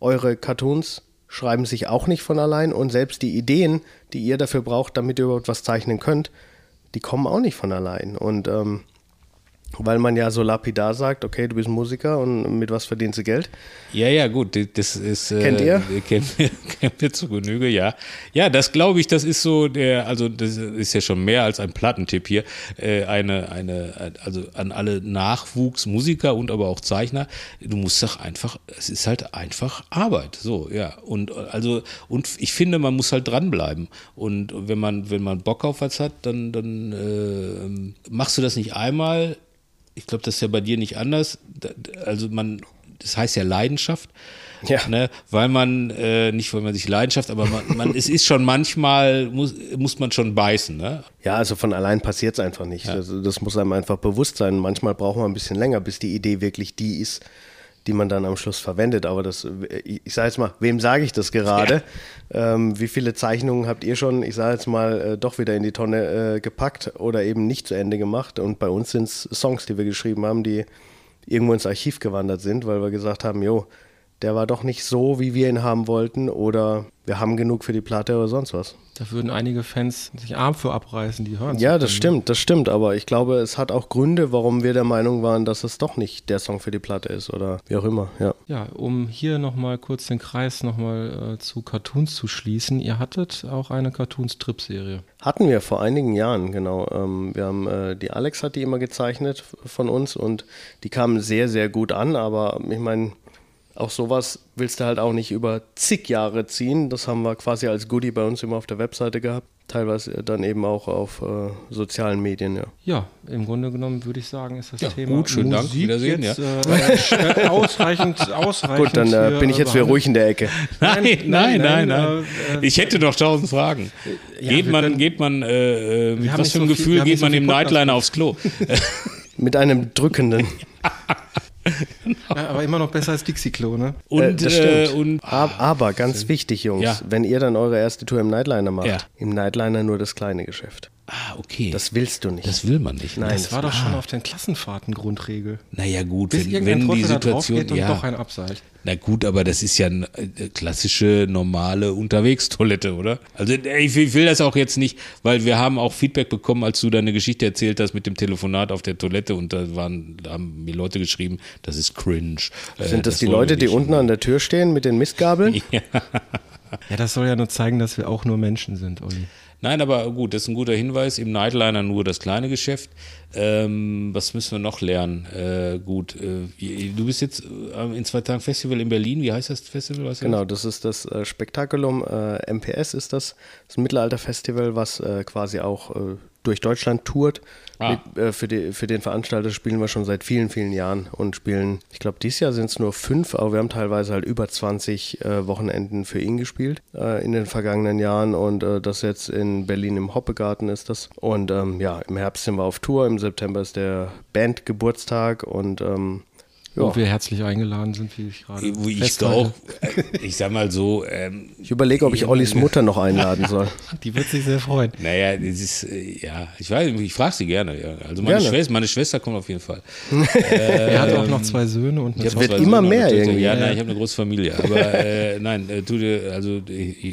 Eure Cartoons schreiben sich auch nicht von allein. Und selbst die Ideen, die ihr dafür braucht, damit ihr überhaupt was zeichnen könnt, die kommen auch nicht von allein. Und ähm, weil man ja so lapidar sagt, okay, du bist Musiker und mit was verdienst du Geld? Ja, ja, gut, das ist. Kennt ihr? Kennen wir, kennen wir zu Genüge, ja. Ja, das glaube ich, das ist so der, also das ist ja schon mehr als ein Plattentipp hier. Äh, eine, eine, also an alle Nachwuchsmusiker und aber auch Zeichner, du musst doch einfach, es ist halt einfach Arbeit. So, ja. Und also, und ich finde, man muss halt dranbleiben. Und wenn man, wenn man Bock auf was hat, dann, dann äh, machst du das nicht einmal ich glaube, das ist ja bei dir nicht anders. Also man, das heißt ja Leidenschaft. Ja. Ne, weil man, äh, nicht weil man sich Leidenschaft, aber man, man es ist schon manchmal, muss, muss man schon beißen. Ne? Ja, also von allein passiert es einfach nicht. Ja. Das, das muss einem einfach bewusst sein. Manchmal braucht man ein bisschen länger, bis die Idee wirklich die ist, die man dann am Schluss verwendet. Aber das, ich sage jetzt mal, wem sage ich das gerade? Ja. Ähm, wie viele Zeichnungen habt ihr schon, ich sage jetzt mal, äh, doch wieder in die Tonne äh, gepackt oder eben nicht zu Ende gemacht? Und bei uns sind es Songs, die wir geschrieben haben, die irgendwo ins Archiv gewandert sind, weil wir gesagt haben, jo, der war doch nicht so, wie wir ihn haben wollten oder wir haben genug für die Platte oder sonst was. Da würden einige Fans sich Arm für abreißen, die hören. Ja, das stimmt, das stimmt, aber ich glaube, es hat auch Gründe, warum wir der Meinung waren, dass es doch nicht der Song für die Platte ist oder wie auch immer, ja. Ja, um hier nochmal kurz den Kreis nochmal äh, zu Cartoons zu schließen, ihr hattet auch eine Cartoons-Trip-Serie. Hatten wir vor einigen Jahren, genau. Ähm, wir haben, äh, die Alex hat die immer gezeichnet von uns und die kamen sehr, sehr gut an, aber ich meine, auch sowas willst du halt auch nicht über zig Jahre ziehen. Das haben wir quasi als Goodie bei uns immer auf der Webseite gehabt. Teilweise dann eben auch auf äh, sozialen Medien, ja. Ja, im Grunde genommen würde ich sagen, ist das Ja, Thema gut, schönen Dank, Musik Wiedersehen, jetzt, äh, äh, ausreichend, ausreichend. Gut, dann äh, bin ich jetzt wieder behandelt. ruhig in der Ecke. Nein, Nein, nein, nein, nein, nein. äh, Ich hätte noch tausend Fragen. Ja, geht man, können- geht man, äh, äh, mit was für einem so Gefühl geht so man im Podcast Nightliner aufs Klo? Mit einem drückenden. Ja, aber immer noch besser als Dixie-Klo, ne? Und, Äh, das äh, stimmt. und Aber, aber ganz wichtig, Jungs, Ja. wenn ihr dann eure erste Tour im Nightliner macht, Ja. im Nightliner nur das kleine Geschäft. Ah, okay. Das willst du nicht. das will man nicht. ne? Nein, Das war doch schon auf den Klassenfahrten Grundregel. Naja, gut, Bis wenn, wenn die Trottel da Situation. geht und Ja, doch ein abseilt. na gut, aber das ist ja eine äh, klassische, normale Unterwegstoilette, oder? Also äh, ich will, das auch jetzt nicht, weil wir haben auch Feedback bekommen, als du deine Geschichte erzählt hast mit dem Telefonat auf der Toilette und da waren, da haben mir Leute geschrieben, das ist cringe. Äh, Sind das, die wollen wir Leute, die unten an der Tür stehen mit den Mistgabeln? Ja, das soll ja nur zeigen, dass wir auch nur Menschen sind, Olli. Nein, aber gut, das ist ein guter Hinweis. Im Nightliner nur das kleine Geschäft. Ähm, was müssen wir noch lernen? Äh, gut, äh, du bist jetzt äh, in zwei Tagen Festival in Berlin. Wie heißt das Festival? Du Genau, das ist das äh, Spektakulum. Äh, MPS ist das. Das ist ein Mittelalterfestival, was äh, quasi auch durch Deutschland tourt. Ah. Mit, äh, für, die, für den Veranstalter spielen wir schon seit vielen, vielen Jahren und spielen, ich glaube, dieses Jahr sind es nur fünf, aber wir haben teilweise halt über 20 äh, Wochenenden für ihn gespielt äh, in den vergangenen Jahren und äh, das jetzt in Berlin im Hoppegarten ist das. Und ähm, ja, im Herbst sind wir auf Tour, im September ist der Bandgeburtstag und ähm, ja. Wo wir herzlich eingeladen sind, wie ich gerade Wo ich festhalte. auch, äh, ich sag mal so, ähm, ich überlege, ob ich Ollis Mutter noch einladen soll. Die wird sich sehr freuen. naja, das ist, äh, ja, ich weiß, ich frage sie gerne. Ja. Also meine Gerne. Schwester, meine Schwester kommt auf jeden Fall. er hat auch noch zwei Söhne und eine Ich wird immer Söhne mehr irgendwie. Ja, nein, ich habe eine große Familie. Aber äh, nein, äh, tu dir, also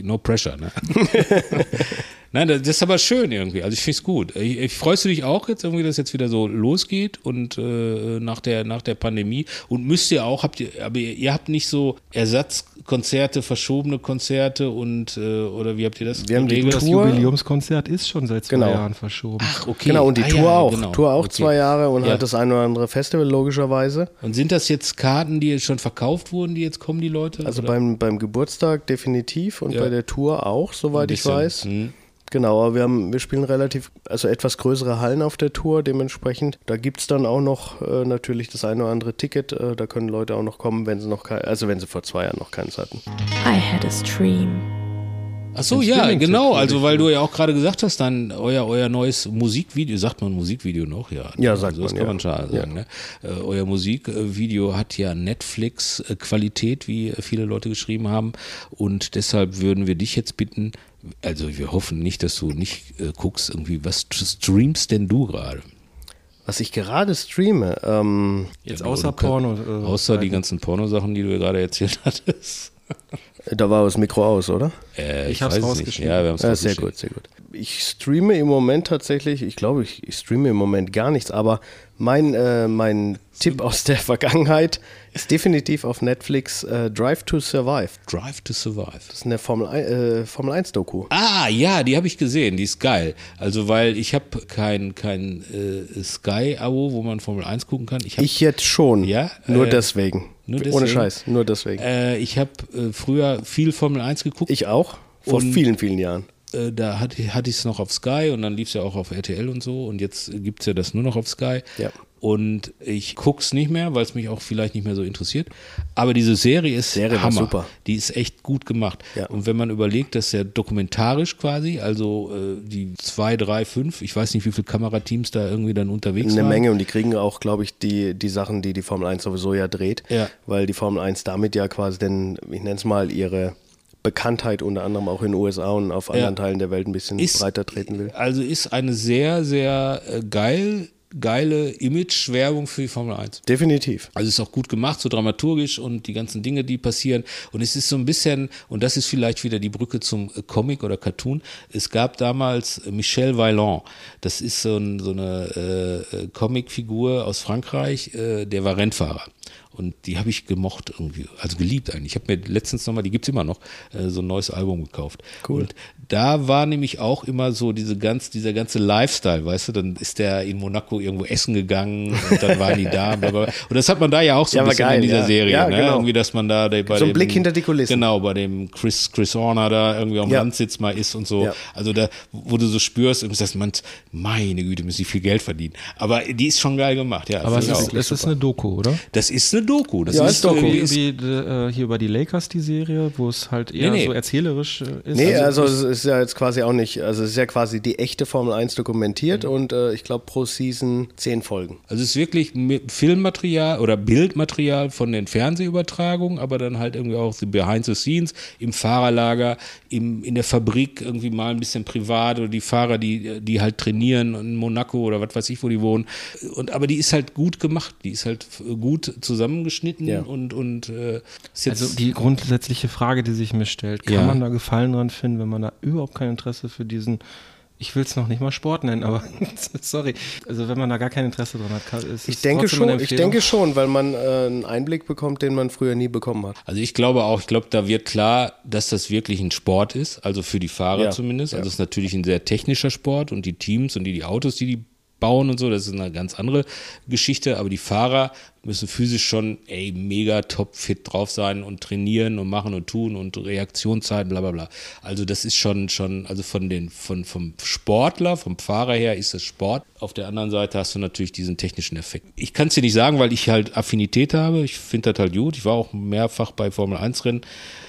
no pressure. Ne? nein, das, ist aber schön irgendwie. Also ich finde es gut. Ich, ich, freust du dich auch jetzt irgendwie, dass jetzt wieder so losgeht und äh, nach der nach der Pandemie und müsst ihr auch habt ihr, aber ihr, ihr habt nicht so Ersatzkonzerte, verschobene Konzerte und äh, oder wie habt ihr das Wir haben die geregelt? Das Tour- Jubiläumskonzert ist schon seit zwei Genau. Jahren verschoben. Ach, okay. Genau, und die Ah, Tour ja, auch. genau. Tour auch Okay. zwei Jahre und Ja. halt das ein oder andere Festival logischerweise. Und sind das jetzt Karten, die jetzt schon verkauft wurden, die jetzt kommen, die Leute? Also Oder? beim, beim Geburtstag definitiv und Ja. bei der Tour auch, soweit ich weiß. Hm. Genau, aber wir, haben, wir spielen relativ, also etwas größere Hallen auf der Tour, dementsprechend. Da gibt es dann auch noch äh, natürlich das eine oder andere Ticket. Äh, da können Leute auch noch kommen, wenn sie noch kein, also wenn sie vor zwei Jahren noch keins hatten. I had a stream. Ach so, ja, genau. Also, weil nehmen. du ja auch gerade gesagt hast, dann euer, euer neues Musikvideo, sagt man Musikvideo noch? Ja, Ja, also sagt das man, kann ja. man schon sagen. Ne? Äh, euer Musikvideo hat ja Netflix-Qualität, wie viele Leute geschrieben haben. Und deshalb würden wir dich jetzt bitten, also wir hoffen nicht, dass du nicht äh, guckst, irgendwie, was streamst denn du gerade? Was ich gerade streame, ähm, Jetzt Ja, außer Porno. Äh, Außer die Seiten. ganzen Pornosachen, die du gerade erzählt hattest. da war das Mikro aus, oder? Äh, Ich hab's weiß es nicht. rausgeschnitten. Ja, wir haben's Ja, sehr rausgeschnitten. gut, sehr gut. Ich streame im Moment tatsächlich, ich glaube, ich, ich streame im Moment gar nichts, aber mein, äh, mein Tipp aus der Vergangenheit ist definitiv auf Netflix äh, Drive to Survive. Drive to Survive. Das ist eine Formel, äh, Formel 1 Doku. Ah, ja, die habe ich gesehen, die ist geil. Also, weil ich habe kein, kein äh, Sky-Abo, wo man Formel 1 gucken kann. Ich habe Ich jetzt schon. Ja, Nur äh, deswegen. nur Ohne deswegen? Scheiß, nur deswegen. äh, ich hab, äh, früher viel Formel 1 geguckt. ich auch. Vor Und- vielen, vielen Jahren. da hatte, hatte ich es noch auf Sky und dann lief es ja auch auf RTL und so und jetzt gibt es ja das nur noch auf Sky. Ja. Und ich guck's nicht mehr, weil es mich auch vielleicht nicht mehr so interessiert. Aber diese Serie ist Serie Hammer. super. Die ist echt gut gemacht. Ja. Und wenn man überlegt, dass ja dokumentarisch quasi, also äh, die zwei, drei, fünf, ich weiß nicht, wie viele Kamerateams da irgendwie dann unterwegs Eine waren. Menge und die kriegen auch, glaube ich, die, die Sachen, die die Formel 1 sowieso ja dreht, Ja. weil die Formel 1 damit ja quasi denn, ich nenne es mal, ihre Bekanntheit unter anderem auch in den USA und auf anderen Teilen der Welt ein bisschen Ist- breiter treten will. Also ist eine sehr, sehr äh, geil, geile Image-Werbung für die Formel 1. Definitiv. Also ist auch gut gemacht, so dramaturgisch und die ganzen Dinge, die passieren. Und es ist so ein bisschen, und das ist vielleicht wieder die Brücke zum äh, Comic oder Cartoon. Es gab damals äh, Michel Vaillant. Das ist so, ein, so eine äh, äh, Comicfigur aus Frankreich, äh, der war Rennfahrer. Und die habe ich gemocht irgendwie, also geliebt eigentlich. Ich habe mir letztens nochmal, die gibt's immer noch, äh, so ein neues Album gekauft. Cool. Und da war nämlich auch immer so diese ganz, dieser ganze Lifestyle, weißt du, dann ist der in Monaco irgendwo essen gegangen und dann waren die da. Und das hat man da ja auch so Ja, ein bisschen geil, in dieser ja. Serie, Ja, ne? genau. Irgendwie, dass man da bei So ein dem, Blick hinter die Kulissen. Genau, bei dem Chris, Chris Horner da irgendwie am Ja. Landsitz mal ist und so. Ja. Also da, wo du so spürst, und sagst, man, meine Güte, müssen die viel Geld verdienen. Aber die ist schon geil gemacht, ja. Aber es ist, es ist eine Doku, oder? das ist eine Doku. Das Ja, ist ist Doku. irgendwie- Wie, äh, hier über die Lakers die Serie, wo es halt eher Nee, nee. so erzählerisch äh, ist. Nee, also, es ist ja jetzt quasi auch nicht, also es ist ja quasi die echte Formel 1 dokumentiert und äh, ich glaube pro Season zehn Folgen. Also es ist wirklich Filmmaterial oder Bildmaterial von den Fernsehübertragungen, aber dann halt irgendwie auch Behind the Scenes im Fahrerlager, im, in der Fabrik irgendwie mal ein bisschen privat oder die Fahrer, die, die halt trainieren in Monaco oder was weiß ich, wo die wohnen. Und aber die ist halt gut gemacht, die ist halt gut zusammengeschnitten Ja. und, und äh, ist jetzt Also die grundsätzliche Frage, die sich mir stellt, kann Ja. man da Gefallen dran finden, wenn man da überhaupt kein Interesse für diesen, ich will es noch nicht mal Sport nennen, aber sorry, also wenn man da gar kein Interesse dran hat, ist Ich es denke schon, eine ich denke schon, weil man äh, einen Einblick bekommt, den man früher nie bekommen hat. Also ich glaube auch, ich glaube, da wird klar, dass das wirklich ein Sport ist, also für die Fahrer Ja, zumindest. Also ja. es ist natürlich ein sehr technischer Sport und die Teams und die, die Autos, die die bauen und so, das ist eine ganz andere Geschichte, aber die Fahrer müssen physisch schon ey, mega top fit drauf sein und trainieren und machen und tun und Reaktionszeiten, bla bla bla. Also das ist schon, schon, also von den, von, vom Sportler, vom Fahrer her ist es Sport. Auf der anderen Seite hast du natürlich diesen technischen Effekt. Ich kann es dir nicht sagen, weil ich halt Affinität habe. Ich finde das halt gut. Ich war auch mehrfach bei Formel 1 Rennen.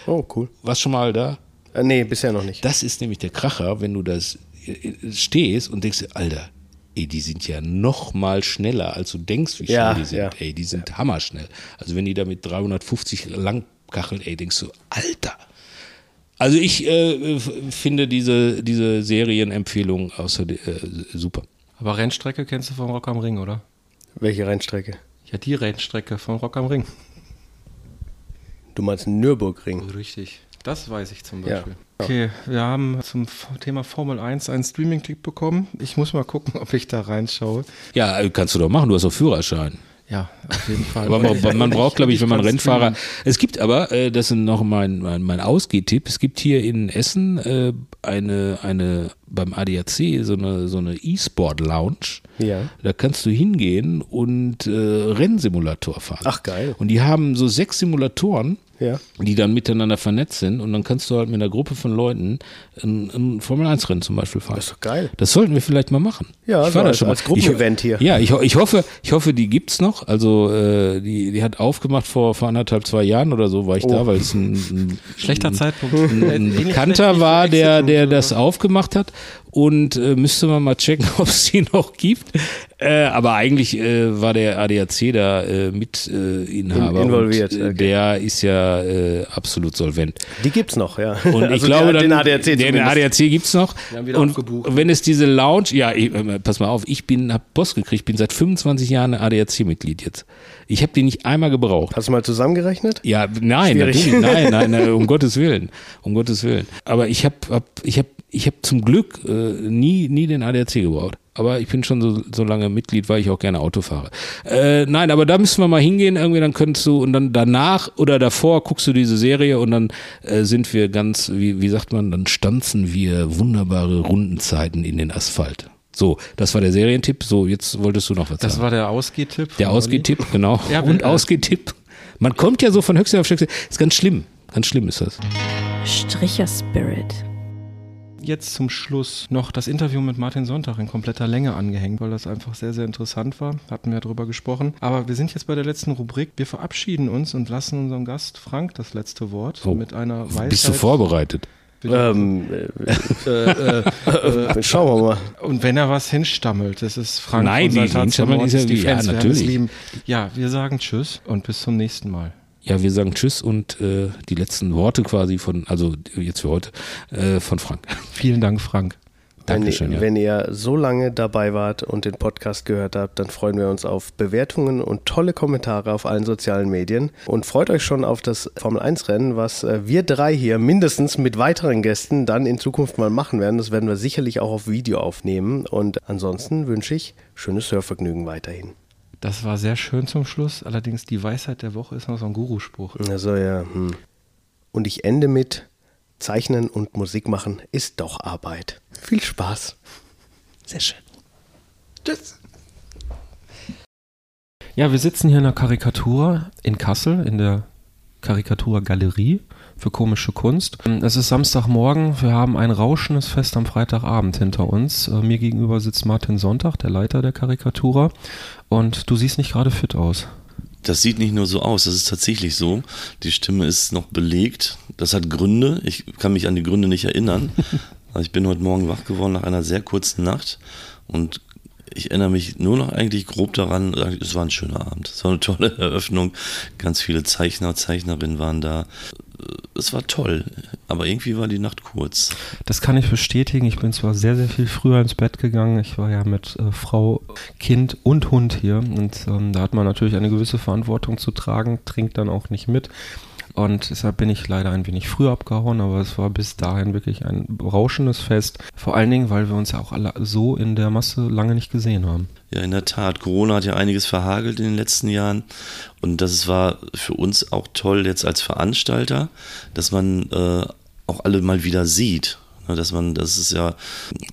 Oh, cool. Warst schon mal da? Äh, nee, bisher noch nicht. Das ist nämlich der Kracher, wenn du das äh, stehst und denkst, Alter, ey, die sind ja noch mal schneller, als du denkst, wie schnell Ja, die sind. ja. Ey, die sind hammerschnell. Also wenn die da mit 350 lang kacheln, ey, denkst du, Alter. Also ich äh, finde diese, diese Serienempfehlung außer, äh, super. Aber Rennstrecke kennst du von Rock am Ring, oder? Welche Rennstrecke? Ja, die Rennstrecke von Rock am Ring. Du meinst Nürburgring. Richtig. Das weiß ich zum Ja. Okay, wir haben zum Thema Formel 1 einen Streaming-Clip bekommen. Ich muss mal gucken, ob ich da reinschaue. Ja, kannst du doch machen, du hast doch Führerschein. Ja, auf jeden Fall. Aber man, man braucht, glaube ich, wenn man Rennfahrer. Es gibt aber, äh, das ist noch mein, mein, mein Ausgehtipp, es gibt hier in Essen äh, eine, eine beim ADAC so eine, so eine E-Sport-Lounge. Ja. Da kannst du hingehen und äh, Rennsimulator fahren. Ach, geil. Und die haben so sechs Simulatoren, Ja. die dann miteinander vernetzt sind und dann kannst du halt mit einer Gruppe von Leuten ein, ein Formel-1-Rennen zum Beispiel fahren. Das ist doch geil. Das sollten wir vielleicht mal machen. Ja, ich so war da als- schon mal. als Gruppenevent hier. Ja, ich, ich hoffe, ich hoffe, die gibt's noch. Also äh, die, die hat aufgemacht vor, vor anderthalb, zwei Jahren oder so war ich Oh. da, weil es ein, ein Schlechter Zeitpunkt. ein Ähnlich schlecht Bekannter war, der, der das äh, aufgemacht hat. Und äh, müsste man mal checken, ob es die noch gibt. Äh, aber eigentlich äh, war der ADAC da äh, Mitinhaber. In- involviert, Und, äh, okay. Der ist ja äh, absolut solvent. Die gibt's noch, ja. Und ich Also glaube, den, dann, den ADAC den zumindest. ADAC gibt's noch. haben wieder Und abgebucht. wenn es diese Lounge, ja, ich, äh, pass mal auf, ich bin, hab Boss gekriegt, bin seit 25 Jahren ADAC-Mitglied jetzt. Ich habe die nicht einmal gebraucht. Hast du mal zusammengerechnet? Ja, nein, Schwierig. natürlich, nein, nein, nein, um Gottes Willen, um Gottes Willen. Aber ich habe, hab, ich habe, ich habe zum Glück äh, nie, nie den ADAC gebraucht. Aber ich bin schon so, so lange Mitglied, weil ich auch gerne Auto fahre. Äh, nein, aber da müssen wir mal hingehen irgendwie, dann könntest du und dann danach oder davor guckst du diese Serie und dann äh, sind wir ganz, wie, wie sagt man, dann stanzen wir wunderbare Rundenzeiten in den Asphalt. So, das war der Serientipp. So, jetzt wolltest du noch was Das sagen. war der Ausgehtipp. Der. Ausgehtipp, genau. Ja, und äh, Ausgehtipp. Man kommt ja so von Höchste auf Stöckste. Ist ganz schlimm. Ganz schlimm ist das. Stricher Spirit. Jetzt zum Schluss noch das Interview mit Martin Sonntag in kompletter Länge angehängt, weil das einfach sehr, sehr interessant war. Hatten wir darüber gesprochen. Aber wir sind jetzt bei der letzten Rubrik. Wir verabschieden uns und lassen unserem Gast Frank das letzte Wort Oh. mit einer Weisheit. Bist du vorbereitet? Ähm, Äh, äh, äh, schauen wir mal. und wenn er was hinstammelt, das ist Frank Nein, von die hinstammeln ist ja. Die ja, Fans werden natürlich. es lieben. Ja, wir sagen Tschüss und bis zum nächsten Mal. Ja, wir sagen Tschüss und äh, die letzten Worte quasi von, also jetzt für heute, äh, von Frank. Vielen Dank, Frank. Wenn, Dankeschön. ihr- Ja. wenn ihr so lange dabei wart und den Podcast gehört habt, dann freuen wir uns auf Bewertungen und tolle Kommentare auf allen sozialen Medien und freut euch schon auf das Formel 1 Rennen, was äh, wir drei hier mindestens mit weiteren Gästen dann in Zukunft mal machen werden. Das werden wir sicherlich auch auf Video aufnehmen und ansonsten wünsche ich schönes Hörvergnügen weiterhin. Das war sehr schön zum Schluss. Allerdings die Weisheit der Woche ist noch so ein Guru-Spruch. Also ja. Hm. Und ich ende mit Zeichnen und Musik machen ist doch Arbeit. Viel Spaß. Sehr schön. Ja, wir sitzen hier in der Karikatur in Kassel, in der Karikaturgalerie für komische Kunst. Es ist Samstagmorgen, wir haben ein rauschendes Fest am Freitagabend hinter uns. Äh, Mir gegenüber sitzt Martin Sonntag, der Leiter der Karikatura. Und du siehst nicht gerade fit aus. Das sieht nicht nur so aus, das ist tatsächlich so. Die Stimme ist noch belegt. Das hat Gründe. Ich kann mich an die Gründe nicht erinnern. Also ich bin heute Morgen wach geworden nach einer sehr kurzen Nacht und ich erinnere mich nur noch eigentlich grob daran, es war ein schöner Abend. Es war eine tolle Eröffnung. Ganz viele Zeichner, Zeichnerinnen waren da. Es war toll, aber irgendwie war die Nacht kurz. Das kann ich bestätigen. Ich bin zwar sehr, sehr viel früher ins Bett gegangen. Ich war ja mit äh, Frau, Kind und Hund hier. Und ähm, da hat man natürlich eine gewisse Verantwortung zu tragen, trinkt dann auch nicht mit. Und deshalb bin ich leider ein wenig früher abgehauen, aber es war bis dahin wirklich ein rauschendes Fest. Vor allen Dingen, weil wir uns ja auch alle so in der Masse lange nicht gesehen haben. Ja, in der Tat. Corona hat ja einiges verhagelt in den letzten Jahren. Und das war für uns auch toll jetzt als Veranstalter, dass man äh, auch alle mal wieder sieht. Dass man, das ist ja,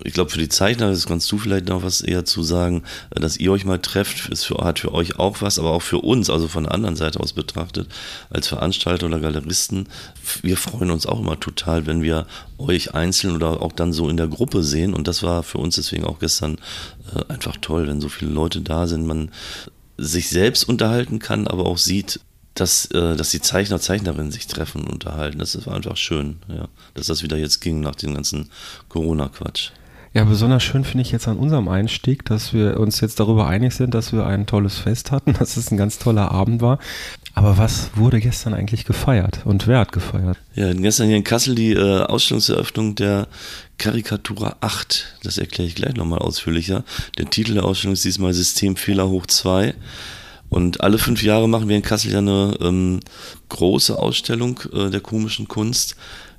ich glaube, für die Zeichner, das kannst du vielleicht noch was eher zu sagen, dass ihr euch mal trefft, ist für, hat für euch auch was, aber auch für uns, also von der anderen Seite aus betrachtet, als Veranstalter oder Galeristen. Wir freuen uns auch immer total, wenn wir euch einzeln oder auch dann so in der Gruppe sehen. Und das war für uns deswegen auch gestern äh, einfach toll, wenn so viele Leute da sind, man sich selbst unterhalten kann, aber auch sieht, dass, äh, dass die Zeichner, Zeichnerinnen sich treffen und unterhalten. Das war einfach schön, ja, dass das wieder jetzt ging nach dem ganzen Corona-Quatsch. Ja, besonders schön finde ich jetzt an unserem Einstieg, dass wir uns jetzt darüber einig sind, dass wir ein tolles Fest hatten, dass es ein ganz toller Abend war. Aber was wurde gestern eigentlich gefeiert und wer hat gefeiert? Ja, gestern hier in Kassel die äh, Ausstellungseröffnung der Karikatura 8. Das erkläre ich gleich nochmal ausführlicher. Der Titel der Ausstellung ist diesmal Systemfehler hoch 2. Und alle fünf Jahre machen wir in Kassel ja eine ähm, große Ausstellung äh, der komischen Kunst,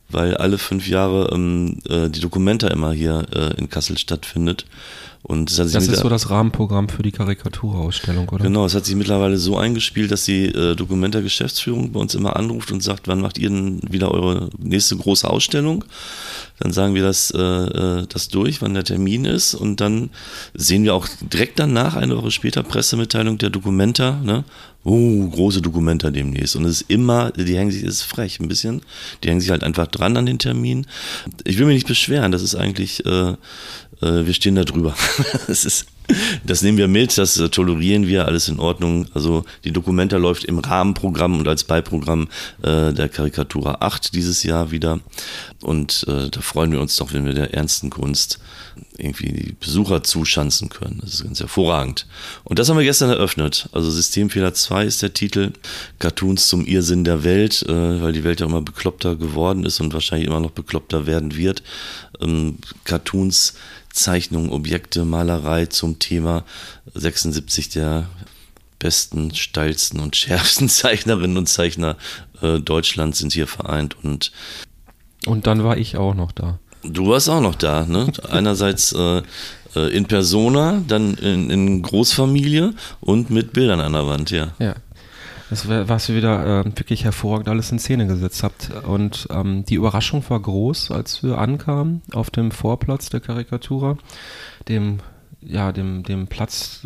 weil alle fünf Jahre ähm, äh, die Documenta immer hier äh, in Kassel stattfindet. Und das, Das ist so das Rahmenprogramm für die Karikaturausstellung, oder? Genau, es hat sich mittlerweile so eingespielt, dass die äh, Documenta Geschäftsführung bei uns immer anruft und sagt, wann macht ihr denn wieder eure nächste große Ausstellung? Dann sagen wir das, äh, äh, das durch, wann der Termin ist und dann sehen wir auch direkt danach eine Woche später Pressemitteilung der Documenta, ne? Oh, große Documenta demnächst. Und es ist immer, die hängen sich, ist frech ein bisschen, die hängen sich halt einfach dran an den Termin. Ich will mich nicht beschweren, das ist eigentlich, äh, wir stehen da drüber. Es ist, Das nehmen wir mit, das äh, tolerieren wir, alles in Ordnung. Also die Dokumenta läuft im Rahmenprogramm und als Beiprogramm äh, der Karikatura 8 dieses Jahr wieder. Und äh, da freuen wir uns doch, wenn wir der ernsten Kunst irgendwie die Besucher zuschanzen können. Das ist ganz hervorragend. Und das haben wir gestern eröffnet. Also Systemfehler 2 ist der Titel. Cartoons zum Irrsinn der Welt, äh, weil die Welt ja immer bekloppter geworden ist und wahrscheinlich immer noch bekloppter werden wird. Ähm, Cartoons Zeichnungen, Objekte, Malerei zum Thema 76 der besten, steilsten und schärfsten Zeichnerinnen und Zeichner äh, Deutschlands sind hier vereint und und dann war ich auch noch da. Du warst auch noch da, ne? Einerseits äh, äh in Persona, dann in, in, Großfamilie und mit Bildern an der Wand, ja. Ja. Das was ihr wieder äh, wirklich hervorragend alles in Szene gesetzt habt. Und ähm, die Überraschung war groß, als wir ankamen auf dem Vorplatz der Karikatura, dem ja, dem, dem Platz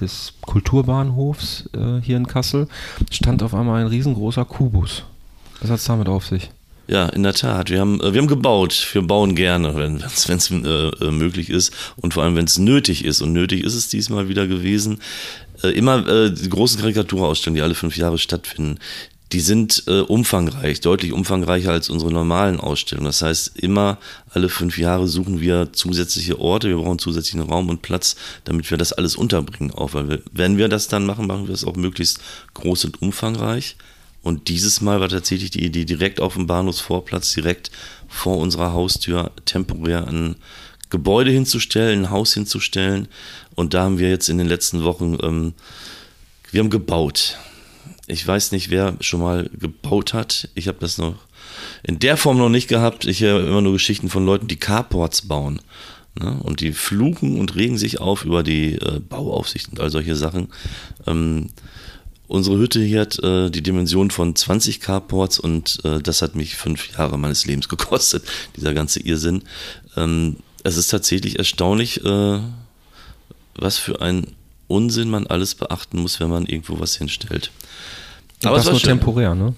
des Kulturbahnhofs äh, hier in Kassel, stand auf einmal ein riesengroßer Kubus. Was hat es damit auf sich? Ja, in der Tat. Wir haben, äh, wir haben gebaut. Wir bauen gerne, wenn es äh, äh, möglich ist und vor allem, wenn es nötig ist. Und nötig ist es diesmal wieder gewesen. Äh, immer äh, die großen Karikaturausstellungen, die alle fünf Jahre stattfinden, die sind äh, umfangreich, deutlich umfangreicher als unsere normalen Ausstellungen. Das heißt, immer alle fünf Jahre suchen wir zusätzliche Orte, wir brauchen zusätzlichen Raum und Platz, damit wir das alles unterbringen. Auch weil wir, wenn wir das dann machen, machen wir es auch möglichst groß und umfangreich. Und dieses Mal war tatsächlich die Idee, direkt auf dem Bahnhofsvorplatz, direkt vor unserer Haustür temporär ein Gebäude hinzustellen, ein Haus hinzustellen. Und da haben wir jetzt in den letzten Wochen, ähm, wir haben gebaut. Ich weiß nicht, wer schon mal gebaut hat. Ich habe das noch in der Form noch nicht gehabt. Ich höre immer nur Geschichten von Leuten, die Carports bauen. Ne? Und die fluchen und regen sich auf über die äh, Bauaufsicht und all solche Sachen. Ähm, Unsere Hütte hier hat äh, die Dimension von 20 Carports und äh, das hat mich fünf Jahre meines Lebens gekostet, dieser ganze Irrsinn. Ähm, es ist tatsächlich erstaunlich, äh, was für ein Unsinn man alles beachten muss, wenn man irgendwo was hinstellt. Aber das ist nur schön. temporär, ne?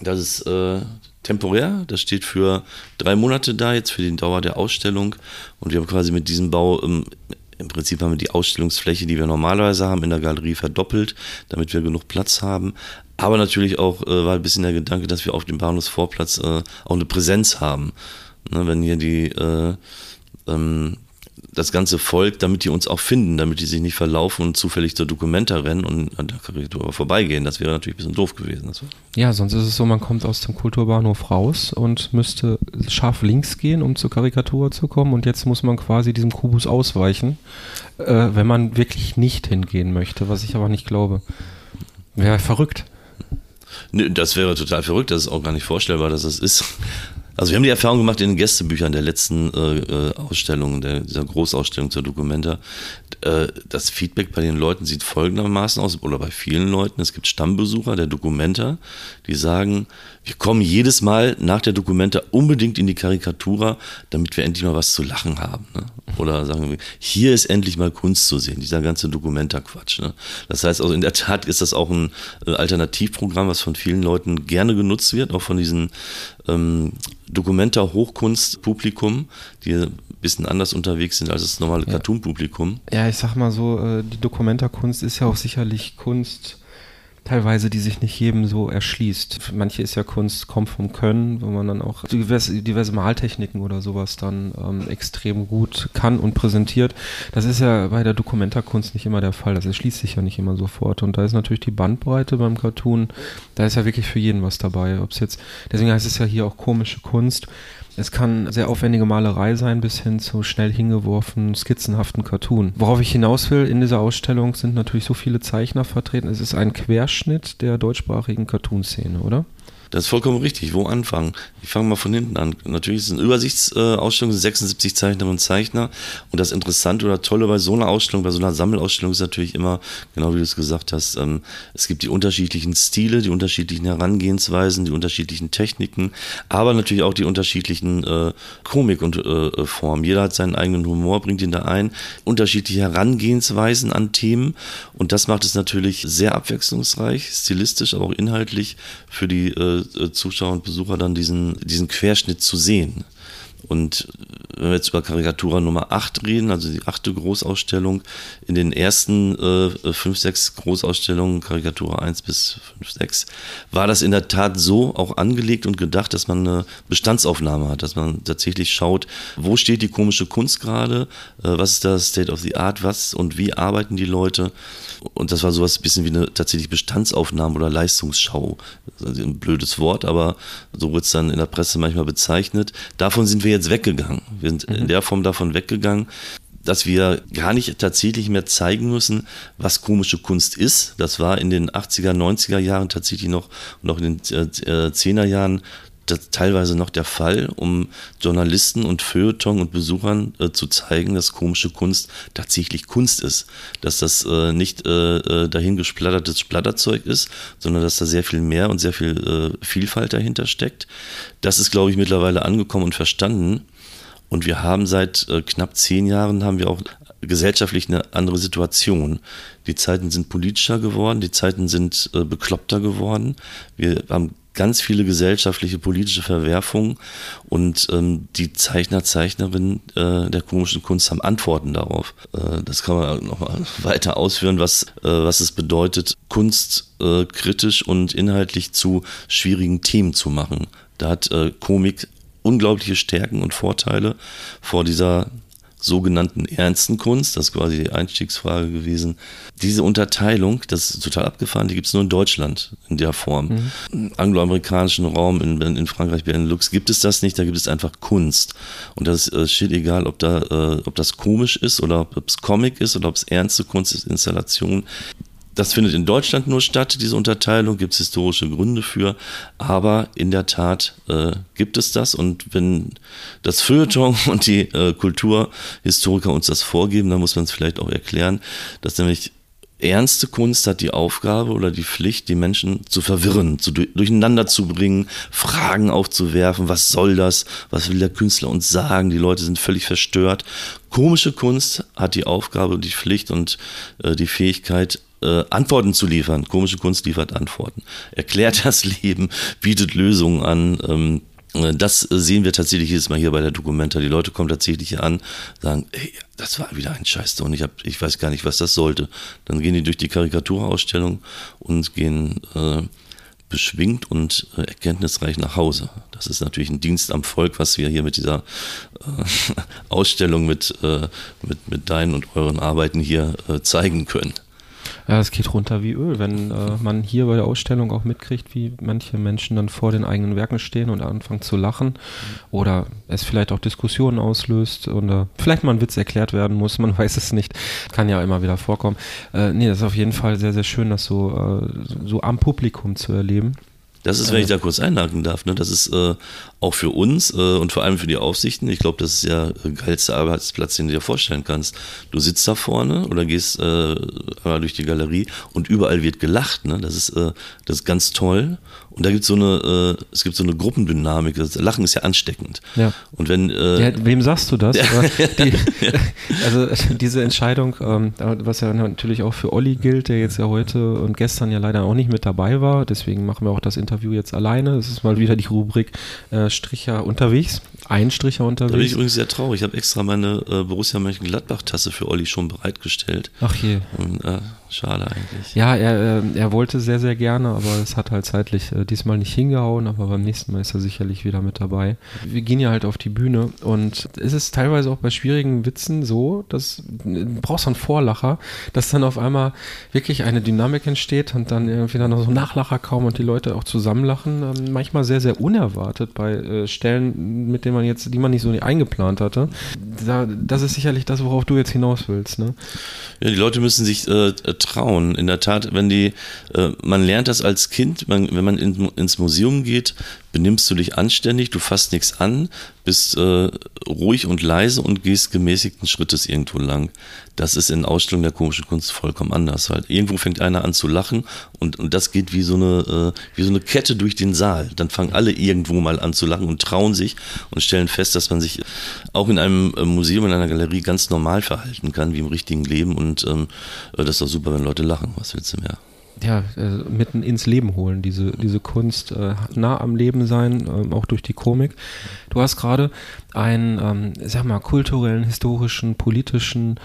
Das ist äh, temporär, das steht für drei Monate da, jetzt für die Dauer der Ausstellung. Und wir haben quasi mit diesem Bau ähm, im Prinzip haben wir die Ausstellungsfläche, die wir normalerweise haben, in der Galerie verdoppelt, damit wir genug Platz haben. Aber natürlich auch äh, war ein bisschen der Gedanke, dass wir auf dem Bahnhofsvorplatz äh, auch eine Präsenz haben. Ne, wenn hier die äh, ähm, das ganze Volk, damit die uns auch finden, damit die sich nicht verlaufen und zufällig zur Dokumenta rennen und an der Karikatur vorbeigehen. Das wäre natürlich ein bisschen doof gewesen. Ja, sonst ist es so, man kommt aus dem Kulturbahnhof raus und müsste scharf links gehen, um zur Karikatur zu kommen und jetzt muss man quasi diesem Kubus ausweichen, äh, wenn man wirklich nicht hingehen möchte, was ich aber nicht glaube. Wäre verrückt. Das wäre total verrückt, das ist auch gar nicht vorstellbar, dass das ist. Also wir haben die Erfahrung gemacht in den Gästebüchern der letzten äh, äh Ausstellungen, der, dieser Großausstellung zur Dokumenta. Äh, das Feedback bei den Leuten sieht folgendermaßen aus, oder bei vielen Leuten. Es gibt Stammbesucher der Dokumenta, die sagen, wir kommen jedes Mal nach der Dokumenta unbedingt in die Karikatura, damit wir endlich mal was zu lachen haben. Ne? Oder sagen wir, hier ist endlich mal Kunst zu sehen, dieser ganze Dokumenta-Quatsch. Ne? Das heißt also, in der Tat ist das auch ein äh, Alternativprogramm, was von vielen Leuten gerne genutzt wird, auch von diesen ähm, Dokumenta-Hochkunst-Publikum, die ein bisschen anders unterwegs sind als das normale ja. Cartoon-Publikum. Ja, ich sag mal so, äh, die Dokumenta-Kunst ist ja auch sicherlich Kunst teilweise, die sich nicht jedem so erschließt. Manche ist ja Kunst, kommt vom Können, wo man dann auch diverse, diverse Maltechniken oder sowas dann ähm, extrem gut kann und präsentiert. Das ist ja bei der Dokumentarkunst nicht immer der Fall. Das erschließt sich ja nicht immer sofort. Und da ist natürlich die Bandbreite beim Cartoon, da ist ja wirklich für jeden was dabei. Ob es jetzt, deswegen heißt es ja hier auch komische Kunst. Es kann sehr aufwendige Malerei sein, bis hin zu schnell hingeworfenen, skizzenhaften Cartoon. Worauf ich hinaus will, in dieser Ausstellung sind natürlich so viele Zeichner vertreten. Es ist ein Querschnitt der deutschsprachigen Cartoon-Szene, oder? Das ist vollkommen richtig. Wo anfangen? Ich fange mal von hinten an. Natürlich ist es eine Übersichtsausstellung, 76 Zeichnerinnen und Zeichner. Und das Interessante oder Tolle bei so einer Ausstellung, bei so einer Sammelausstellung ist natürlich immer, genau wie du es gesagt hast, ähm, es gibt die unterschiedlichen Stile, die unterschiedlichen Herangehensweisen, die unterschiedlichen Techniken, aber natürlich auch die unterschiedlichen äh, Komik und äh, Formen. Jeder hat seinen eigenen Humor, bringt ihn da ein, unterschiedliche Herangehensweisen an Themen. Und das macht es natürlich sehr abwechslungsreich, stilistisch, aber auch inhaltlich für die äh, Zuschauer und Besucher dann diesen, diesen Querschnitt zu sehen. Und wenn wir jetzt über Karikatura Nummer 8 reden, also die achte Großausstellung, in den ersten äh, fünf, sechs Großausstellungen, Karikatura 1 bis 5, 6, war das in der Tat so auch angelegt und gedacht, dass man eine Bestandsaufnahme hat, dass man tatsächlich schaut, wo steht die komische Kunst gerade, äh, was ist das State of the Art, was und wie arbeiten die Leute. Und das war sowas ein bisschen wie eine tatsächlich Bestandsaufnahme oder Leistungsschau. ein blödes Wort, aber so wird es dann in der Presse manchmal bezeichnet. Davon sind wir jetzt weggegangen. Wir sind mhm. in der Form davon weggegangen, dass wir gar nicht tatsächlich mehr zeigen müssen, was komische Kunst ist. Das war in den 80er, 90er Jahren tatsächlich noch, noch in den äh, 10er Jahren das teilweise noch der Fall, um Journalisten und Feuilleton und Besuchern äh, zu zeigen, dass komische Kunst tatsächlich Kunst ist. Dass das äh, nicht äh, äh dahin gesplattertes Splatterzeug ist, sondern dass da sehr viel mehr und sehr viel äh, Vielfalt dahinter steckt. Das ist, glaube ich, mittlerweile angekommen und verstanden. Und wir haben seit äh, knapp zehn Jahren haben wir auch gesellschaftlich eine andere Situation. Die Zeiten sind politischer geworden, die Zeiten sind bekloppter geworden. Wir haben ganz viele gesellschaftliche, politische Verwerfungen und ähm, die Zeichner, Zeichnerinnen äh, der komischen Kunst haben Antworten darauf. Äh, das kann man nochmal weiter ausführen, was, äh, was es bedeutet, Kunst äh, kritisch und inhaltlich zu schwierigen Themen zu machen. Da hat äh, Komik unglaubliche Stärken und Vorteile vor dieser sogenannten ernsten Kunst, das ist quasi die Einstiegsfrage gewesen. Diese Unterteilung, das ist total abgefahren, die gibt es nur in Deutschland in der Form. Mhm. Im angloamerikanischen Raum, in, in Frankreich, Benelux gibt es das nicht, da gibt es einfach Kunst. Und das äh, steht egal, ob, da, äh, ob das komisch ist oder ob es Comic ist oder ob es ernste Kunst ist, Installation. Das findet in Deutschland nur statt, diese Unterteilung, gibt es historische Gründe für, aber in der Tat äh, gibt es das. Und wenn das Feuilleton und die äh, Kulturhistoriker uns das vorgeben, dann muss man es vielleicht auch erklären, dass nämlich ernste Kunst hat die Aufgabe oder die Pflicht, die Menschen zu verwirren, zu durcheinander zu bringen, Fragen aufzuwerfen, was soll das, was will der Künstler uns sagen, die Leute sind völlig verstört. Komische Kunst hat die Aufgabe, die Pflicht und äh, die Fähigkeit, äh, Antworten zu liefern. Komische Kunst liefert Antworten. Erklärt das Leben, bietet Lösungen an. Ähm, äh, das sehen wir tatsächlich jedes Mal hier bei der Dokumenta. Die Leute kommen tatsächlich hier an, sagen, ey, das war wieder ein Scheißton, ich, hab, ich weiß gar nicht, was das sollte. Dann gehen die durch die Karikaturausstellung und gehen äh, beschwingt und äh, erkenntnisreich nach Hause. Das ist natürlich ein Dienst am Volk, was wir hier mit dieser äh, Ausstellung, mit, äh, mit, mit deinen und euren Arbeiten hier äh, zeigen können. Ja, es geht runter wie Öl, wenn äh, man hier bei der Ausstellung auch mitkriegt, wie manche Menschen dann vor den eigenen Werken stehen und anfangen zu lachen oder es vielleicht auch Diskussionen auslöst oder vielleicht mal ein Witz erklärt werden muss, man weiß es nicht. Kann ja immer wieder vorkommen. Äh, nee, das ist auf jeden Fall sehr, sehr schön, das so, äh, so am Publikum zu erleben. Das ist, wenn ich da kurz einhaken darf, ne, das ist äh, auch für uns äh, und vor allem für die Aufsichten, ich glaube, das ist ja der geilste Arbeitsplatz, den du dir vorstellen kannst. Du sitzt da vorne oder gehst äh, einmal durch die Galerie und überall wird gelacht. Ne? Das, ist, äh, das ist ganz toll. Und da gibt so eine, äh, es gibt so eine Gruppendynamik. Das Lachen ist ja ansteckend. Ja. Und wenn äh, ja, wem sagst du das? Die, also diese Entscheidung, ähm, was ja natürlich auch für Olli gilt, der jetzt ja heute und gestern ja leider auch nicht mit dabei war. Deswegen machen wir auch das Interview jetzt alleine. Es ist mal wieder die Rubrik äh, Stricher unterwegs. Ein Stricher unterwegs. Da bin ich übrigens sehr traurig. Ich habe extra meine äh, Borussia Mönchengladbach-Tasse für Olli schon bereitgestellt. Ach je. Und, äh, schade eigentlich. Ja, er, äh, er wollte sehr, sehr gerne, aber es hat halt zeitlich äh, diesmal nicht hingehauen, aber beim nächsten Mal ist er sicherlich wieder mit dabei. Wir gehen ja halt auf die Bühne und es ist teilweise auch bei schwierigen Witzen so, dass du brauchst einen Vorlacher, dass dann auf einmal wirklich eine Dynamik entsteht und dann irgendwie dann noch so Nachlacher kaum und die Leute auch zusammenlachen. Ähm, manchmal sehr, sehr unerwartet bei äh, Stellen, mit denen man jetzt, die man nicht so eingeplant hatte. Da, das ist sicherlich das, worauf du jetzt hinaus willst, ne? Ja, die Leute müssen sich äh, trauen. In der Tat, wenn die, äh, man lernt das als Kind, man, wenn man in, ins Museum geht, benimmst du dich anständig, du fasst nichts an, bist äh, ruhig und leise und gehst gemäßigten Schrittes irgendwo lang. Das ist in Ausstellungen der komischen Kunst vollkommen anders. Halt. Irgendwo fängt einer an zu lachen und, und das geht wie so, eine, äh, wie so eine Kette durch den Saal. Dann fangen alle irgendwo mal an zu lachen und trauen sich und stellen fest, dass man sich auch in einem äh, Museum, in einer Galerie ganz normal verhalten kann, wie im richtigen Leben. Und ähm, äh, das ist doch super, wenn Leute lachen. Was willst du mehr? Ja, äh, mitten ins Leben holen, diese, diese Kunst äh, nah am Leben sein, äh, auch durch die Komik. Du hast gerade einen, ähm, sag mal, kulturellen, historischen, politischen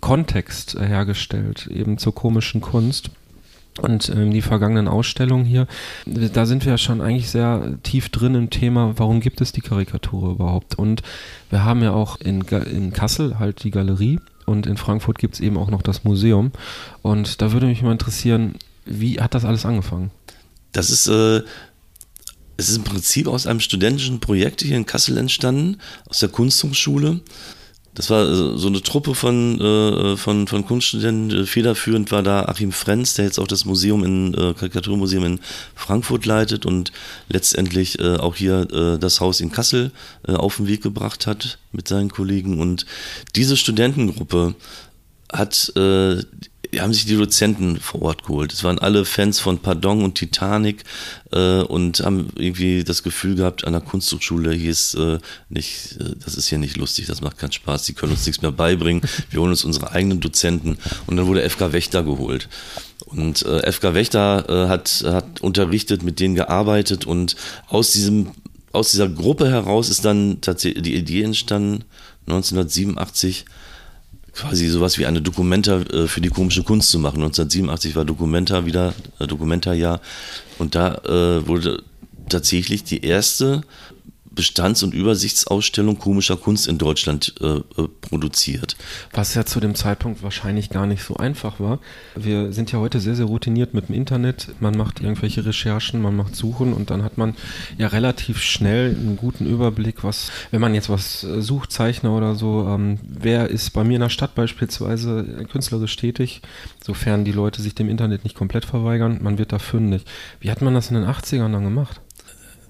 Kontext äh, hergestellt, eben zur komischen Kunst. Und ähm, die vergangenen Ausstellungen hier, da sind wir ja schon eigentlich sehr tief drin im Thema, warum gibt es die Karikatur überhaupt? Und wir haben ja auch in, in Kassel halt die Galerie und in Frankfurt gibt es eben auch noch das Museum. Und da würde mich mal interessieren, wie hat das alles angefangen? Das ist, äh, es ist im Prinzip aus einem studentischen Projekt hier in Kassel entstanden, aus der Kunsthochschule. Das war äh, so eine Truppe von, äh, von, von Kunststudenten. Federführend war da Achim Frenz, der jetzt auch das Museum in, äh, Karikaturmuseum in Frankfurt leitet und letztendlich äh, auch hier äh, das Haus in Kassel äh, auf den Weg gebracht hat mit seinen Kollegen. Und diese Studentengruppe hat äh, haben sich die Dozenten vor Ort geholt. Es waren alle Fans von Pardon und Titanic äh, und haben irgendwie das Gefühl gehabt, an der Kunsthochschule hier ist äh, nicht, äh, das ist hier nicht lustig, das macht keinen Spaß, die können uns nichts mehr beibringen. Wir holen uns unsere eigenen Dozenten und dann wurde FK Wächter geholt. Und äh, FK Wächter äh, hat, hat unterrichtet, mit denen gearbeitet und aus diesem aus dieser Gruppe heraus ist dann tatsächlich die Idee entstanden, 1987 quasi sowas wie eine Dokumenta äh, für die komische Kunst zu machen. 1987 war Dokumenta wieder, äh, Dokumenta-Jahr und da äh, wurde tatsächlich die erste Bestands- und Übersichtsausstellung komischer Kunst in Deutschland äh, äh, produziert. Was ja zu dem Zeitpunkt wahrscheinlich gar nicht so einfach war. Wir sind ja heute sehr, sehr routiniert mit dem Internet. Man macht irgendwelche Recherchen, man macht Suchen und dann hat man ja relativ schnell einen guten Überblick, was, wenn man jetzt was äh, sucht, Zeichner oder so, ähm, wer ist bei mir in der Stadt beispielsweise künstlerisch tätig, sofern die Leute sich dem Internet nicht komplett verweigern, man wird da fündig. Wie hat man das in den 80ern dann gemacht?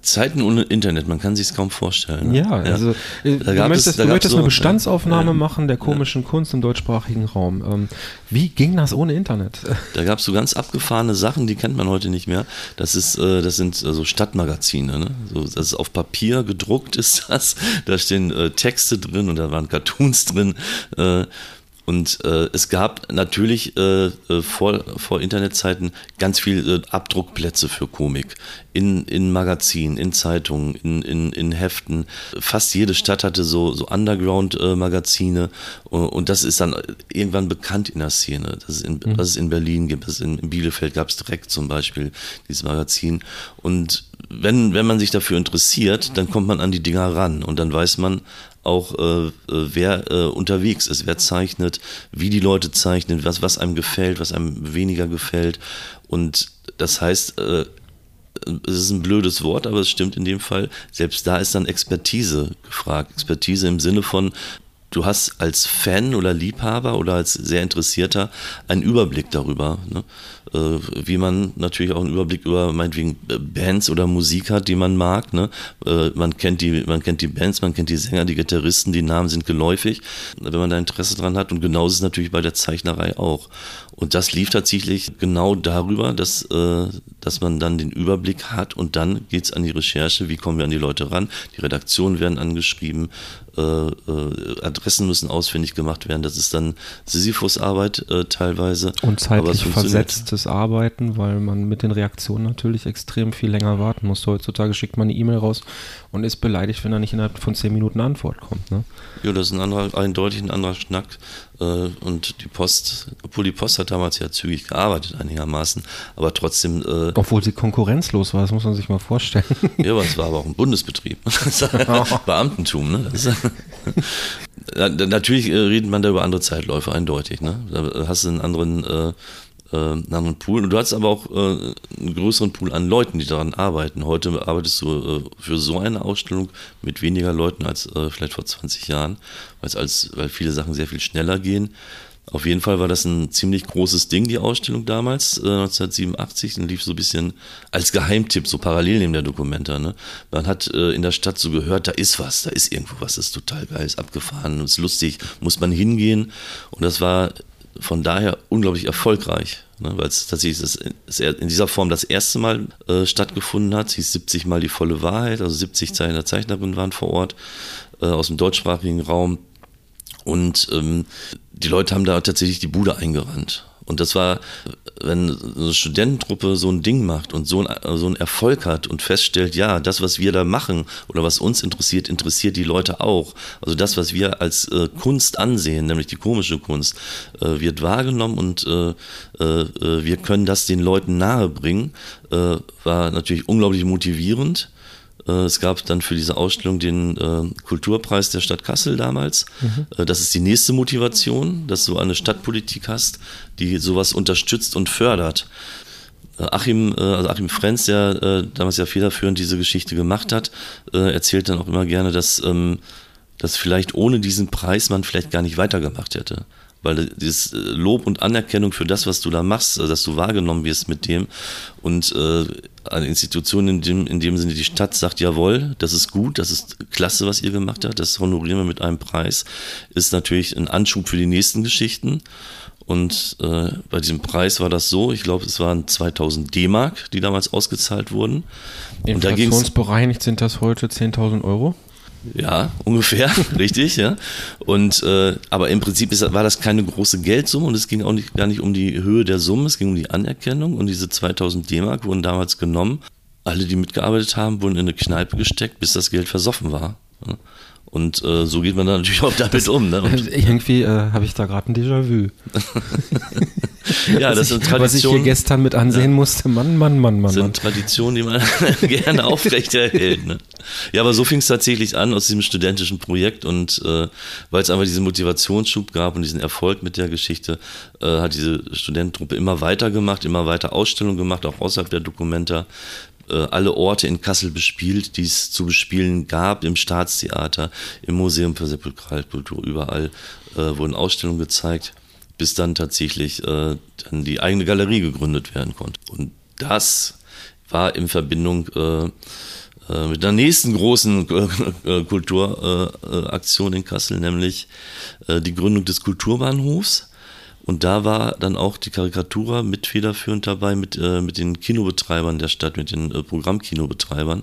Zeiten ohne Internet, man kann sich es kaum vorstellen. Ne? Ja, also äh, da du möchtest, es, du möchtest so, eine Bestandsaufnahme ja, machen der komischen ja. Kunst im deutschsprachigen Raum. Ähm, wie ging das ohne Internet? Da gab es so ganz abgefahrene Sachen, die kennt man heute nicht mehr. Das ist, äh, das sind so Stadtmagazine. Ne? So, das ist auf Papier gedruckt ist das. Da stehen äh, Texte drin und da waren Cartoons drin. Und äh, es gab natürlich äh, äh, vor, vor Internetzeiten ganz viele äh, Abdruckplätze für Komik. In, in Magazinen, in Zeitungen, in, in, in Heften. Fast jede Stadt hatte so, so Underground-Magazine. Äh, und das ist dann irgendwann bekannt in der Szene. Das ist in, mhm. was es in Berlin gibt, das in, in Bielefeld gab es direkt zum Beispiel dieses Magazin. Und wenn, wenn man sich dafür interessiert, dann kommt man an die Dinger ran und dann weiß man, auch äh, äh, wer äh, unterwegs ist, wer zeichnet, wie die Leute zeichnen, was, was einem gefällt, was einem weniger gefällt. Und das heißt, äh, es ist ein blödes Wort, aber es stimmt in dem Fall, selbst da ist dann Expertise gefragt. Expertise im Sinne von, du hast als Fan oder Liebhaber oder als sehr Interessierter einen Überblick darüber. Ne? Äh, wie man natürlich auch einen Überblick über meinetwegen äh, Bands oder Musik hat, die man mag. Ne? Äh, man, kennt die, man kennt die Bands, man kennt die Sänger, die Gitarristen, die Namen sind geläufig, wenn man da Interesse dran hat. Und genauso ist es natürlich bei der Zeichnerei auch. Und das lief tatsächlich genau darüber, dass, äh, dass man dann den Überblick hat und dann geht es an die Recherche, wie kommen wir an die Leute ran. Die Redaktionen werden angeschrieben, äh, äh, Adressen müssen ausfindig gemacht werden. Das ist dann Sisyphus-Arbeit äh, teilweise. Und zeitlich versetztes Arbeiten, weil man mit den Reaktionen natürlich extrem viel länger warten muss. Heutzutage schickt man eine E-Mail raus und ist beleidigt, wenn er nicht innerhalb von zehn Minuten eine Antwort kommt. Ne? Ja, das ist ein anderer, eindeutig ein anderer Schnack. Äh, und die Post, obwohl die Post hat damals ja zügig gearbeitet einigermaßen, aber trotzdem. Äh, obwohl sie konkurrenzlos war, das muss man sich mal vorstellen. Ja, aber es war aber auch ein Bundesbetrieb. Beamtentum, ne? natürlich äh, redet man da über andere Zeitläufe, eindeutig. Ne? Da hast du einen anderen äh, äh, einen Pool. Und du hast aber auch äh, einen größeren Pool an Leuten, die daran arbeiten. Heute arbeitest du äh, für so eine Ausstellung mit weniger Leuten als äh, vielleicht vor 20 Jahren, als, weil viele Sachen sehr viel schneller gehen. Auf jeden Fall war das ein ziemlich großes Ding, die Ausstellung damals, äh, 1987, und lief so ein bisschen als Geheimtipp, so parallel neben der Dokumenta. Ne? Man hat äh, in der Stadt so gehört, da ist was, da ist irgendwo was, das ist total geil, ist abgefahren, ist lustig, muss man hingehen. Und das war von daher unglaublich erfolgreich, ne, weil es tatsächlich das, in dieser Form das erste Mal äh, stattgefunden hat. Es hieß 70 Mal die volle Wahrheit, also 70 Zeichner, Zeichnerinnen waren vor Ort äh, aus dem deutschsprachigen Raum. Und ähm, die Leute haben da tatsächlich die Bude eingerannt. Und das war, wenn eine Studententruppe so ein Ding macht und so, ein, so einen Erfolg hat und feststellt, ja, das, was wir da machen oder was uns interessiert, interessiert die Leute auch. Also das, was wir als äh, Kunst ansehen, nämlich die komische Kunst, äh, wird wahrgenommen und äh, äh, äh wir können das den Leuten nahebringen, äh, war natürlich unglaublich motivierend. Äh, es gab dann für diese Ausstellung den äh, Kulturpreis der Stadt Kassel damals. Mhm. Äh, das ist die nächste Motivation, dass du eine Stadtpolitik hast, die sowas unterstützt und fördert. Achim, also Achim Frenz, der damals ja federführend diese Geschichte gemacht hat, erzählt dann auch immer gerne, dass, ähm, dass vielleicht ohne diesen Preis man vielleicht gar nicht weitergemacht hätte weil dieses Lob und Anerkennung für das, was du da machst, dass du wahrgenommen wirst mit dem und äh, eine Institution in dem, in dem Sinne die Stadt sagt, jawohl, das ist gut, das ist klasse, was ihr gemacht habt, das honorieren wir mit einem Preis, ist natürlich ein Anschub für die nächsten Geschichten. Und äh, bei diesem Preis war das so, ich glaube, es waren 2000 D-Mark, die damals ausgezahlt wurden. Inflationsbereinigt sind das heute 10.000 Euro? Ja, ungefähr, richtig, ja. Und äh, aber im Prinzip ist, war das keine große Geldsumme und es ging auch nicht, gar nicht um die Höhe der Summe, es ging um die Anerkennung und diese 2000 D-Mark wurden damals genommen. Alle, die mitgearbeitet haben, wurden in eine Kneipe gesteckt, bis das Geld versoffen war. Und äh, so geht man dann natürlich auch damit um. Ne? irgendwie äh, habe ich da gerade ein Déjà-vu. ja, das sind Traditionen. Was ich hier gestern mit ansehen ja. musste, Mann, Mann, Mann, Mann. Das sind Traditionen, die man gerne aufrechterhält. Ne? Ja, aber so fing es tatsächlich an aus diesem studentischen Projekt und äh, weil es einfach diesen Motivationsschub gab und diesen Erfolg mit der Geschichte, äh, hat diese Studententruppe immer weiter gemacht, immer weiter Ausstellungen gemacht, auch außerhalb der Dokumenta alle Orte in Kassel bespielt, die es zu bespielen gab, im Staatstheater, im Museum für Sepulkralkultur, überall äh, wurden Ausstellungen gezeigt bis dann tatsächlich äh, dann die eigene Galerie gegründet werden konnte. Und das war in Verbindung äh, äh mit der nächsten großen äh, Kulturaktion in Kassel, nämlich äh, die Gründung des Kulturbahnhofs. Und da war dann auch die Karikatura mit federführend dabei, mit, äh, mit den Kinobetreibern der Stadt, mit den äh, Programmkinobetreibern.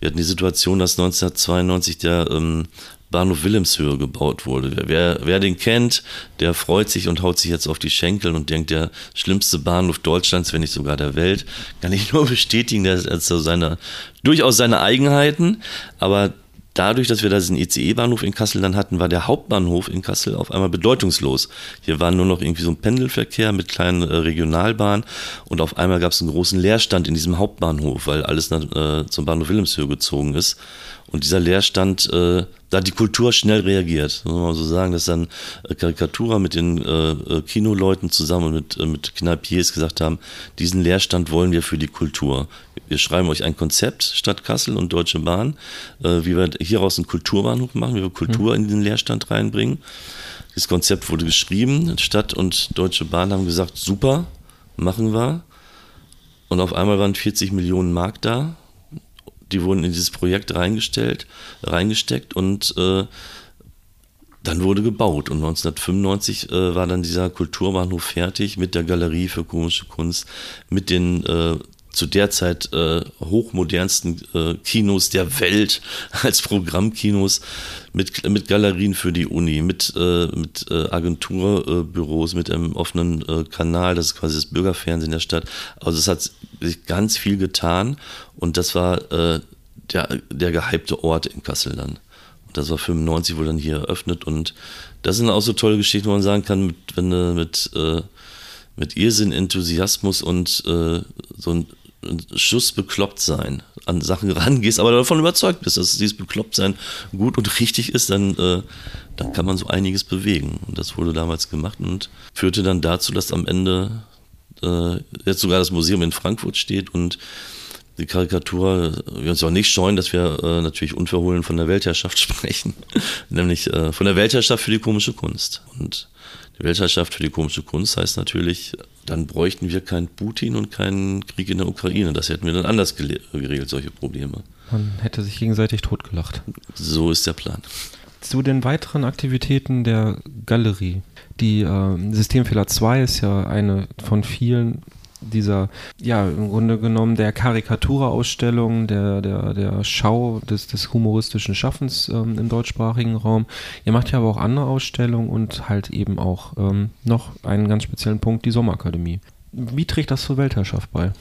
Wir hatten die Situation, dass 1992 der ähm, Bahnhof Wilhelmshöhe gebaut wurde. Wer, wer den kennt, der freut sich und haut sich jetzt auf die Schenkel und denkt, der schlimmste Bahnhof Deutschlands, wenn nicht sogar der Welt, kann ich nur bestätigen, der hat so seine, durchaus seine Eigenheiten, aber dadurch, dass wir da diesen ICE-Bahnhof in Kassel dann hatten, war der Hauptbahnhof in Kassel auf einmal bedeutungslos. Hier war nur noch irgendwie so ein Pendelverkehr mit kleinen äh, Regionalbahnen und auf einmal gab es einen großen Leerstand in diesem Hauptbahnhof, weil alles nach, äh, zum Bahnhof Wilhelmshöhe gezogen ist. Und dieser Leerstand, äh, da hat die Kultur schnell reagiert. Muss man so sagen, dass dann äh, Karikatura mit den äh, äh, Kinoleuten zusammen und mit, äh, mit Kneipiers gesagt haben, diesen Leerstand wollen wir für die Kultur. Wir schreiben euch ein Konzept, Stadt Kassel und Deutsche Bahn, äh, wie wir hieraus einen Kulturbahnhof machen, wie wir Kultur mhm. in den Leerstand reinbringen. Das Konzept wurde geschrieben, Stadt und Deutsche Bahn haben gesagt, super, machen wir. Und auf einmal waren 40 Millionen Mark da die wurden in dieses Projekt reingestellt, reingesteckt und äh, dann wurde gebaut. Und 1995 äh, war dann dieser Kulturbahnhof fertig mit der Galerie für komische Kunst, mit den äh, zu der Zeit äh, hochmodernsten äh, Kinos der Welt als Programmkinos mit, mit Galerien für die Uni, mit, äh, mit äh, Agenturbüros, mit einem offenen äh, Kanal, das ist quasi das Bürgerfernsehen der Stadt. Also es hat sich ganz viel getan und das war äh, der, der gehypte Ort in Kassel dann. Und das war 95, wurde dann hier eröffnet und das sind auch so tolle Geschichten, wo man sagen kann, mit, wenn du mit, mit Irrsinn, Enthusiasmus und äh, so ein Schuss bekloppt sein an Sachen rangehst, aber davon überzeugt bist, dass dieses Beklopptsein gut und richtig ist, dann, äh, dann kann man so einiges bewegen. Und das wurde damals gemacht und führte dann dazu, dass am Ende äh, jetzt sogar das Museum in Frankfurt steht und die Karikatur, wir uns auch nicht scheuen, dass wir äh, natürlich unverhohlen von der Weltherrschaft sprechen, nämlich äh, von der Weltherrschaft für die komische Kunst. Und die Weltherrschaft für die komische Kunst heißt natürlich, dann bräuchten wir keinen Putin und keinen Krieg in der Ukraine. Das hätten wir dann anders geregelt, solche Probleme. Man hätte sich gegenseitig totgelacht. So ist der Plan. Zu den weiteren Aktivitäten der Galerie. Die äh, Systemfehler 2 ist ja eine von vielen dieser, ja, im Grunde genommen der Karikaturausstellung, der, der, der Schau des, des humoristischen Schaffens ähm, im deutschsprachigen Raum. Ihr macht ja aber auch andere Ausstellungen und halt eben auch ähm, noch einen ganz speziellen Punkt, die Sommerakademie. Wie trägt das zur Weltherrschaft bei?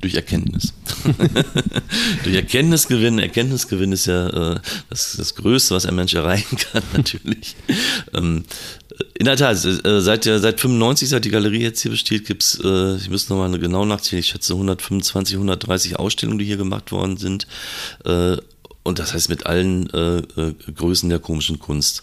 Durch Erkenntnis. Durch Erkenntnisgewinn. Erkenntnisgewinn ist ja äh, das, das Größte, was ein Mensch erreichen kann, natürlich. ähm, in der Tat, äh, seit, seit 95, seit die Galerie jetzt hier besteht, gibt es, äh, ich müsste nochmal genau nachzählen, ich schätze 125, 130 Ausstellungen, die hier gemacht worden sind. Äh, und das heißt mit allen Größen der komischen Kunst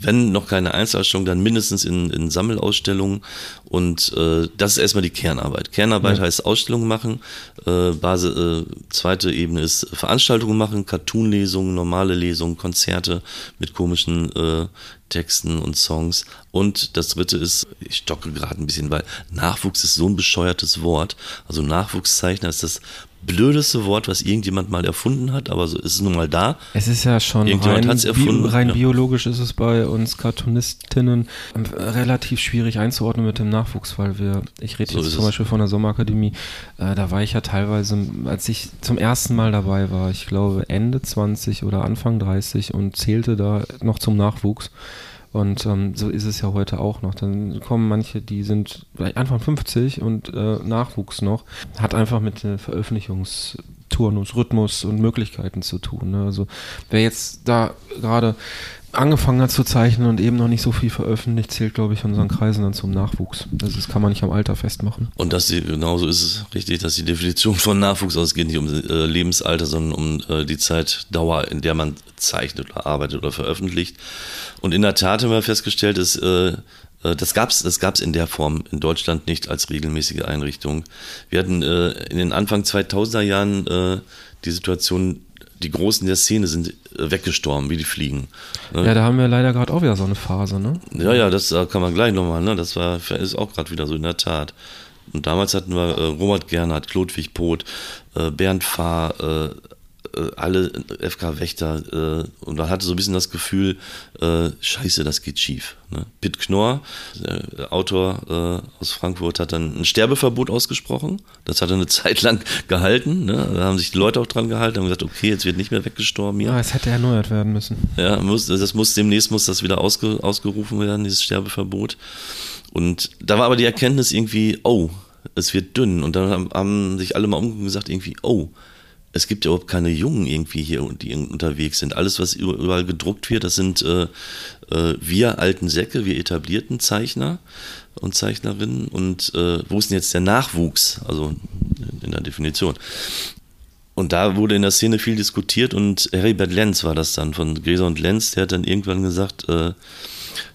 wenn noch keine Einzelausstellung, dann mindestens in, in Sammelausstellungen. Und äh, das ist erstmal die Kernarbeit. Kernarbeit ja. heißt Ausstellungen machen. Äh, Base, äh, zweite Ebene ist Veranstaltungen machen, Cartoon-Lesungen, normale Lesungen, Konzerte mit komischen äh, Texten und Songs. Und das dritte ist, ich stocke gerade ein bisschen, weil Nachwuchs ist so ein bescheuertes Wort. Also Nachwuchszeichner ist das blödeste Wort, was irgendjemand mal erfunden hat, aber so ist es nun mal da. Es ist ja schon rein, erfunden, bi rein ja. biologisch ist es bei uns Cartoonistinnen ähm, relativ schwierig einzuordnen mit dem Nachwuchs, weil wir, ich rede so jetzt zum Beispiel von der Sommerakademie, äh, da war ich ja teilweise, als ich zum ersten Mal dabei war, ich glaube Ende 20 oder Anfang 30 und zählte da noch zum Nachwuchs. Und ähm, so ist es ja heute auch noch. Dann kommen manche, die sind vielleicht Anfang 50 und äh, Nachwuchs noch. Hat einfach mit äh, Veröffentlichungsturnus, Rhythmus und Möglichkeiten zu tun. Ne? Also wer jetzt da gerade angefangen hat zu zeichnen und eben noch nicht so viel veröffentlicht, zählt, glaube ich, in unseren Kreisen dann zum Nachwuchs. Das, ist, kann man nicht am Alter festmachen. Und das genauso ist es richtig, dass die Definition von Nachwuchs ausgeht, nicht um äh, Lebensalter, sondern um äh, die Zeitdauer, in der man zeichnet oder arbeitet oder veröffentlicht. Und in der Tat haben wir festgestellt, dass äh, äh das gab es das gab's in der Form in Deutschland nicht als regelmäßige Einrichtung. Wir hatten äh, in den Anfang 2000er Jahren äh, die Situation, die Großen der Szene sind äh, weggestorben, wie die Fliegen. Ne? Ja, da haben wir leider gerade auch wieder so eine Phase, ne? Ja, ja, das kann man gleich nochmal, ne? Das war, ist auch gerade wieder so in der Tat. Und damals hatten wir äh, Robert Gernhardt, Klodwig Poth, äh, Bernd Fahr, äh, äh, alle FK Wächter äh, und man hatte so ein bisschen das Gefühl, äh, scheiße, das geht schief. Ne? Pitt Knorr, der Autor äh, aus Frankfurt, hat dann ein Sterbeverbot ausgesprochen. Das hat er eine Zeit lang gehalten. Ne? Da haben sich die Leute auch dran gehalten, haben gesagt, okay, jetzt wird nicht mehr weggestorben hier. Ja, es hätte erneuert werden müssen. Ja, muss, das muss demnächst muss das wieder ausge, ausgerufen werden, dieses Sterbeverbot. Und da war aber die Erkenntnis irgendwie, oh, es wird dünn. Und dann haben, haben sich alle mal umgeguckt und gesagt, irgendwie, oh, es gibt ja überhaupt keine Jungen irgendwie hier, die unterwegs sind. Alles, was überall gedruckt wird, das sind äh, äh, wir alten Säcke, wir etablierten Zeichner und Zeichnerinnen. Und äh, wo ist denn jetzt der Nachwuchs? Also in der Definition. Und da wurde in der Szene viel diskutiert und Heribert Lenz war das dann von Gräser und Lenz, der hat dann irgendwann gesagt, äh,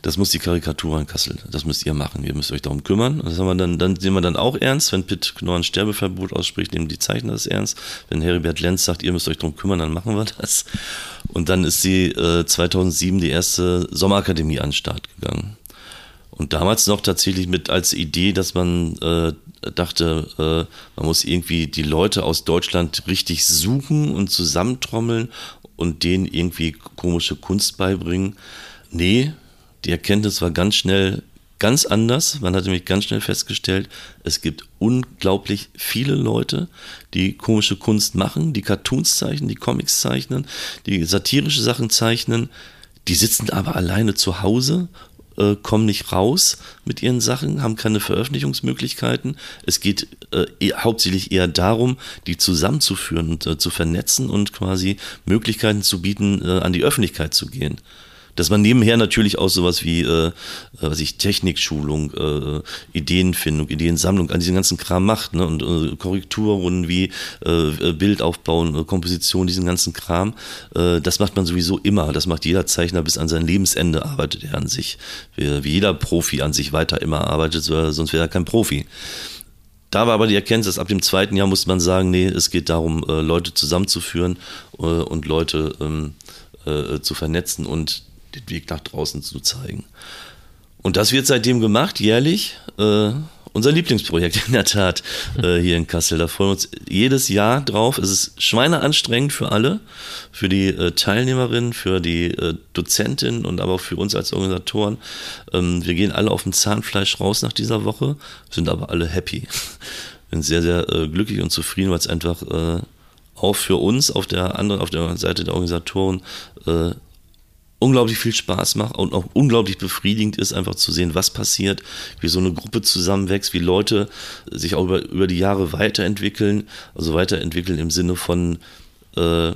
das muss die Karikatur in Kassel, das müsst ihr machen, ihr müsst euch darum kümmern. Und das haben wir dann, dann sehen wir dann auch ernst, wenn Pitt Knorr ein Sterbeverbot ausspricht, nehmen die Zeichner das ernst. Wenn Heribert Lenz sagt, ihr müsst euch darum kümmern, dann machen wir das. Und dann ist sie äh, 2007 die erste Sommerakademie an den Start gegangen. Und damals noch tatsächlich mit als Idee, dass man äh, dachte, äh, man muss irgendwie die Leute aus Deutschland richtig suchen und zusammentrommeln und denen irgendwie komische Kunst beibringen. Nee, die Erkenntnis war ganz schnell ganz anders. Man hat nämlich ganz schnell festgestellt, es gibt unglaublich viele Leute, die komische Kunst machen, die Cartoons zeichnen, die Comics zeichnen, die satirische Sachen zeichnen. Die sitzen aber alleine zu Hause äh, kommen nicht raus mit ihren Sachen, haben keine Veröffentlichungsmöglichkeiten. Es geht äh, eh, hauptsächlich eher darum, die zusammenzuführen und äh, zu vernetzen und quasi Möglichkeiten zu bieten, äh, an die Öffentlichkeit zu gehen dass man nebenher natürlich auch sowas wie, äh, äh, was ich, Technikschulung, äh, Ideenfindung, Ideensammlung, an diesen ganzen Kram macht, ne? Und äh, Korrekturrunden wie äh, Bildaufbauen, äh, Komposition, diesen ganzen Kram, äh, das macht man sowieso immer. Das macht jeder Zeichner bis an sein Lebensende arbeitet er an sich. Wie, wie jeder Profi an sich weiter immer arbeitet, sonst wäre er kein Profi. Da war aber die Erkenntnis, ab dem zweiten Jahr musste man sagen, nee, es geht darum, äh, Leute zusammenzuführen äh, und Leute ähm, äh, zu vernetzen und den Weg nach draußen zu zeigen. Und das wird seitdem gemacht, jährlich. Äh, unser Lieblingsprojekt in der Tat äh, hier in Kassel. Da freuen wir uns jedes Jahr drauf. Es ist schweineanstrengend für alle, für die äh, Teilnehmerinnen, für die äh, Dozentin und aber auch für uns als Organisatoren. Ähm, wir gehen alle auf dem Zahnfleisch raus nach dieser Woche, sind aber alle happy. bin sehr, sehr äh, glücklich und zufrieden, weil es einfach äh, auch für uns auf der anderen, auf der Seite der Organisatoren äh, unglaublich viel Spaß macht und auch unglaublich befriedigend ist, einfach zu sehen, was passiert, wie so eine Gruppe zusammenwächst, wie Leute sich auch über, über die Jahre weiterentwickeln, also weiterentwickeln im Sinne von äh,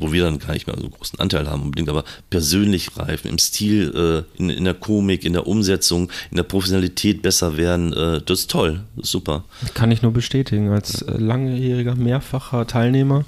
wo wir dann gar nicht mehr so großen Anteil haben unbedingt, aber persönlich reifen, im Stil, äh, in, in, der Komik, in der Umsetzung, in der Professionalität besser werden, äh, das ist toll, das ist super. Kann ich nur bestätigen, als äh, langjähriger, mehrfacher Teilnehmer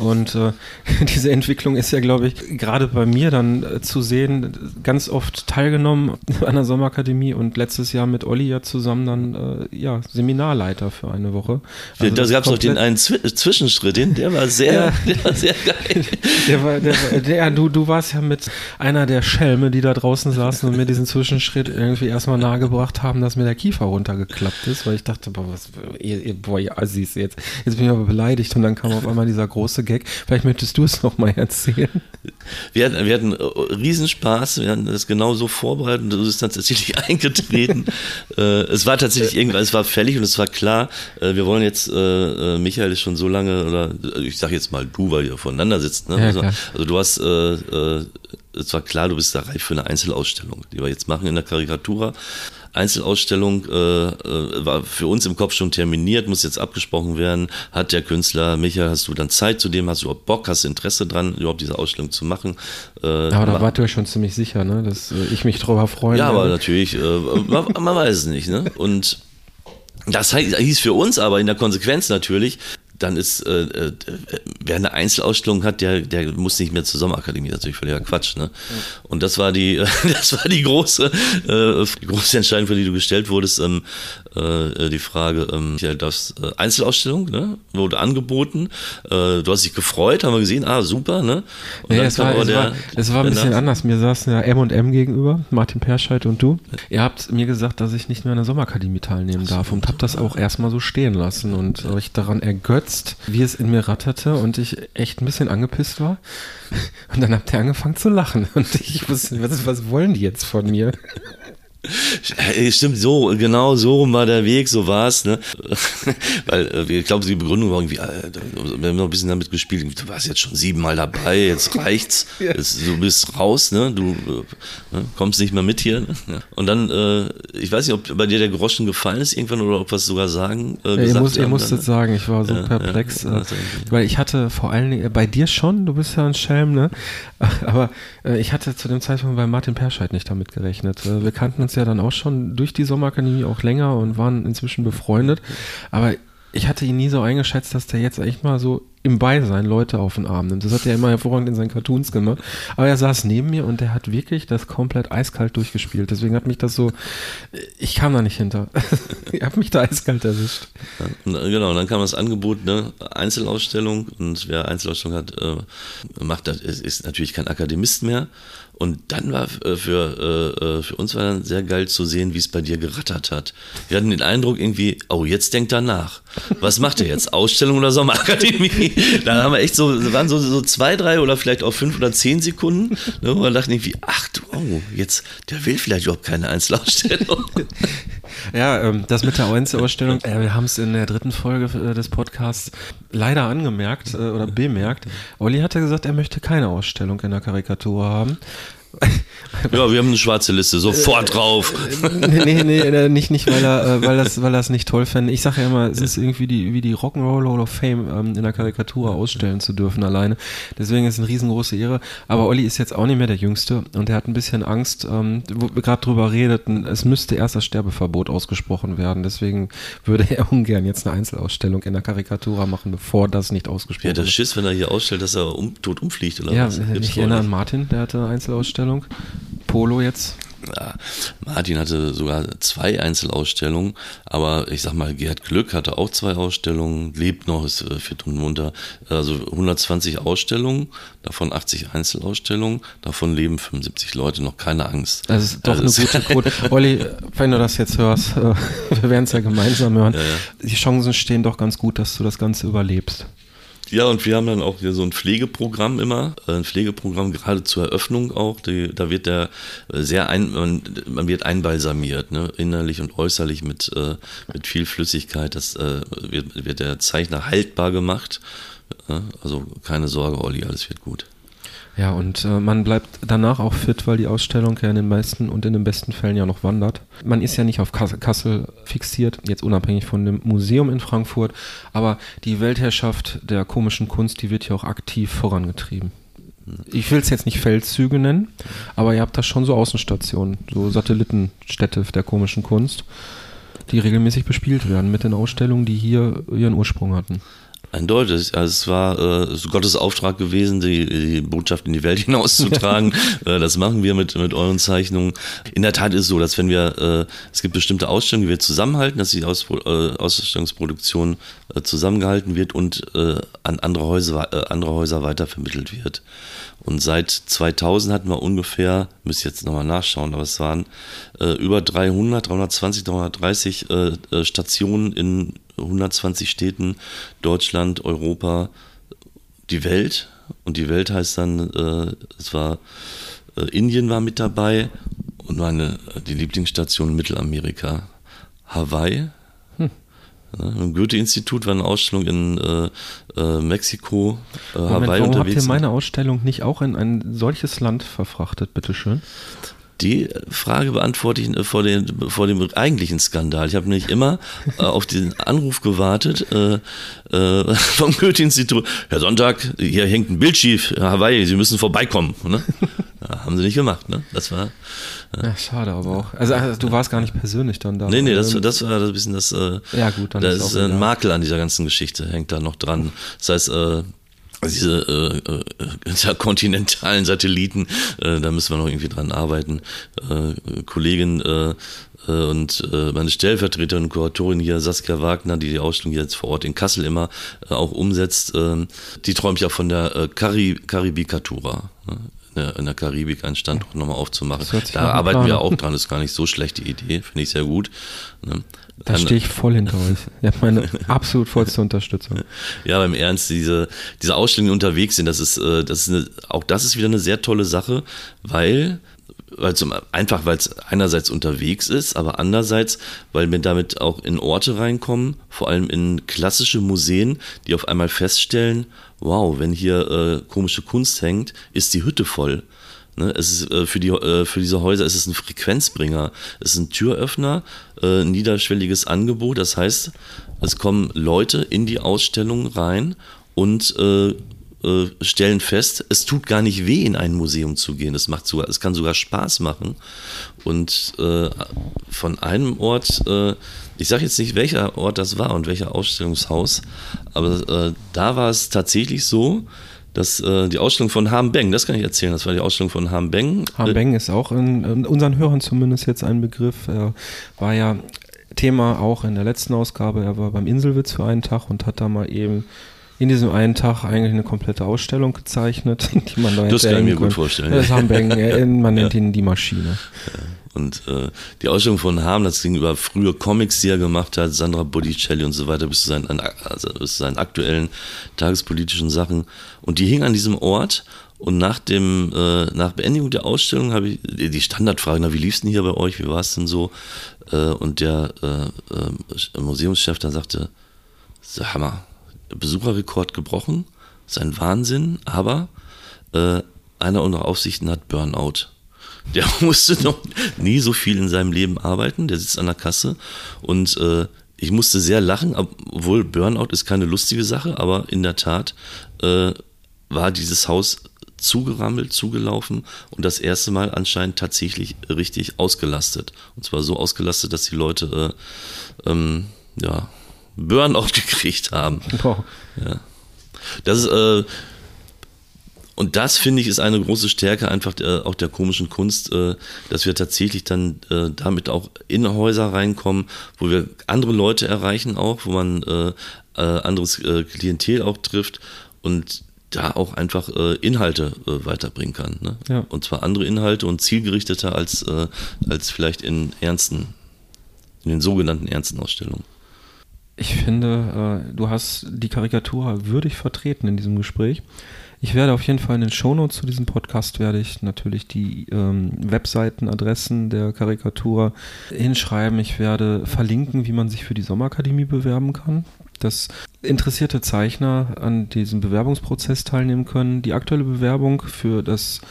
und äh, diese Entwicklung ist ja, glaube ich, gerade bei mir dann äh, zu sehen, ganz oft teilgenommen an der Sommerakademie und letztes Jahr mit Olli ja zusammen dann äh, ja, Seminarleiter für eine Woche. Also da gab es noch den einen Zwi Zwischenschritt, den, der war sehr, ja. der war sehr geil. Der war, der, der, du, du warst ja mit einer der Schelme, die da draußen saßen und mir diesen Zwischenschritt irgendwie erstmal nahegebracht haben, dass mir der Kiefer runtergeklappt ist, weil ich dachte, boah, was, ihr, ihr, boah, ihr Assis, jetzt, jetzt bin ich aber beleidigt und dann kam auf einmal dieser große Gag. Vielleicht möchtest du es nochmal erzählen. Wir hatten, wir hatten äh, Riesenspaß, wir hatten das genau so vorbereitet und du bist dann tatsächlich eingetreten. äh, es war tatsächlich irgendwann, es war fällig und es war klar, äh, wir wollen jetzt, äh, Michael ist schon so lange, oder ich sag jetzt mal du, weil ihr voneinander sitzt. Ne? Ja, also, also, du hast, es war klar, du bist da reif für eine Einzelausstellung, die wir jetzt machen in der Karikatura. Einzelausstellung äh, äh, war für uns im Kopf schon terminiert, muss jetzt abgesprochen werden. Hat der Künstler, Michael, hast du dann Zeit zu dem, hast du überhaupt Bock, hast du Interesse dran, überhaupt diese Ausstellung zu machen? Äh, aber da wart ihr schon ziemlich sicher, ne? dass äh, ich mich drüber freue. Ja, aber natürlich, äh, man, man weiß es nicht. Ne? Und das hieß für uns aber in der Konsequenz natürlich, dann ist, äh, äh, wer eine Einzelausstellung hat, der, der muss nicht mehr zur Sommerakademie, das ist natürlich völliger Quatsch. Ne? Und das war die, das war die große, äh, die große Entscheidung, für die du gestellt wurdest. Ähm, äh, die Frage, ähm, ja, das äh, Einzelausstellung, ne? wurde angeboten. Äh, du hast dich gefreut, haben wir gesehen, ah, super, ne? Und nee, es war, es, der, war, es war ein bisschen anders. Mir saßen ja M und M gegenüber, Martin Perscheid und du. Ihr habt mir gesagt, dass ich nicht mehr an der Sommerakademie teilnehmen darf und habt das auch erstmal so stehen lassen und euch daran ergötzt, wie es in mir ratterte und ich echt ein bisschen angepisst war. Und dann habt ihr angefangen zu lachen und ich wusste, was, was wollen die jetzt von mir? Stimmt, so, genau so war der Weg, so war es, ne? Weil äh, ich glaube, die Begründung war irgendwie, äh, wir haben noch ein bisschen damit gespielt, du warst jetzt schon siebenmal dabei, jetzt reicht's, jetzt, du bist raus, ne? Du äh, ne? kommst nicht mehr mit hier. Ne? Und dann, äh, ich weiß nicht, ob bei dir der Groschen gefallen ist irgendwann oder ob wir es sogar sagen. Äh, ja, ihr, muss, ihr musstet sagen, ich war so ja, perplex, ja, weil ich hatte vor allen Dingen, bei dir schon, du bist ja ein Schelm, ne? Aber ich hatte zu dem Zeitpunkt bei Martin Perscheid nicht damit gerechnet. wir kannten uns uns ja dann auch schon durch die Sommerakademie auch länger und waren inzwischen befreundet. Aber ich hatte ihn nie so eingeschätzt, dass der jetzt echt mal so im Beisein Leute auf den Arm nimmt. Das hat er immer hervorragend in seinen Cartoons gemacht. Aber er saß neben mir und der hat wirklich das komplett eiskalt durchgespielt. Deswegen hat mich das so, ich kam da nicht hinter. er hat mich da eiskalt erwischt. Ja, genau, dann kam das Angebot, ne, Einzelausstellung und wer Einzelausstellung hat, äh, macht das, ist natürlich kein Akademist mehr. Und dann war äh, für, äh, äh, für uns war dann sehr geil zu sehen, wie es bei dir gerattert hat. Wir hatten den Eindruck irgendwie, oh, jetzt denkt er nach. Was macht er jetzt? Ausstellung oder Sommerakademie? da haben wir echt so, waren so, so zwei, drei oder vielleicht auch fünf oder zehn Sekunden, ne, wo wir dachten irgendwie, ach du, oh, jetzt, der will vielleicht überhaupt keine Einzelausstellung. Ja, ähm, das mit der Einzelausstellung, äh, wir haben es in der dritten Folge äh, des Podcasts leider angemerkt äh, oder bemerkt. Olli hatte gesagt, er möchte keine Ausstellung in der Karikatur haben. Ja, wir haben eine schwarze Liste, sofort drauf. nee, nee, nee, nicht, nicht weil er, äh, weil das, weil es nicht toll fände. Ich sage ja immer, es ist irgendwie die, wie die Rock'n'Roll Hall of Fame ähm, in der Karikatur ausstellen zu dürfen alleine. Deswegen ist es eine riesengroße Ehre. Aber Olli ist jetzt auch nicht mehr der Jüngste und er hat ein bisschen Angst, ähm, wo wir gerade drüber redeten, es müsste erst das Sterbeverbot ausgesprochen werden. Deswegen würde er ungern jetzt eine Einzelausstellung in der Karikatura machen, bevor das nicht ausgesprochen wird. Ja, das Schiss, wenn er hier ausstellt, dass er um, tot umfliegt oder ja, was? Ja, ich erinnere an Martin, der hatte eine Einzelausstellung. Polo jetzt? Ja, Martin hatte sogar zwei Einzelausstellungen, aber ich sag mal, Gerd Glück hatte auch zwei Ausstellungen, lebt noch, ist äh, fit und munter. Also 120 Ausstellungen, davon 80 Einzelausstellungen, davon leben 75 Leute, noch keine Angst. Das ist doch also eine gute Quote. Olli, wenn du das jetzt hörst, wir werden es ja gemeinsam hören, ja, ja. die Chancen stehen doch ganz gut, dass du das Ganze überlebst. Ja, und wir haben dann auch hier so ein Pflegeprogramm immer, äh, ein Pflegeprogramm gerade zur Eröffnung auch. Die, da wird der äh, sehr ein, man, man wird einbalsamiert, ne? innerlich und äußerlich mit, äh, mit viel Flüssigkeit. Das äh, wird, wird der Zeichner haltbar gemacht. Also keine Sorge, Olli, alles wird gut. Ja, und äh, man bleibt danach auch fit, weil die Ausstellung ja in den meisten und in den besten Fällen ja noch wandert. Man ist ja nicht auf Kassel fixiert, jetzt unabhängig von dem Museum in Frankfurt, aber die Weltherrschaft der komischen Kunst, die wird ja auch aktiv vorangetrieben. Ich will es jetzt nicht Feldzüge nennen, aber ihr habt da schon so Außenstationen, so Satellitenstädte der komischen Kunst, die regelmäßig bespielt werden mit den Ausstellungen, die hier ihren Ursprung hatten. Eindeutig. Also es war äh, Gottes Auftrag gewesen, die, die Botschaft in die Welt hinauszutragen. äh, das machen wir mit, mit euren Zeichnungen. In der Tat ist es so, dass wenn wir, äh, es gibt bestimmte Ausstellungen, die wir zusammenhalten, dass die Aus, äh, Ausstellungsproduktion äh, zusammengehalten wird und äh, an andere Häuser, andere Häuser weitervermittelt wird. Und seit 2000 hatten wir ungefähr, müsste jetzt nochmal nachschauen, aber es waren über 300, 320, 330 äh, äh, Stationen in 120 Städten, Deutschland, Europa, die Welt. Und die Welt heißt dann, äh, es war, äh, Indien war mit dabei und meine, die Lieblingsstation Mittelamerika, Hawaii. Hm. Im Goethe-Institut war eine Ausstellung in äh, äh, Mexiko, äh, Moment, Hawaii warum unterwegs. Habt ihr meine Ausstellung nicht auch in ein solches Land verfrachtet, bitteschön? Die Frage beantworte ich äh, vor, den, vor dem eigentlichen Skandal. Ich habe nämlich immer äh, auf den Anruf gewartet äh, äh, vom Goethe-Institut. Herr Sonntag, hier hängt ein Bild schief, Hawaii, Sie müssen vorbeikommen. Ne? Ja, haben sie nicht gemacht. Ne? Das war. Ja. ja schade, aber auch. Also, also, du warst gar nicht persönlich dann da. Nee, nee, das, das war ein bisschen das. Äh, ja, gut, dann das ist, ist ein Makel an dieser ganzen Geschichte, hängt da noch dran. Das heißt, äh, diese äh, äh, kontinentalen Satelliten, äh, da müssen wir noch irgendwie dran arbeiten. Äh, Kollegin äh, äh, und äh, meine Stellvertreterin und Kuratorin hier, Saskia Wagner, die die Ausstellung jetzt vor Ort in Kassel immer äh, auch umsetzt, äh, die träumt ja von der äh, Cari Caribikatura. In der, in der Karibik einen Standort nochmal aufzumachen. Da arbeiten wir auch dran, das ist gar nicht so schlechte Idee, finde ich sehr gut. Ne? Da stehe ich voll hinter euch. Ihr habt meine absolut vollste Unterstützung. Ja, beim Ernst, diese, diese Ausstellungen, die unterwegs sind, das ist, äh, das ist eine, auch das ist wieder eine sehr tolle Sache, weil weil zum, einfach weil es einerseits unterwegs ist, aber andererseits, weil wir damit auch in Orte reinkommen, vor allem in klassische Museen, die auf einmal feststellen, wow, wenn hier äh, komische Kunst hängt, ist die Hütte voll. Ne, es ist, äh, für, die, äh, für diese Häuser ist es ein Frequenzbringer, es ist ein Türöffner, äh, niederschwelliges Angebot. Das heißt, es kommen Leute in die Ausstellung rein und äh, stellen fest, es tut gar nicht weh, in ein Museum zu gehen. Es macht sogar, es kann sogar Spaß machen. Und äh, von einem Ort, äh, ich sage jetzt nicht, welcher Ort das war und welcher Ausstellungshaus, aber äh, da war es tatsächlich so, dass äh, die Ausstellung von Ham Beng, das kann ich erzählen, das war die Ausstellung von Ham Beng. Ham Beng ist auch in, in, unseren Hörern zumindest jetzt ein Begriff. War ja Thema auch in der letzten Ausgabe. Er war beim Inselwitz für einen Tag und hat da mal eben in diesem einen Tag eigentlich eine komplette Ausstellung gezeichnet, die man da Das kann ich mir gut vorstellen. Das Ham Beng, man nennt ihn die Maschine. Und äh, die Ausstellung von Harm, das ging über frühe Comics, die er gemacht hat, Sandra Botticelli und so weiter, bis zu seinen, also bis zu seinen aktuellen tagespolitischen Sachen. Und die hing an diesem Ort. Und nach dem, äh, nach Beendigung der Ausstellung habe ich die Standardfrage, na, wie lief's denn hier bei euch? Wie war es denn so? Äh, und der äh, äh, Museumschef dann sagte, Hammer, Besucherrekord gebrochen, ist ein Wahnsinn, aber äh, einer unserer Aufsichten hat Burnout. Der musste noch nie so viel in seinem Leben arbeiten. Der sitzt an der Kasse und äh, ich musste sehr lachen, obwohl Burnout ist keine lustige Sache, aber in der Tat äh, war dieses Haus zugerammelt, zugelaufen und das erste Mal anscheinend tatsächlich richtig ausgelastet. Und zwar so ausgelastet, dass die Leute äh, ähm, ja, Burnout gekriegt haben. Wow. Ja. Das ist äh, und das, finde ich, ist eine große Stärke einfach der, auch der komischen Kunst, äh, dass wir tatsächlich dann äh, damit auch in Häuser reinkommen, wo wir andere Leute erreichen auch, wo man äh, äh anderes äh, Klientel auch trifft und da auch einfach äh, Inhalte weiterbringen kann. Ne? Ja. Und zwar andere Inhalte und zielgerichteter als, als vielleicht in ernsten, in den sogenannten ernsten Ausstellungen Ich finde, äh, du hast die Karikatur würdig vertreten in diesem Gespräch. Ich werde auf jeden Fall in den Shownotes zu diesem Podcast werde ich natürlich die ähm, Webseitenadressen der Karikatur hinschreiben. Ich werde verlinken, wie man sich für die Sommerakademie bewerben kann. Dass interessierte Zeichner an diesem Bewerbungsprozess teilnehmen können. Die aktuelle Bewerbung für das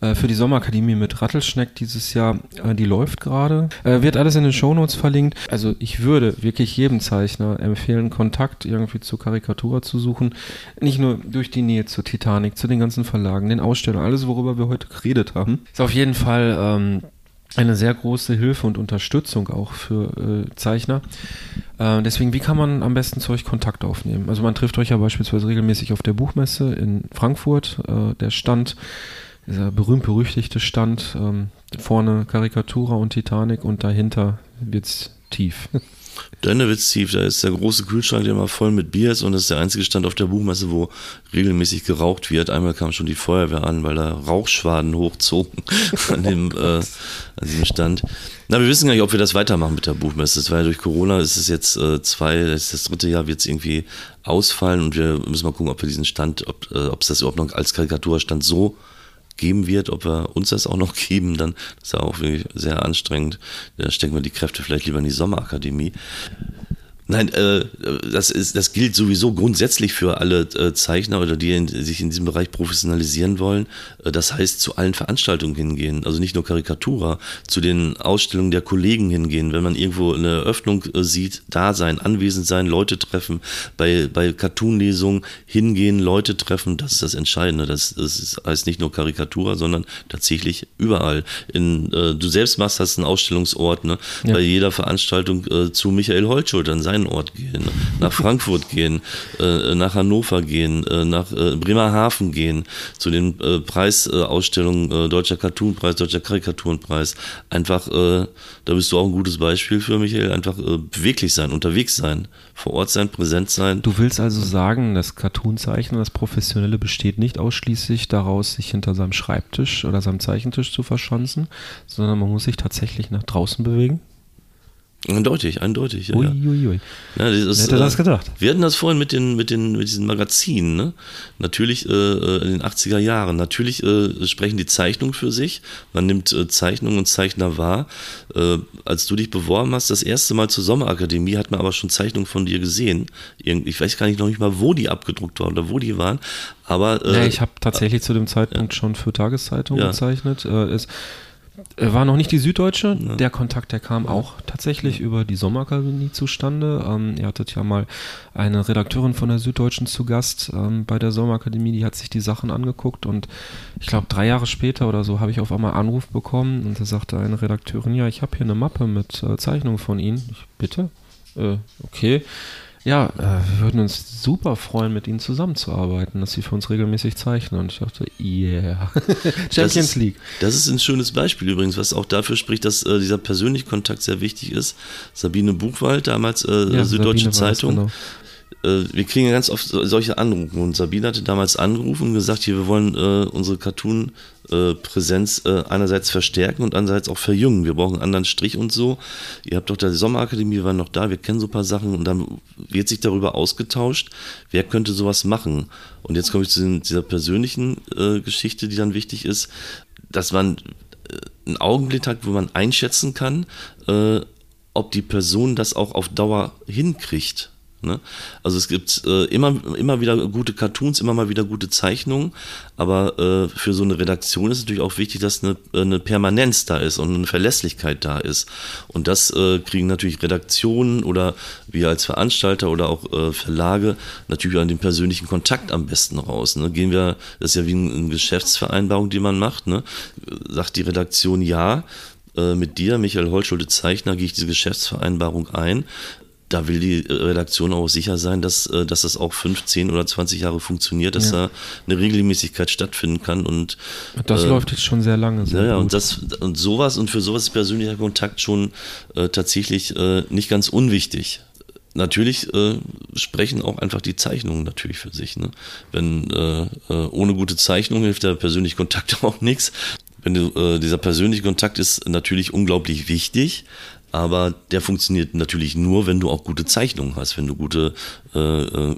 äh, für die Sommerakademie mit Rattelschneck dieses Jahr, äh, die läuft gerade. Äh, wird alles in den Shownotes verlinkt. Also ich würde wirklich jedem Zeichner empfehlen, Kontakt irgendwie zur Karikatur zu suchen. Nicht nur durch die Nähe zur Titanic, zu den ganzen Verlagen, den Ausstellungen, alles, worüber wir heute geredet haben. Ist auf jeden Fall ähm, eine sehr große Hilfe und Unterstützung auch für äh, Zeichner. Äh, deswegen, wie kann man am besten zu euch Kontakt aufnehmen? Also man trifft euch ja beispielsweise regelmäßig auf der Buchmesse in Frankfurt. Äh, der Stand dieser berühmt-berüchtigte Stand, ähm, vorne Karikatura und Titanic und dahinter wird's tief. Dahinter wird's tief, da ist der große Kühlschrank, der immer voll mit Bier ist und das ist der einzige Stand auf der Buchmesse, wo regelmäßig geraucht wird. Einmal kam schon die Feuerwehr an, weil da Rauchschwaden hochzogen an dem, äh, an diesem Stand. Na, wir wissen gar nicht, ob wir das weitermachen mit der Buchmesse. Das war ja durch Corona, ist es jetzt äh, zwei, das, ist das dritte Jahr wird es irgendwie ausfallen und wir müssen mal gucken, ob wir diesen Stand, ob äh, es das überhaupt noch als Karikaturstand so geben wird, ob wir uns das auch noch geben, dann ist ja auch wirklich sehr anstrengend. Da stecken wir die Kräfte vielleicht lieber in die Sommerakademie. Nein, äh, das, ist, das gilt sowieso grundsätzlich für alle äh, Zeichner oder die in, sich in diesem Bereich professionalisieren wollen. Äh, das heißt, zu allen Veranstaltungen hingehen, also nicht nur Karikatura, zu den Ausstellungen der Kollegen hingehen. Wenn man irgendwo eine Eröffnung äh, sieht, da sein, anwesend sein, Leute treffen, bei, bei Cartoon-Lesungen hingehen, Leute treffen, das ist das Entscheidende. Das, das heißt nicht nur Karikatura, sondern tatsächlich überall. In, äh, du selbst machst, hast einen Ausstellungsort, ne? Ja. bei jeder Veranstaltung äh, zu Michael Holtschuld an seinen Ort gehen, nach Frankfurt gehen, äh, nach Hannover gehen, äh, nach äh, Bremerhaven gehen, zu den äh, Preisausstellungen äh, Deutscher Cartoonpreis, Deutscher Karikaturenpreis. Einfach, äh, da bist du auch ein gutes Beispiel für Michael, einfach beweglich sein, unterwegs sein, vor Ort sein, präsent sein. Du willst also sagen, das Cartoonzeichnen, das Professionelle besteht nicht ausschließlich daraus, sich hinter seinem Schreibtisch oder seinem Zeichentisch zu verschanzen, sondern man muss sich tatsächlich nach draußen bewegen? Eindeutig, eindeutig. Ja, ui, ui, ui. Ja, das, Wer hätte das gedacht? Wir hatten das vorhin mit den, mit den, mit diesen Magazinen, ne? Natürlich äh, in den 80er Jahren. Natürlich äh, sprechen die Zeichnungen für sich. Man nimmt äh, Zeichnungen und Zeichner wahr. Äh, als du dich beworben hast, das erste Mal zur Sommerakademie, hat man aber schon Zeichnungen von dir gesehen. Ich weiß gar nicht noch nicht mal, wo die abgedruckt waren oder wo die waren. Aber äh, ja, ich habe tatsächlich zu dem Zeitpunkt schon für Tageszeitungen gezeichnet. Äh, ist äh, war noch nicht die Süddeutsche. Ja. Der Kontakt, der kam auch tatsächlich über die Sommerakademie zustande. Ähm, ihr hattet ja mal eine Redakteurin von der Süddeutschen zu Gast ähm, bei der Sommerakademie, die hat sich die Sachen angeguckt und ich glaube drei Jahre später oder so habe ich auf einmal Anruf bekommen und da sagte eine Redakteurin, ja, ich habe hier eine Mappe mit äh, Zeichnungen von Ihnen. Ich, bitte? Äh, okay. Ja, äh, wir würden uns super freuen, mit ihnen zusammenzuarbeiten, dass sie für uns regelmäßig zeichnen. Und ich dachte, yeah, Champions das ist, League. Das ist ein schönes Beispiel übrigens, was auch dafür spricht, dass äh, dieser persönliche Kontakt sehr wichtig ist. Sabine Buchwald, damals äh, ja, Süddeutsche Zeitung, genau wir kriegen ja ganz oft solche Anrufe und Sabine hatte damals angerufen und gesagt, hier, wir wollen äh, unsere Cartoon-Präsenz äh, einerseits verstärken und andererseits auch verjüngen. Wir brauchen einen anderen Strich und so. Ihr habt doch die Sommerakademie, wir waren noch da, wir kennen so ein paar Sachen und dann wird sich darüber ausgetauscht, wer könnte sowas machen. Und jetzt komme ich zu dieser persönlichen äh, Geschichte, die dann wichtig ist, dass man äh, einen Augenblick hat, wo man einschätzen kann, äh, ob die Person das auch auf Dauer hinkriegt. Ne? Also es gibt äh, immer, immer wieder gute Cartoons, immer mal wieder gute Zeichnungen, aber äh, für so eine Redaktion ist natürlich auch wichtig, dass eine, äh, eine Permanenz da ist und eine Verlässlichkeit da ist. Und das äh, kriegen natürlich Redaktionen oder wir als Veranstalter oder auch äh, Verlage natürlich an den persönlichen Kontakt am besten raus. Ne? Gehen wir, das ist ja wie eine Geschäftsvereinbarung, die man macht, ne? sagt die Redaktion ja, äh, mit dir, Michael Holtschulde Zeichner, gehe ich diese Geschäftsvereinbarung ein da will die Redaktion auch sicher sein, dass, äh, dass das auch 15 oder 20 Jahre funktioniert, dass ja. da eine Regelmäßigkeit stattfinden kann. Und das äh, läuft jetzt schon sehr lange. Sehr ja, ja, und das und sowas und für sowas ist persönlicher Kontakt schon äh, tatsächlich äh, nicht ganz unwichtig. Natürlich äh, sprechen auch einfach die Zeichnungen natürlich für sich. Ne? Wenn äh, ohne gute Zeichnung hilft der persönliche Kontakt auch nichts. Wenn du, dieser persönliche Kontakt ist natürlich unglaublich wichtig, aber der funktioniert natürlich nur, wenn du auch gute Zeichnungen hast, wenn du gute, äh, äh,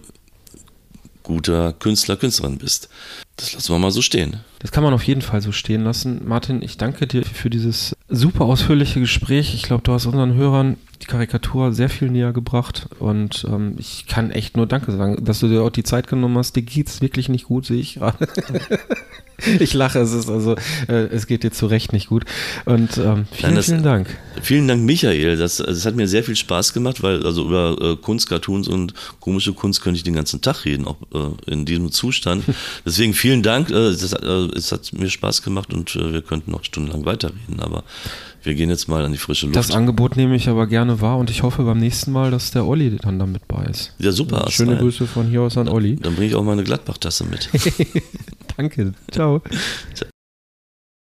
guter Künstler, Künstlerin bist. Das lassen wir mal so stehen. Das kann man auf jeden Fall so stehen lassen. Martin, ich danke dir für dieses super ausführliche Gespräch. Ich glaube, du hast unseren Hörern die Karikatur sehr viel näher gebracht und ähm, ich kann echt nur Danke sagen, dass du dir auch die Zeit genommen hast. Dir geht's wirklich nicht gut, sehe ich gerade. ich lache, es ist also, äh, es geht dir zu Recht nicht gut. Und ähm, vielen, Nein, vielen Dank. Vielen Dank, Michael. Das, das hat mir sehr viel Spaß gemacht, weil also über äh, Kunst, Cartoons und komische Kunst könnte ich den ganzen Tag reden, auch äh, in diesem Zustand. Deswegen vielen Dank. Äh, das, hat- äh, es hat mir Spaß gemacht und äh, wir könnten noch stundenlang weiterreden, aber wir gehen jetzt mal an die frische Luft. Das Angebot nehme ich aber gerne wahr und ich hoffe beim nächsten Mal, dass der Olli dann da mit bei ist. ja, super. Schöne Astral. Grüße von hier aus an Olli. Dann bringe ich auch meine Gladbach-Tasse mit. Danke. Ciao.